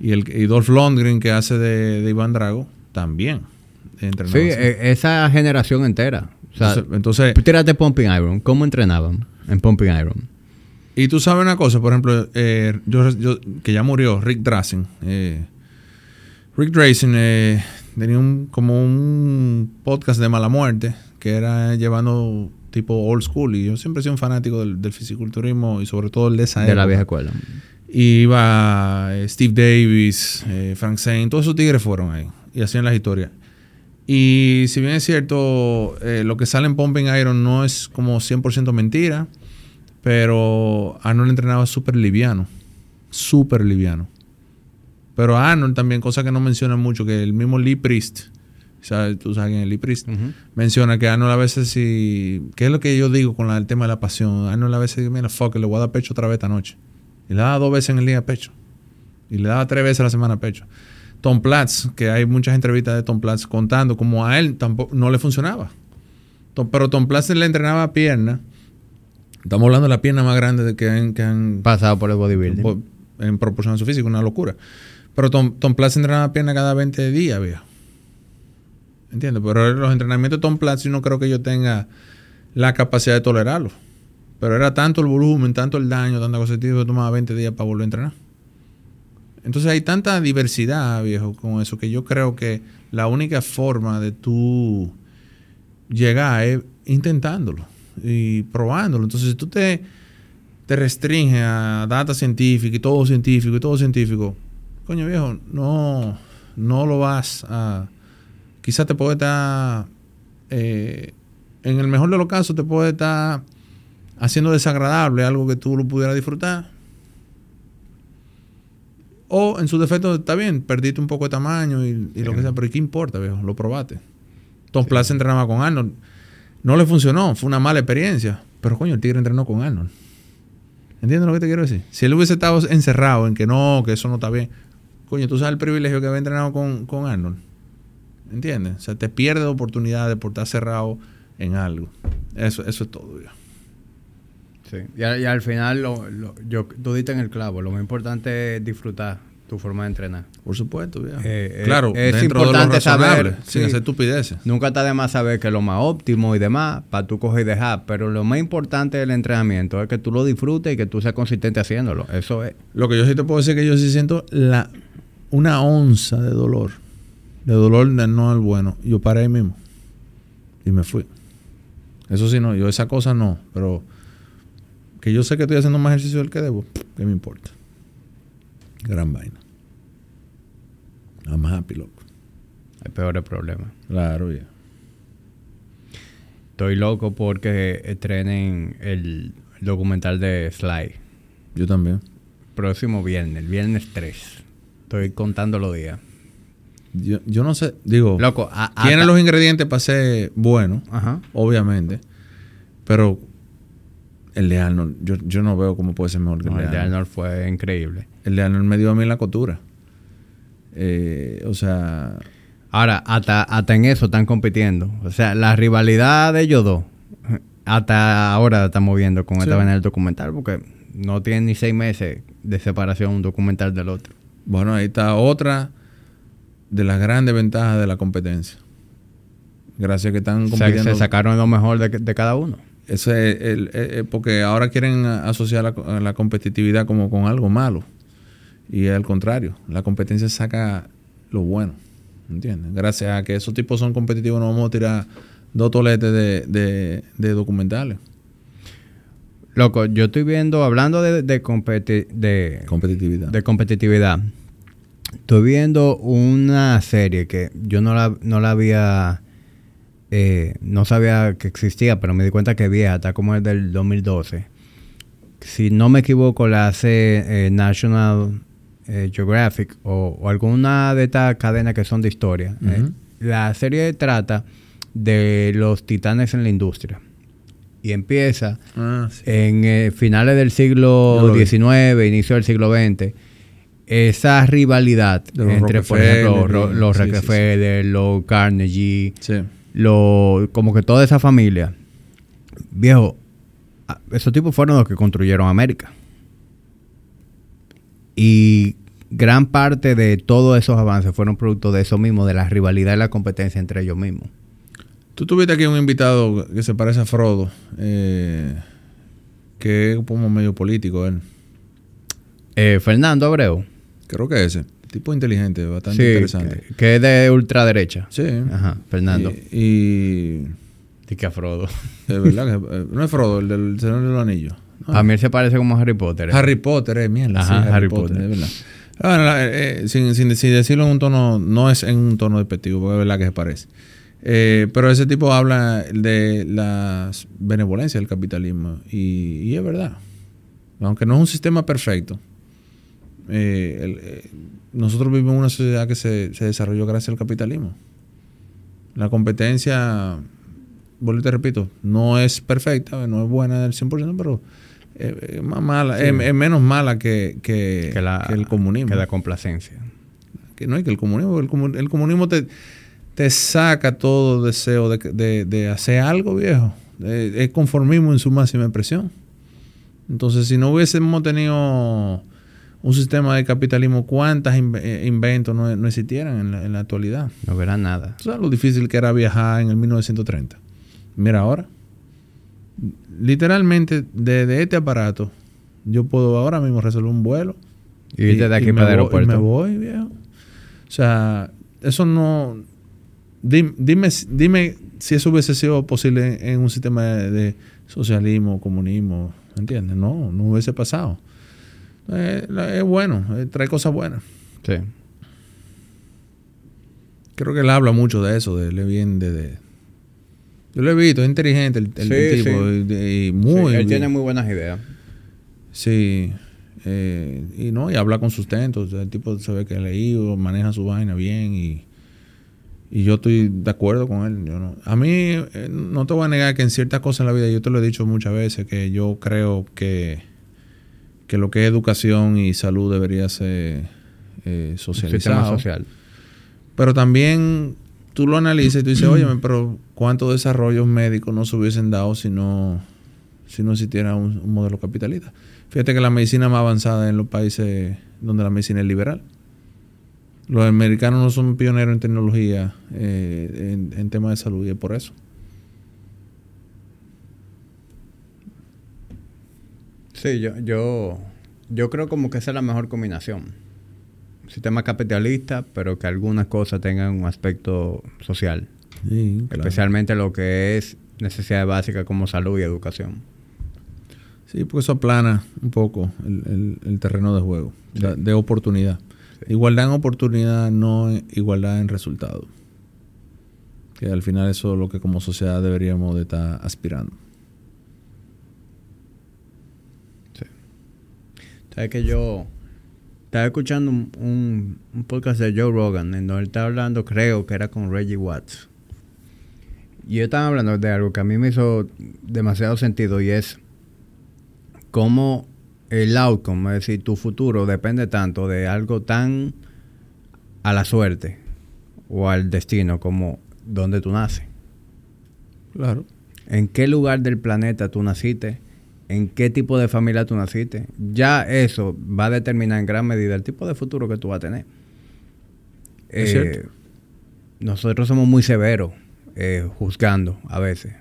y, el, y Dolph Lundgren que hace de, de Iván Drago también. entrenaba Sí, así. e- esa generación entera. O sea, entonces, entonces, tírate Pumping Iron. ¿Cómo entrenaban en Pumping Iron? Y tú sabes una cosa, por ejemplo, eh, yo, yo- que ya murió, Rick Drassen. eh, Rick Drassen eh, tenía un, como un podcast de mala muerte que era llevando tipo old school. Y yo siempre he sido un fanático del, del fisiculturismo y sobre todo el de esa De la época. vieja escuela. Y iba Steve Davis, Frank Zane, todos esos tigres fueron ahí y hacían las historias. Y si bien es cierto, lo que sale en Pumping Iron no es como 100% mentira, pero Arnold entrenaba súper liviano, súper liviano. Pero Arnold también, cosa que no mencionan mucho, que el mismo Lee Priest, ¿sabes? tú sabes quién es Lee Priest, menciona que Arnold a veces si... ¿Qué es lo que yo digo con la- el tema de la pasión? Arnold a veces dice, mira, fuck, le voy a dar pecho otra vez esta noche. Y le daba dos veces en el día pecho. Y le daba tres veces a la semana pecho. Tom Platz, que hay muchas entrevistas de Tom Platz contando como a él tampoco no le funcionaba. Tom- pero Tom Platz le entrenaba pierna. Estamos hablando de la pierna más grande de que han, que han Pasado por el bodybuilding. en proporción a su físico, una locura. Pero Tom, Tom Platz entrenaba pierna cada 20 días, viejo. ¿Entiendes? Pero los entrenamientos de Tom Platz yo no creo que yo tenga la capacidad de tolerarlo. Pero era tanto el volumen, tanto el daño, tanta cosa, que tomaba 20 días para volver a entrenar. Entonces hay tanta diversidad, viejo, con eso, que yo creo que la única forma de tú llegar es intentándolo y probándolo. Entonces, si tú te, te restringes a data científica y todo científico y todo científico, coño viejo, no, no lo vas a... Quizás te puede estar... eh, en el mejor de los casos te puede estar haciendo desagradable algo que tú lo pudieras disfrutar. O en su defecto está bien, perdiste un poco de tamaño y, y lo que sea, pero ¿y ¿qué importa, viejo? Lo probaste. Tom Platz entrenaba con Arnold. No le funcionó, fue una mala experiencia. Pero coño, el tigre entrenó con Arnold. ¿Entiendes lo que te quiero decir? Si él hubiese estado encerrado en que no, que eso no está bien, coño, tú sabes el privilegio que había entrenado con, con Arnold. ¿Entiendes? O sea, te pierdes oportunidades por estar cerrado en algo. Eso, eso es todo. Sí. Y, al, y al final, lo, lo- yo, tú diste en el clavo. Lo más importante es disfrutar tu forma de entrenar. Por supuesto, viejo. Eh, claro, es- de lo importante saber, sin sí. hacer estupideces. Nunca está de más saber que lo más óptimo y demás para tú coger y dejar. Pero lo más importante del entrenamiento es que tú lo disfrutes y que tú seas consistente haciéndolo. Eso es. Lo que yo sí te puedo decir es que yo sí siento la, una onza de dolor. De dolor de no al bueno. Yo paré ahí mismo. Y me fui. Eso sí, no. Yo esa cosa no. Pero que yo sé que estoy haciendo más ejercicio del que debo. ¿Qué me importa? Gran vaina. I'm happy, loco. Hay peores problemas. Claro, ya. Estoy loco porque estrenen el documental de Sly. Yo también. Próximo viernes, el viernes 3. Estoy contando los días. Yo, yo no sé. Digo, Loco, a- a- tiene los ingredientes para ser bueno. Ajá. obviamente. Pero el de Arnold, yo, yo no veo cómo puede ser mejor que No, el, el de de Arnold. Arnold fue increíble. El de me dio a mí la costura. Eh, o sea, Ahora, hasta, hasta en eso están compitiendo. O sea, la rivalidad de ellos dos, hasta ahora la estamos viendo con Sí. esta vaina del documental, porque no tienen ni seis meses de separación un documental del otro. bueno, ahí está otra de las grandes ventajas de la competencia. Gracias que están O sea, que compitiendo. se sacaron lo mejor de, de cada uno. Ese es el- el- el- porque ahora quieren asociar la, la competitividad como con algo malo. Y al contrario, la competencia saca lo bueno. ¿Entiendes? Gracias a que esos tipos son competitivos, no vamos a tirar dos toletes de, de- de documentales. Loco, yo estoy viendo, hablando de, de, competi- de, Competitividad. de competitividad, estoy viendo una serie que yo no la, no la había, eh, no sabía que existía, pero me di cuenta que es vieja, está como es del 2012. Si no me equivoco, la hace eh, National eh, Geographic o, o alguna de estas cadenas que son de historia. Eh, la serie trata de los titanes en la industria. Y empieza Ah, sí. en eh, finales del siglo. XIX, inicio del siglo XX, esa rivalidad los entre, por ejemplo, los sí, sí. Rockefeller, los Carnegie, Sí. lo, como que toda esa familia, viejo, esos tipos fueron los que construyeron América. Y gran parte de todos esos avances fueron producto de eso mismo, de la rivalidad y la competencia entre ellos mismos. Tú tuviste aquí un invitado que se parece a Frodo, eh, que es como medio político él. Eh, Fernando Abreu, Creo que ese. Tipo inteligente, bastante sí, interesante. que, que es de ultraderecha. Sí. Ajá, Fernando. Y, y Y que a Frodo. es verdad que eh, no es Frodo, el del Señor de los A mí se parece como Harry Potter. ¿eh? Harry Potter, eh, mierda. Ajá, sí, Harry Potter. es verdad. Ah, bueno, la- eh, sin, sin- sin decirlo en un tono, no es en un tono despectivo, porque es verdad que se parece. Eh, pero ese tipo habla de la benevolencia del capitalismo y, y es verdad. Aunque no es un sistema perfecto, eh, el- eh, nosotros vivimos en una sociedad que se, se desarrolló gracias al capitalismo. La competencia, vuelvo y te repito, no es perfecta, no es buena del 100%, pero eh, es más mala, es, es menos mala que, que- que, la, que el comunismo. Que la complacencia. Que no hay que el comunismo, el, comu- el comunismo te, te saca todo deseo de, de- de hacer algo viejo. Eh, Es conformismo en su máxima expresión. Entonces, si no hubiésemos tenido un sistema de capitalismo, ¿cuántas eh, inventos no, no existieran en la, en la actualidad? No verá nada. ¿Tú sabes lo difícil que era viajar en el 1930? Mira ahora. Literalmente, desde este aparato, yo puedo ahora mismo resolver un vuelo Y irte de aquí me para el y me aeropuerto. voy, viejo. O sea, eso no. Dime, dime, dime si eso hubiese sido posible en, en un sistema de, de socialismo, comunismo, ¿entiendes? No, no hubiese pasado. Eh, es bueno, eh, trae cosas buenas. Sí. Creo que él habla mucho de eso, de de, de- yo lo he visto, es inteligente el, el Sí, tipo, sí. y, muy Sí, él tiene muy buenas ideas. Sí, eh, y no, y habla con sustento. o sea, el tipo se ve que ha leído, maneja su vaina bien y, y yo estoy de acuerdo con él. Yo no, a mí eh, no te voy a negar que en ciertas cosas en la vida, yo te lo he dicho muchas veces, que yo creo que, que lo que es educación y salud debería ser eh, Un sistema socializado. social. Pero también tú lo analizas y tú dices, oye, pero ¿cuántos desarrollos médicos no se hubiesen dado si no, si no existiera un, un modelo capitalista? Fíjate que la medicina más avanzada en los países donde la medicina es liberal. Los americanos no son pioneros en tecnología, eh, en, en temas de salud, y es por eso. Sí, yo, yo, yo creo como que esa es la mejor combinación. Sistema capitalista, pero que algunas cosas tengan un aspecto social. Sí, claro. Especialmente lo que es necesidades básicas como salud y educación. Sí, porque eso aplana un poco el, el- el terreno de juego, de, de oportunidad. Igualdad en oportunidad, no igualdad en resultado. Que al final eso es lo que como sociedad deberíamos de estar aspirando. Sabes que yo estaba escuchando un, un- un podcast de Joe Rogan en donde él estaba hablando, creo que era con Reggie Watts. Y ellos estaban hablando de algo que a mí me hizo demasiado sentido y es cómo el outcome, es decir, tu futuro depende tanto de algo tan a la suerte o al destino como donde tú naces. Claro. en qué lugar del planeta tú naciste, en qué tipo de familia tú naciste. Ya eso va a determinar en gran medida el tipo de futuro que tú vas a tener. Es Eh, cierto. nosotros somos muy severos eh, juzgando a veces.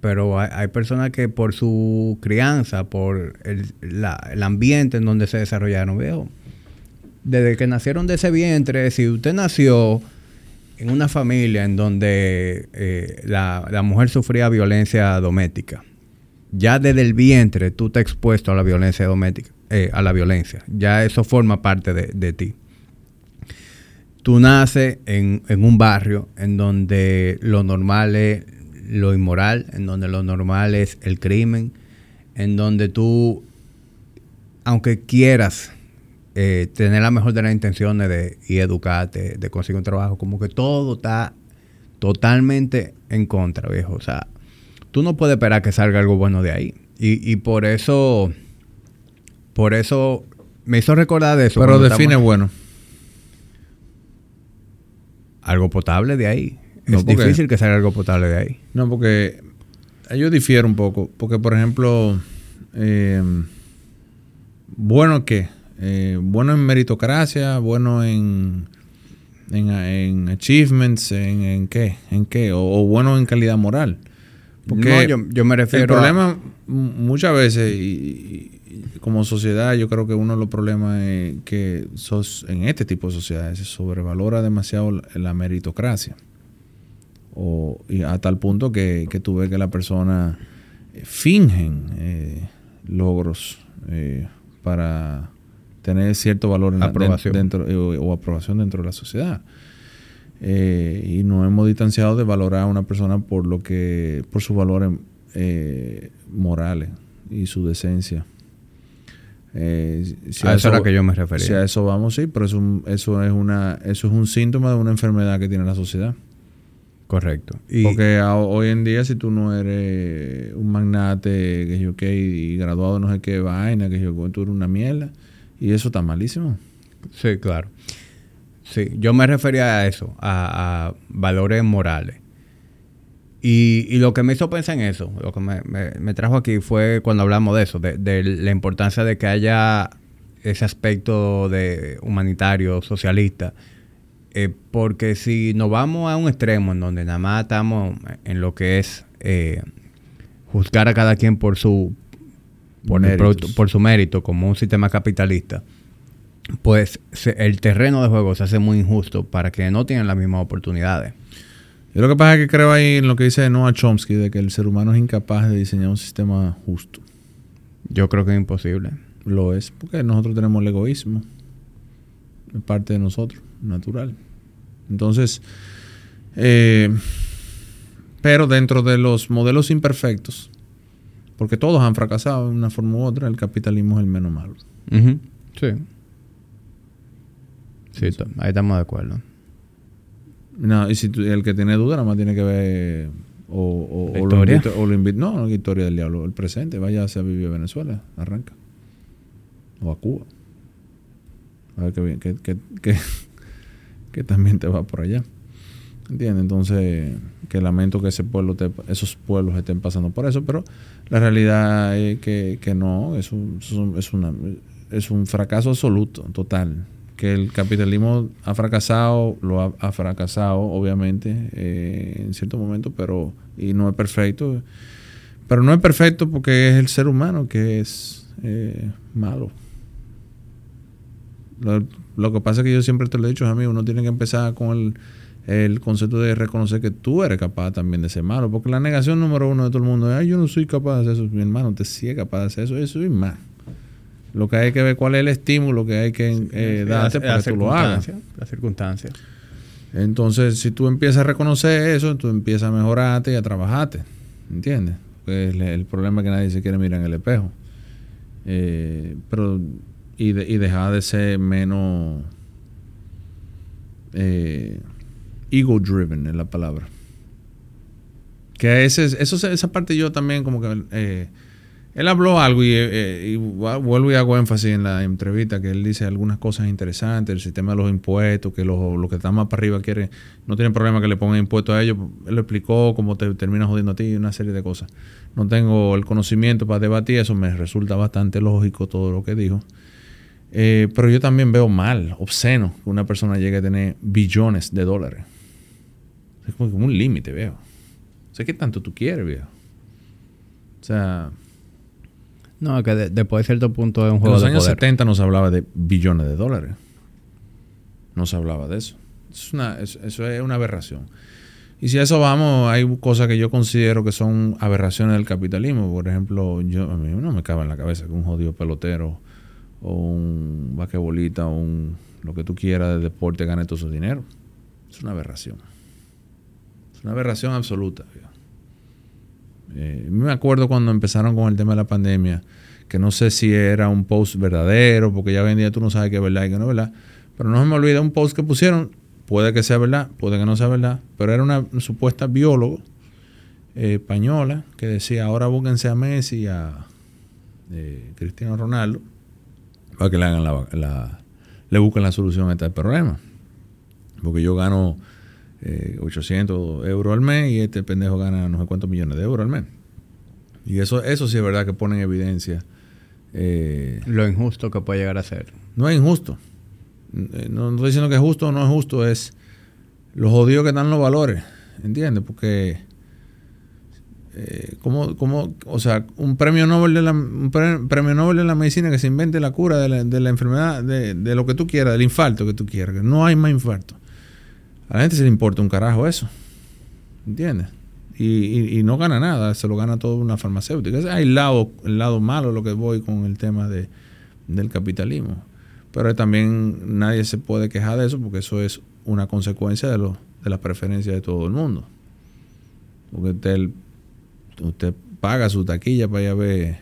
Pero hay, hay personas que por su crianza, por el, la- el ambiente en donde se desarrollaron, veo, desde que nacieron de ese vientre, si usted nació en una familia en donde eh, la, la mujer sufría violencia doméstica, ya desde el vientre tú estás expuesto a la violencia doméstica, eh, a la violencia. Ya eso forma parte de, ti. Tú naces en, en un barrio en donde lo normal es lo inmoral, en donde lo normal es el crimen, en donde tú, aunque quieras eh, tener la mejor de las intenciones de y educarte, de conseguir un trabajo, como que todo está totalmente en contra, viejo. O sea, tú no puedes esperar que salga algo bueno de ahí. Y, y por eso, por eso me hizo recordar de eso. Pero define estamos- bueno. algo potable de ahí. es difícil que salga algo potable de ahí. No, porque yo difiero un poco. Porque, por ejemplo, eh, bueno que eh, bueno en meritocracia, bueno en, en, achievements, en, qué, en qué, o, bueno en calidad moral. Porque yo, me refiero. El problema muchas veces y, como sociedad, yo creo que uno de los problemas es que sos, en este tipo de sociedades se sobrevalora demasiado la, meritocracia. O, y a tal punto que, que tú ves que la persona eh, fingen eh, logros eh, para tener cierto valor en aprobación. dentro, o aprobación dentro de la sociedad. Y nos hemos distanciado de valorar a una persona por lo que por sus valores morales y su decencia. Eh, a, eso era que yo me refería. Si a eso vamos, sí, pero eso, eso, es una, eso es un síntoma de una enfermedad que tiene la sociedad. Correcto. Porque hoy en día, si tú no eres un magnate, que yo qué, y graduado no sé qué vaina, que yo tú eres una mierda, y eso está malísimo. Sí, claro. Sí, yo me refería a eso, a valores morales. Y, lo que me hizo pensar en eso, lo que me, trajo aquí fue cuando hablamos de eso, de, la importancia de que haya ese aspecto de humanitario, socialista. Eh, porque si nos vamos a un extremo en donde nada más estamos en lo que es eh, juzgar a cada quien por su por, por, su mérito como un sistema capitalista, pues el terreno de juego se hace muy injusto para que no tienen las mismas oportunidades. Yo lo que pasa es que creo ahí en lo que dice Noah Chomsky, de que el ser humano es incapaz de diseñar un sistema justo. Yo creo que es imposible. Lo es, porque nosotros tenemos el egoísmo. Es parte de nosotros, natural. Entonces, eh, pero dentro de los modelos imperfectos, porque todos han fracasado de una forma u otra, el capitalismo es el menos malo. Sí. Sí, ahí estamos de acuerdo. No, y si el que tiene duda, nada más tiene que ver. O, o, lo invita, o lo invita, no, la historia del diablo, el presente. Vaya a vivir a Venezuela, arranca. O a Cuba. A ver qué bien, que, que, que, que también te va por allá. ¿Entiendes? Entonces, que lamento que ese pueblo esos pueblos estén pasando por eso, pero la realidad es que, que no, es un, es, una, es un fracaso absoluto, total que el capitalismo ha fracasado, lo ha, fracasado, obviamente, eh, en cierto momento, pero y no es perfecto. Pero no es perfecto porque es el ser humano que es eh, malo. Lo, que pasa es que yo siempre te lo he dicho, amigo, uno tiene que empezar con el, el concepto de reconocer que tú eres capaz también de ser malo. Porque la negación número uno de todo el mundo es, yo no soy capaz de hacer eso. Mi hermano, te sí es capaz de hacer eso, eso y más. Lo que hay que ver cuál es el estímulo que hay que eh, darte para que tú lo hagas. Las circunstancias. Entonces, si tú empiezas a reconocer eso, tú empiezas a mejorarte y a trabajarte. ¿Entiendes? Pues el, problema es que nadie se quiere mirar en el espejo. Eh, pero, y, de, y dejar de ser menos eh, ego driven en la palabra. Que ese, eso, esa parte yo también como que eh, él habló algo y, eh, vuelvo y hago énfasis en la entrevista que él dice algunas cosas interesantes, el sistema de los impuestos, que los, que están más para arriba quieren, no tienen problema que le pongan impuestos a ellos. Él lo explicó cómo te termina jodiendo a ti y una serie de cosas. No tengo el conocimiento para debatir eso, me resulta bastante lógico todo lo que dijo. Eh, pero yo también veo mal, obsceno, que una persona llegue a tener billones de dólares. Es como un límite, veo. sé qué tanto tú quieres, viejo. O sea, no, que después de cierto punto es un juego de En los años 70 no se hablaba de billones de dólares. No se hablaba de eso. Es una, eso es una aberración. Y si a eso vamos, hay cosas que yo considero que son aberraciones del capitalismo. Por ejemplo, yo a mí no me cabe en la cabeza que un jodido pelotero o un vaquebolita o un lo que tú quieras de deporte gane todo su dinero. Es una aberración. Es una aberración absoluta. Eh, me acuerdo cuando empezaron con el tema de la pandemia, que no sé si era un post verdadero, porque ya hoy en día tú no sabes qué es verdad y qué no es verdad, pero no se me olvida un post que pusieron, puede que sea verdad, puede que no sea verdad, pero era una supuesta bióloga eh, española que decía, ahora búsquense a Messi y a eh, Cristiano Ronaldo para que le hagan la, le busquen la solución a este problema. Porque yo gano eh, 800 euros al mes y este pendejo gana no sé cuántos millones de euros al mes. Y eso, eso sí es verdad que pone en evidencia. Eh, Lo injusto que puede llegar a ser. no es injusto. Eh, No, no estoy diciendo que es justo o no es justo, es los jodidos que dan los valores. ¿Entiendes? Porque. Eh, como, como, o sea, un premio Nobel de la un pre- premio Nobel de la medicina que se invente la cura de la, de la enfermedad, de, de lo que tú quieras, del infarto que tú quieras, que no hay más infarto. A la gente se le importa un carajo eso. ¿Entiendes? Y, y- y no gana nada, se lo gana todo una farmacéutica. Ese es el lado, el lado malo lo que voy con el tema de, del capitalismo. Pero también nadie se puede quejar de eso porque eso es una consecuencia de, lo, de las preferencias de todo el mundo. Porque usted, usted paga su taquilla para ir a ver.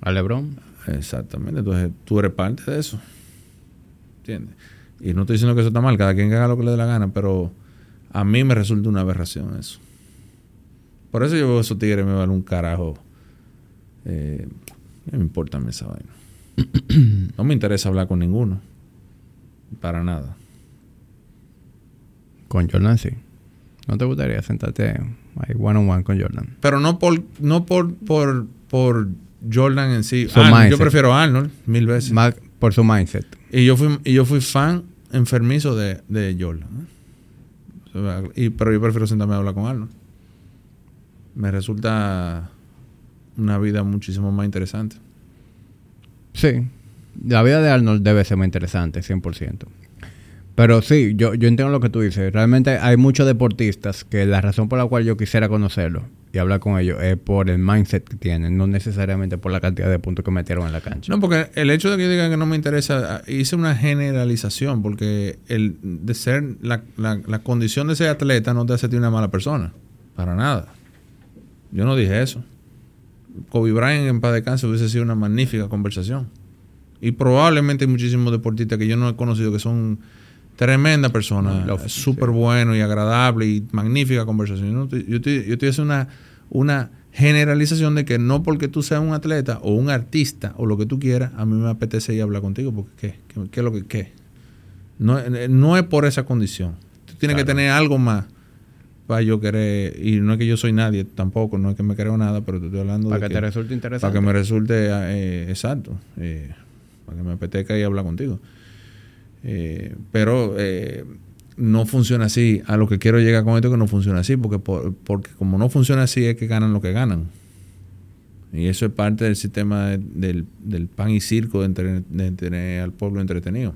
A LeBron. Exactamente, entonces tú eres parte de eso. ¿Entiendes? Y no estoy diciendo que eso está mal, cada quien haga lo que le dé la gana, pero a mí me resulta una aberración eso. Por eso yo veo a esos tigres me vale un carajo. Eh, ¿Qué me importa esa vaina? no me interesa hablar con ninguno. Para nada. Con Jordan sí. ¿No te gustaría sentarte ahí one on one con Jordan? Pero no por, no por, por, por Jordan en sí. Arnold, yo prefiero a Arnold mil veces. Más por su mindset. Y yo fui, y yo fui fan enfermizo de, de Jordan. ¿eh? O sea, y- pero yo prefiero sentarme a hablar con Arnold. Me resulta una vida muchísimo más interesante. Sí. La vida de Arnold debe ser más interesante, 100%. Pero sí, yo, yo entiendo lo que tú dices. Realmente hay muchos deportistas que la razón por la cual yo quisiera conocerlos y hablar con ellos es por el mindset que tienen, no necesariamente por la cantidad de puntos que metieron en la cancha. No, porque el hecho de que yo diga que no me interesa, hice una generalización, porque el de ser la, la- la condición de ser atleta no te hace ti una mala persona. Para nada. Yo no dije eso. Kobe Bryant en paz de cáncer hubiese sido una magnífica conversación. Y probablemente hay muchísimos deportistas que yo no he conocido que son tremendas personas, súper buenos y agradables y magnífica conversación. Yo, estoy- yo estoy, yo estoy haciendo una, una generalización de que no porque tú seas un atleta o un artista o lo que tú quieras, a mí me apetece ir a hablar contigo porque ¿qué? ¿Qué, qué es lo que qué? No, eh, no es por esa condición. Tú tienes que tener algo más para yo querer, y no es que yo soy nadie tampoco, no es que me creo nada, pero te estoy hablando para de que, que- te resulte interesante. para que me resulte eh, exacto, eh, para que me apetezca a hablar contigo. Eh, pero no funciona así. A lo que quiero llegar con esto es que no funciona así, porque, por- porque como no funciona así es que ganan lo que ganan. Y eso es parte del sistema de- del, del pan y circo de, entre- de tener al pueblo entretenido.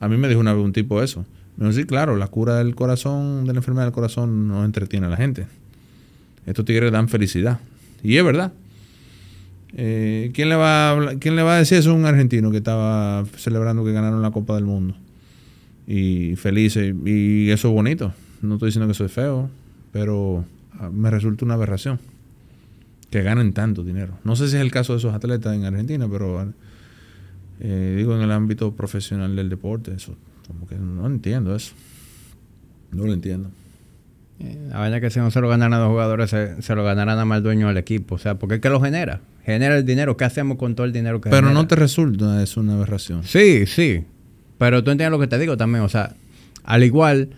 A mí me dijo una vez un tipo eso. Dijo, sí, claro, la cura del corazón, de la enfermedad del corazón no entretiene a la gente. Estos tigres dan felicidad. Y es verdad. Eh, ¿quién, le va a ¿Quién le va a decir eso a un argentino que estaba celebrando que ganaron la Copa del Mundo? Y felices. Y eso es bonito. No estoy diciendo que eso es feo, pero ah, me resulta una aberración. Que ganen tanto dinero. No sé si es el caso de esos atletas en Argentina, pero eh, digo en el ámbito profesional del deporte, eso como que no entiendo eso. No lo entiendo. Eh, La vaina es que si no se lo ganan a los jugadores, se, se lo ganará nada más el dueño del equipo. O sea, porque es que lo genera. Genera el dinero. ¿Qué hacemos con todo el dinero que Pero genera? no te resulta es una aberración. Sí, sí. Pero tú entiendes lo que te digo también. O sea, al igual,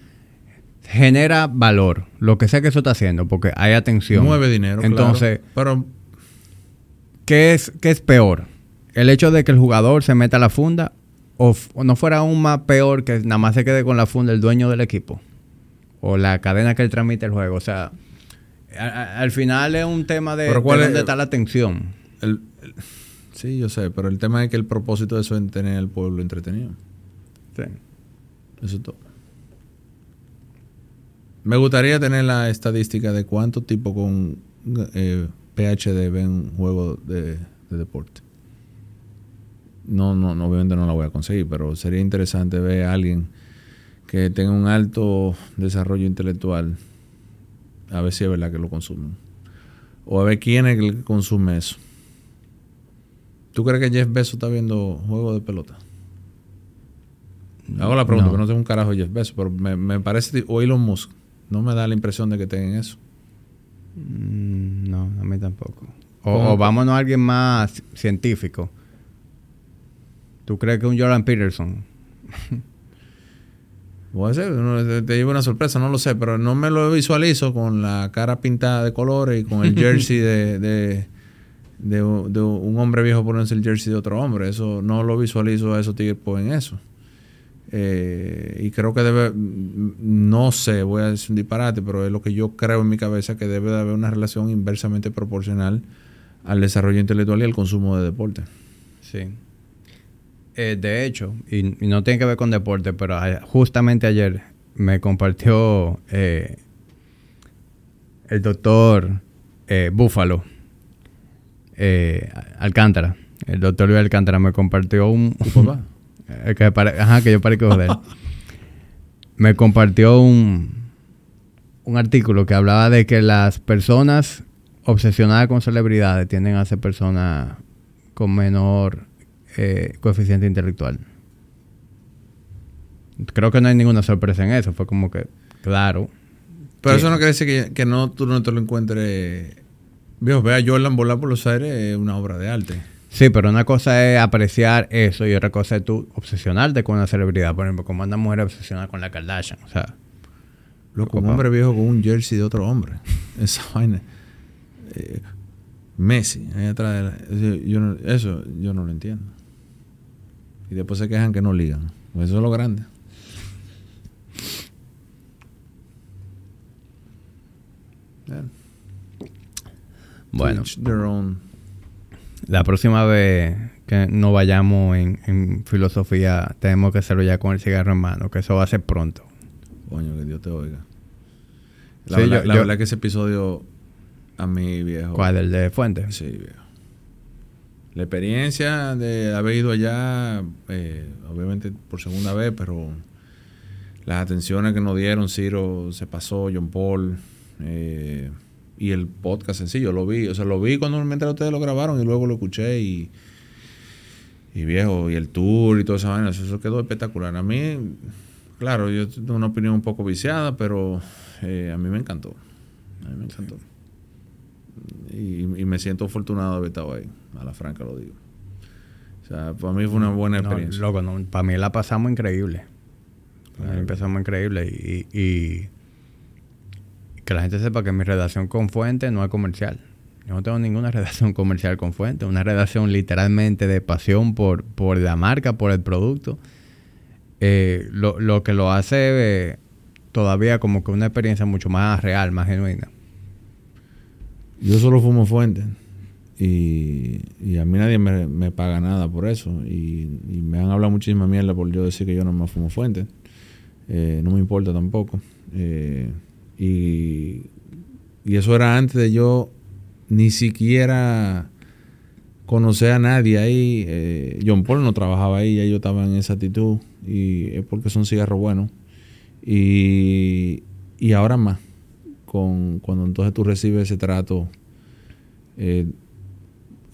genera valor. Lo que sea que eso está haciendo, porque hay atención. Mueve dinero. claro. Entonces, pero ¿qué, es, ¿qué es peor? ¿El hecho de que el jugador se meta a la funda? ¿O, no fuera aún más peor que nada más se quede con la funda el dueño del equipo? O la cadena que él transmite el juego. O sea, a- a- al final es un tema de, ¿cuál es- dónde está la atención. El- el- sí, yo sé, pero el tema es que el propósito de eso es tener al pueblo entretenido. Sí. Eso es todo. Me gustaría tener la estadística de cuántos tipos con eh, PhD ven juegos de, de deporte. No, no, no, obviamente no la voy a conseguir, pero sería interesante ver a alguien que tenga un alto desarrollo intelectual, a ver si es verdad que lo consumen. O a ver quién es el que consume eso. ¿Tú crees que Jeff Bezos está viendo juegos de pelota? Hago la pregunta, No. pero no tengo un carajo de Jeff Bezos, pero me, me parece, o Elon Musk, no me da la impresión de que tengan eso. Mm, no, a mí tampoco. O, o vámonos a alguien más científico. ¿Tú crees que un Jordan Peterson Puede ser, te, lleva una sorpresa, no lo sé, pero no me lo visualizo con la cara pintada de colores y con el jersey de, de, de, de un hombre viejo poniéndose el jersey de otro hombre. Eso no lo visualizo a esos tigres pues, en eso. Eh, y creo que debe, no sé, voy a decir un disparate, pero es lo que yo creo en mi cabeza que debe de haber una relación inversamente proporcional al desarrollo intelectual y al consumo de deporte. Sí. Eh, de hecho, y, y no tiene que ver con deporte, pero justamente ayer me compartió eh, el doctor eh, Búfalo Alcántara. El doctor Luis Alcántara me compartió un... Eh, que pare- ajá, que yo parezco de él. Me compartió un, un artículo que hablaba de que las personas obsesionadas con celebridades tienden a ser personas con menor eh, coeficiente intelectual. Creo que no hay ninguna sorpresa en eso. Fue como que, claro. Pero eso no quiere decir que, que no, tú no te lo encuentres. Viejo, ve a Jordan volar por los aires, es una obra de arte. Sí, pero una cosa es apreciar eso y otra cosa es tú obsesionarte con una celebridad. Por ejemplo, como anda mujer obsesionada con la Kardashian. O sea, Loco, un hombre viejo con un jersey de otro hombre. Esa vaina. Eh, Messi, ahí atrás de la- eso, yo no, eso yo no lo entiendo. Y después se quejan que no ligan. Pues Eso es lo grande. Bueno, bueno. to each their own. La próxima vez que no vayamos en, en filosofía, tenemos que hacerlo ya con el cigarro en mano, que eso va a ser pronto. Coño, que Dios te oiga. La, Sí, verdad, yo- la yo- verdad que ese episodio a mí, viejo. ¿Cuál? ¿El de Fuente? Sí, viejo. La experiencia de haber ido allá, eh, obviamente por segunda vez, pero las atenciones que nos dieron, Ciro se pasó, John Paul, eh, y el podcast sencillo, lo vi, o sea, lo vi cuando mientras ustedes lo grabaron y luego lo escuché y, viejo, y el tour y toda esa vaina, eso quedó espectacular. A mí, claro, yo tengo una opinión un poco viciada, pero eh, a mí me encantó. A mí me encantó. Y, y me siento afortunado de haber estado ahí, a la franca lo digo. O sea, para mí fue una buena No, experiencia. loco, no, para mí la pasamos increíble. Para mí pasamos increíble y, y- y que la gente sepa que mi relación con Fuente no es comercial. Yo no tengo ninguna relación comercial con Fuente, una relación literalmente de pasión por, por la marca, por el producto. Eh, lo, lo que lo hace eh, todavía como que una experiencia mucho más real, más genuina. Yo solo fumo fuente. Y, y a mí nadie me, me paga nada por eso. Y, me han hablado muchísima mierda por yo decir que yo no me fumo fuente. Eh, no me importa tampoco. Eh, y, y eso era antes de yo ni siquiera conocer a nadie ahí. Eh, John Paul no trabajaba ahí, ya yo estaba en esa actitud. Y es porque son cigarros buenos. Y, y ahora más. Con, cuando entonces tú recibes ese trato. eh,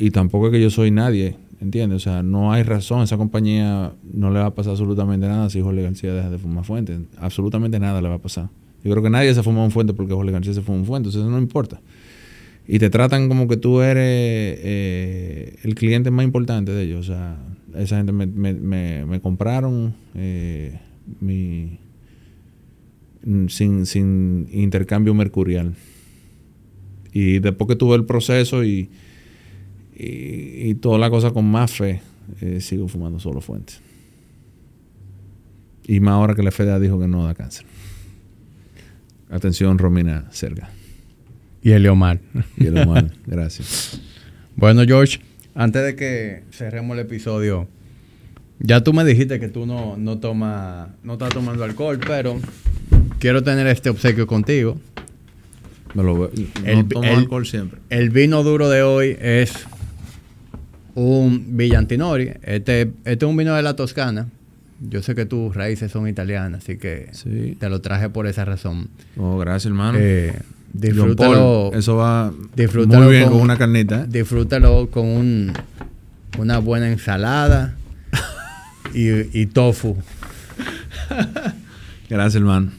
y tampoco es que yo soy nadie, ¿entiendes? O sea, no hay razón. Esa compañía no le va a pasar absolutamente nada si Jorge García deja de fumar fuente. Absolutamente nada le va a pasar. Yo creo que nadie se fuma un fuente porque Jorge García se fuma un fuente. Entonces eso no importa. Y te tratan como que tú eres eh, el cliente más importante de ellos. O sea, esa gente me, me, compraron eh, mi, sin, sin intercambio mercurial. Y después que tuve el proceso y, y, y toda la cosa con más fe, eh, sigo fumando solo fuentes. Y más ahora que la FDA dijo que no da cáncer. Atención, Romina Serga. Y Eliomar. Y el humano. Gracias. Bueno, George, antes de que cerremos el episodio, ya tú me dijiste que tú no, no tomas, no estás tomando alcohol, pero quiero tener este obsequio contigo. Me lo veo. No El- tomo el- alcohol siempre. El vino duro de hoy es un Villantinori. Este, este es un vino de la Toscana. Yo sé que tus raíces son italianas, así que Sí. te lo traje por esa razón. Oh, gracias, hermano. Eh, disfrútalo, Paul, eso va disfrútalo muy bien con- con, una carnita. ¿eh? disfrútalo con un, una buena ensalada y, y tofu. Gracias, hermano.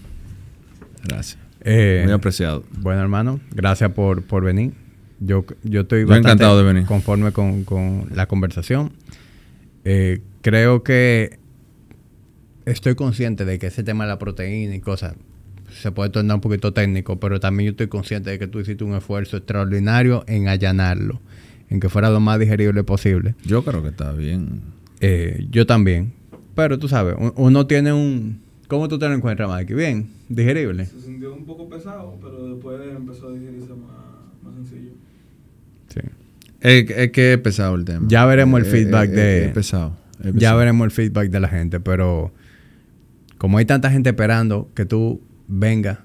Gracias. Eh, Muy apreciado. Bueno, hermano, gracias por, por venir. Yo, yo estoy Yo bastante encantado de venir. conforme con, con la conversación. Eh, creo que estoy consciente de que ese tema de la proteína y cosas se puede tornar un poquito técnico, pero también yo estoy consciente de que tú hiciste un esfuerzo extraordinario en allanarlo, en que fuera lo más digerible posible. Yo creo que está bien. Eh, yo también. Pero tú sabes, un- uno tiene un... ¿Cómo tú te lo encuentras, Mikey? Bien, digerible. Se sintió un poco pesado, pero después empezó a digerirse más, más sencillo. Sí. Es, es que es pesado el tema. Ya veremos el feedback de- Es pesado. es Ya veremos el feedback de la gente, pero como hay tanta gente esperando que tú vengas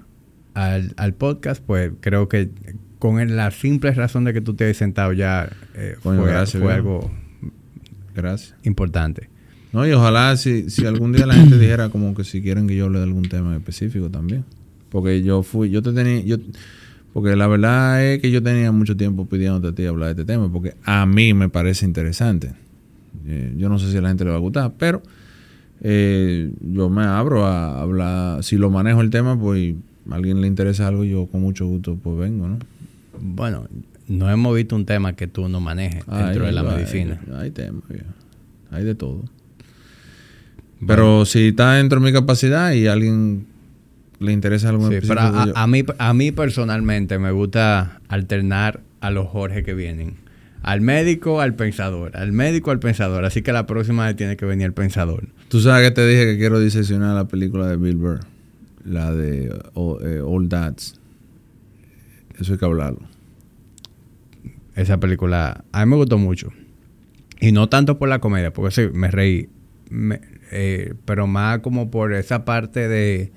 al, al podcast, pues creo que con el- la simple razón de que tú te hayas sentado ya eh, Coño, fue, gracias, fue algo Gracias. importante. No, y ojalá si, si algún día la gente dijera como que si quieren que yo hable de algún tema específico también. Porque yo fui, yo te tenía, yo, porque la verdad es que yo tenía mucho tiempo pidiéndote a ti hablar de este tema, porque a mí me parece interesante. Eh, yo no sé si a la gente le va a gustar, pero eh, yo me abro a hablar, si lo manejo el tema, pues a alguien le interesa algo, yo con mucho gusto pues vengo, ¿no? Bueno, no hemos visto un tema que tú no manejes dentro Ay, de la medicina. Hay, temas, hay de todo. Pero si está dentro de mi capacidad y a alguien le interesa algo Sí, pero a, a mí, a mí personalmente me gusta alternar a los Jorge que vienen. Al médico, al pensador. Al médico, al pensador. Así que la próxima vez tiene que venir el pensador. Tú sabes que te dije que quiero diseccionar la película de Bill Burr, la de eh, Old Dads. Eso hay que hablarlo. Esa película a mí me gustó mucho. Y no tanto por la comedia, porque sí, me reí. Me- eh, pero más como por esa parte de...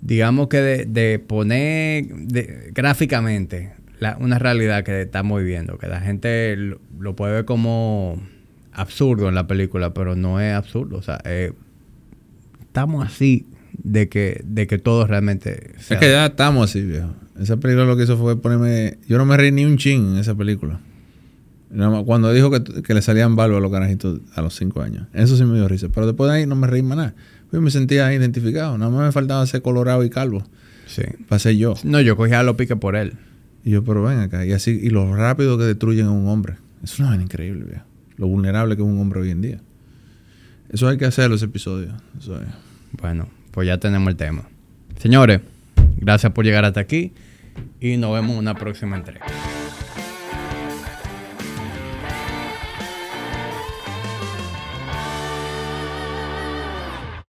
Digamos que de, de poner de- gráficamente la- una realidad que estamos viviendo. Que la gente lo, lo puede ver como absurdo en la película, pero no es absurdo. O sea, eh, estamos así de que, de que todo realmente... Es que ya estamos así, viejo. Esa película lo que hizo fue ponerme... Yo no me reí ni un chin en esa película. Cuando dijo que, que le salían balbos a los carajitos a los cinco años. Eso sí me dio risa. Pero después de ahí no me reí más nada. Yo me sentía identificado. Nada más me faltaba ser colorado y calvo. Sí. Para ser yo. No, yo cogía a los piques por él. Y yo, pero ven acá. Y así, y lo rápido que destruyen a un hombre. Es una vaina increíble, viejo. Lo vulnerable que es un hombre hoy en día. Eso hay que hacerlo, ese episodio. Eso es. Bueno, pues ya tenemos el tema. Señores, gracias por llegar hasta aquí y nos vemos en una próxima entrega.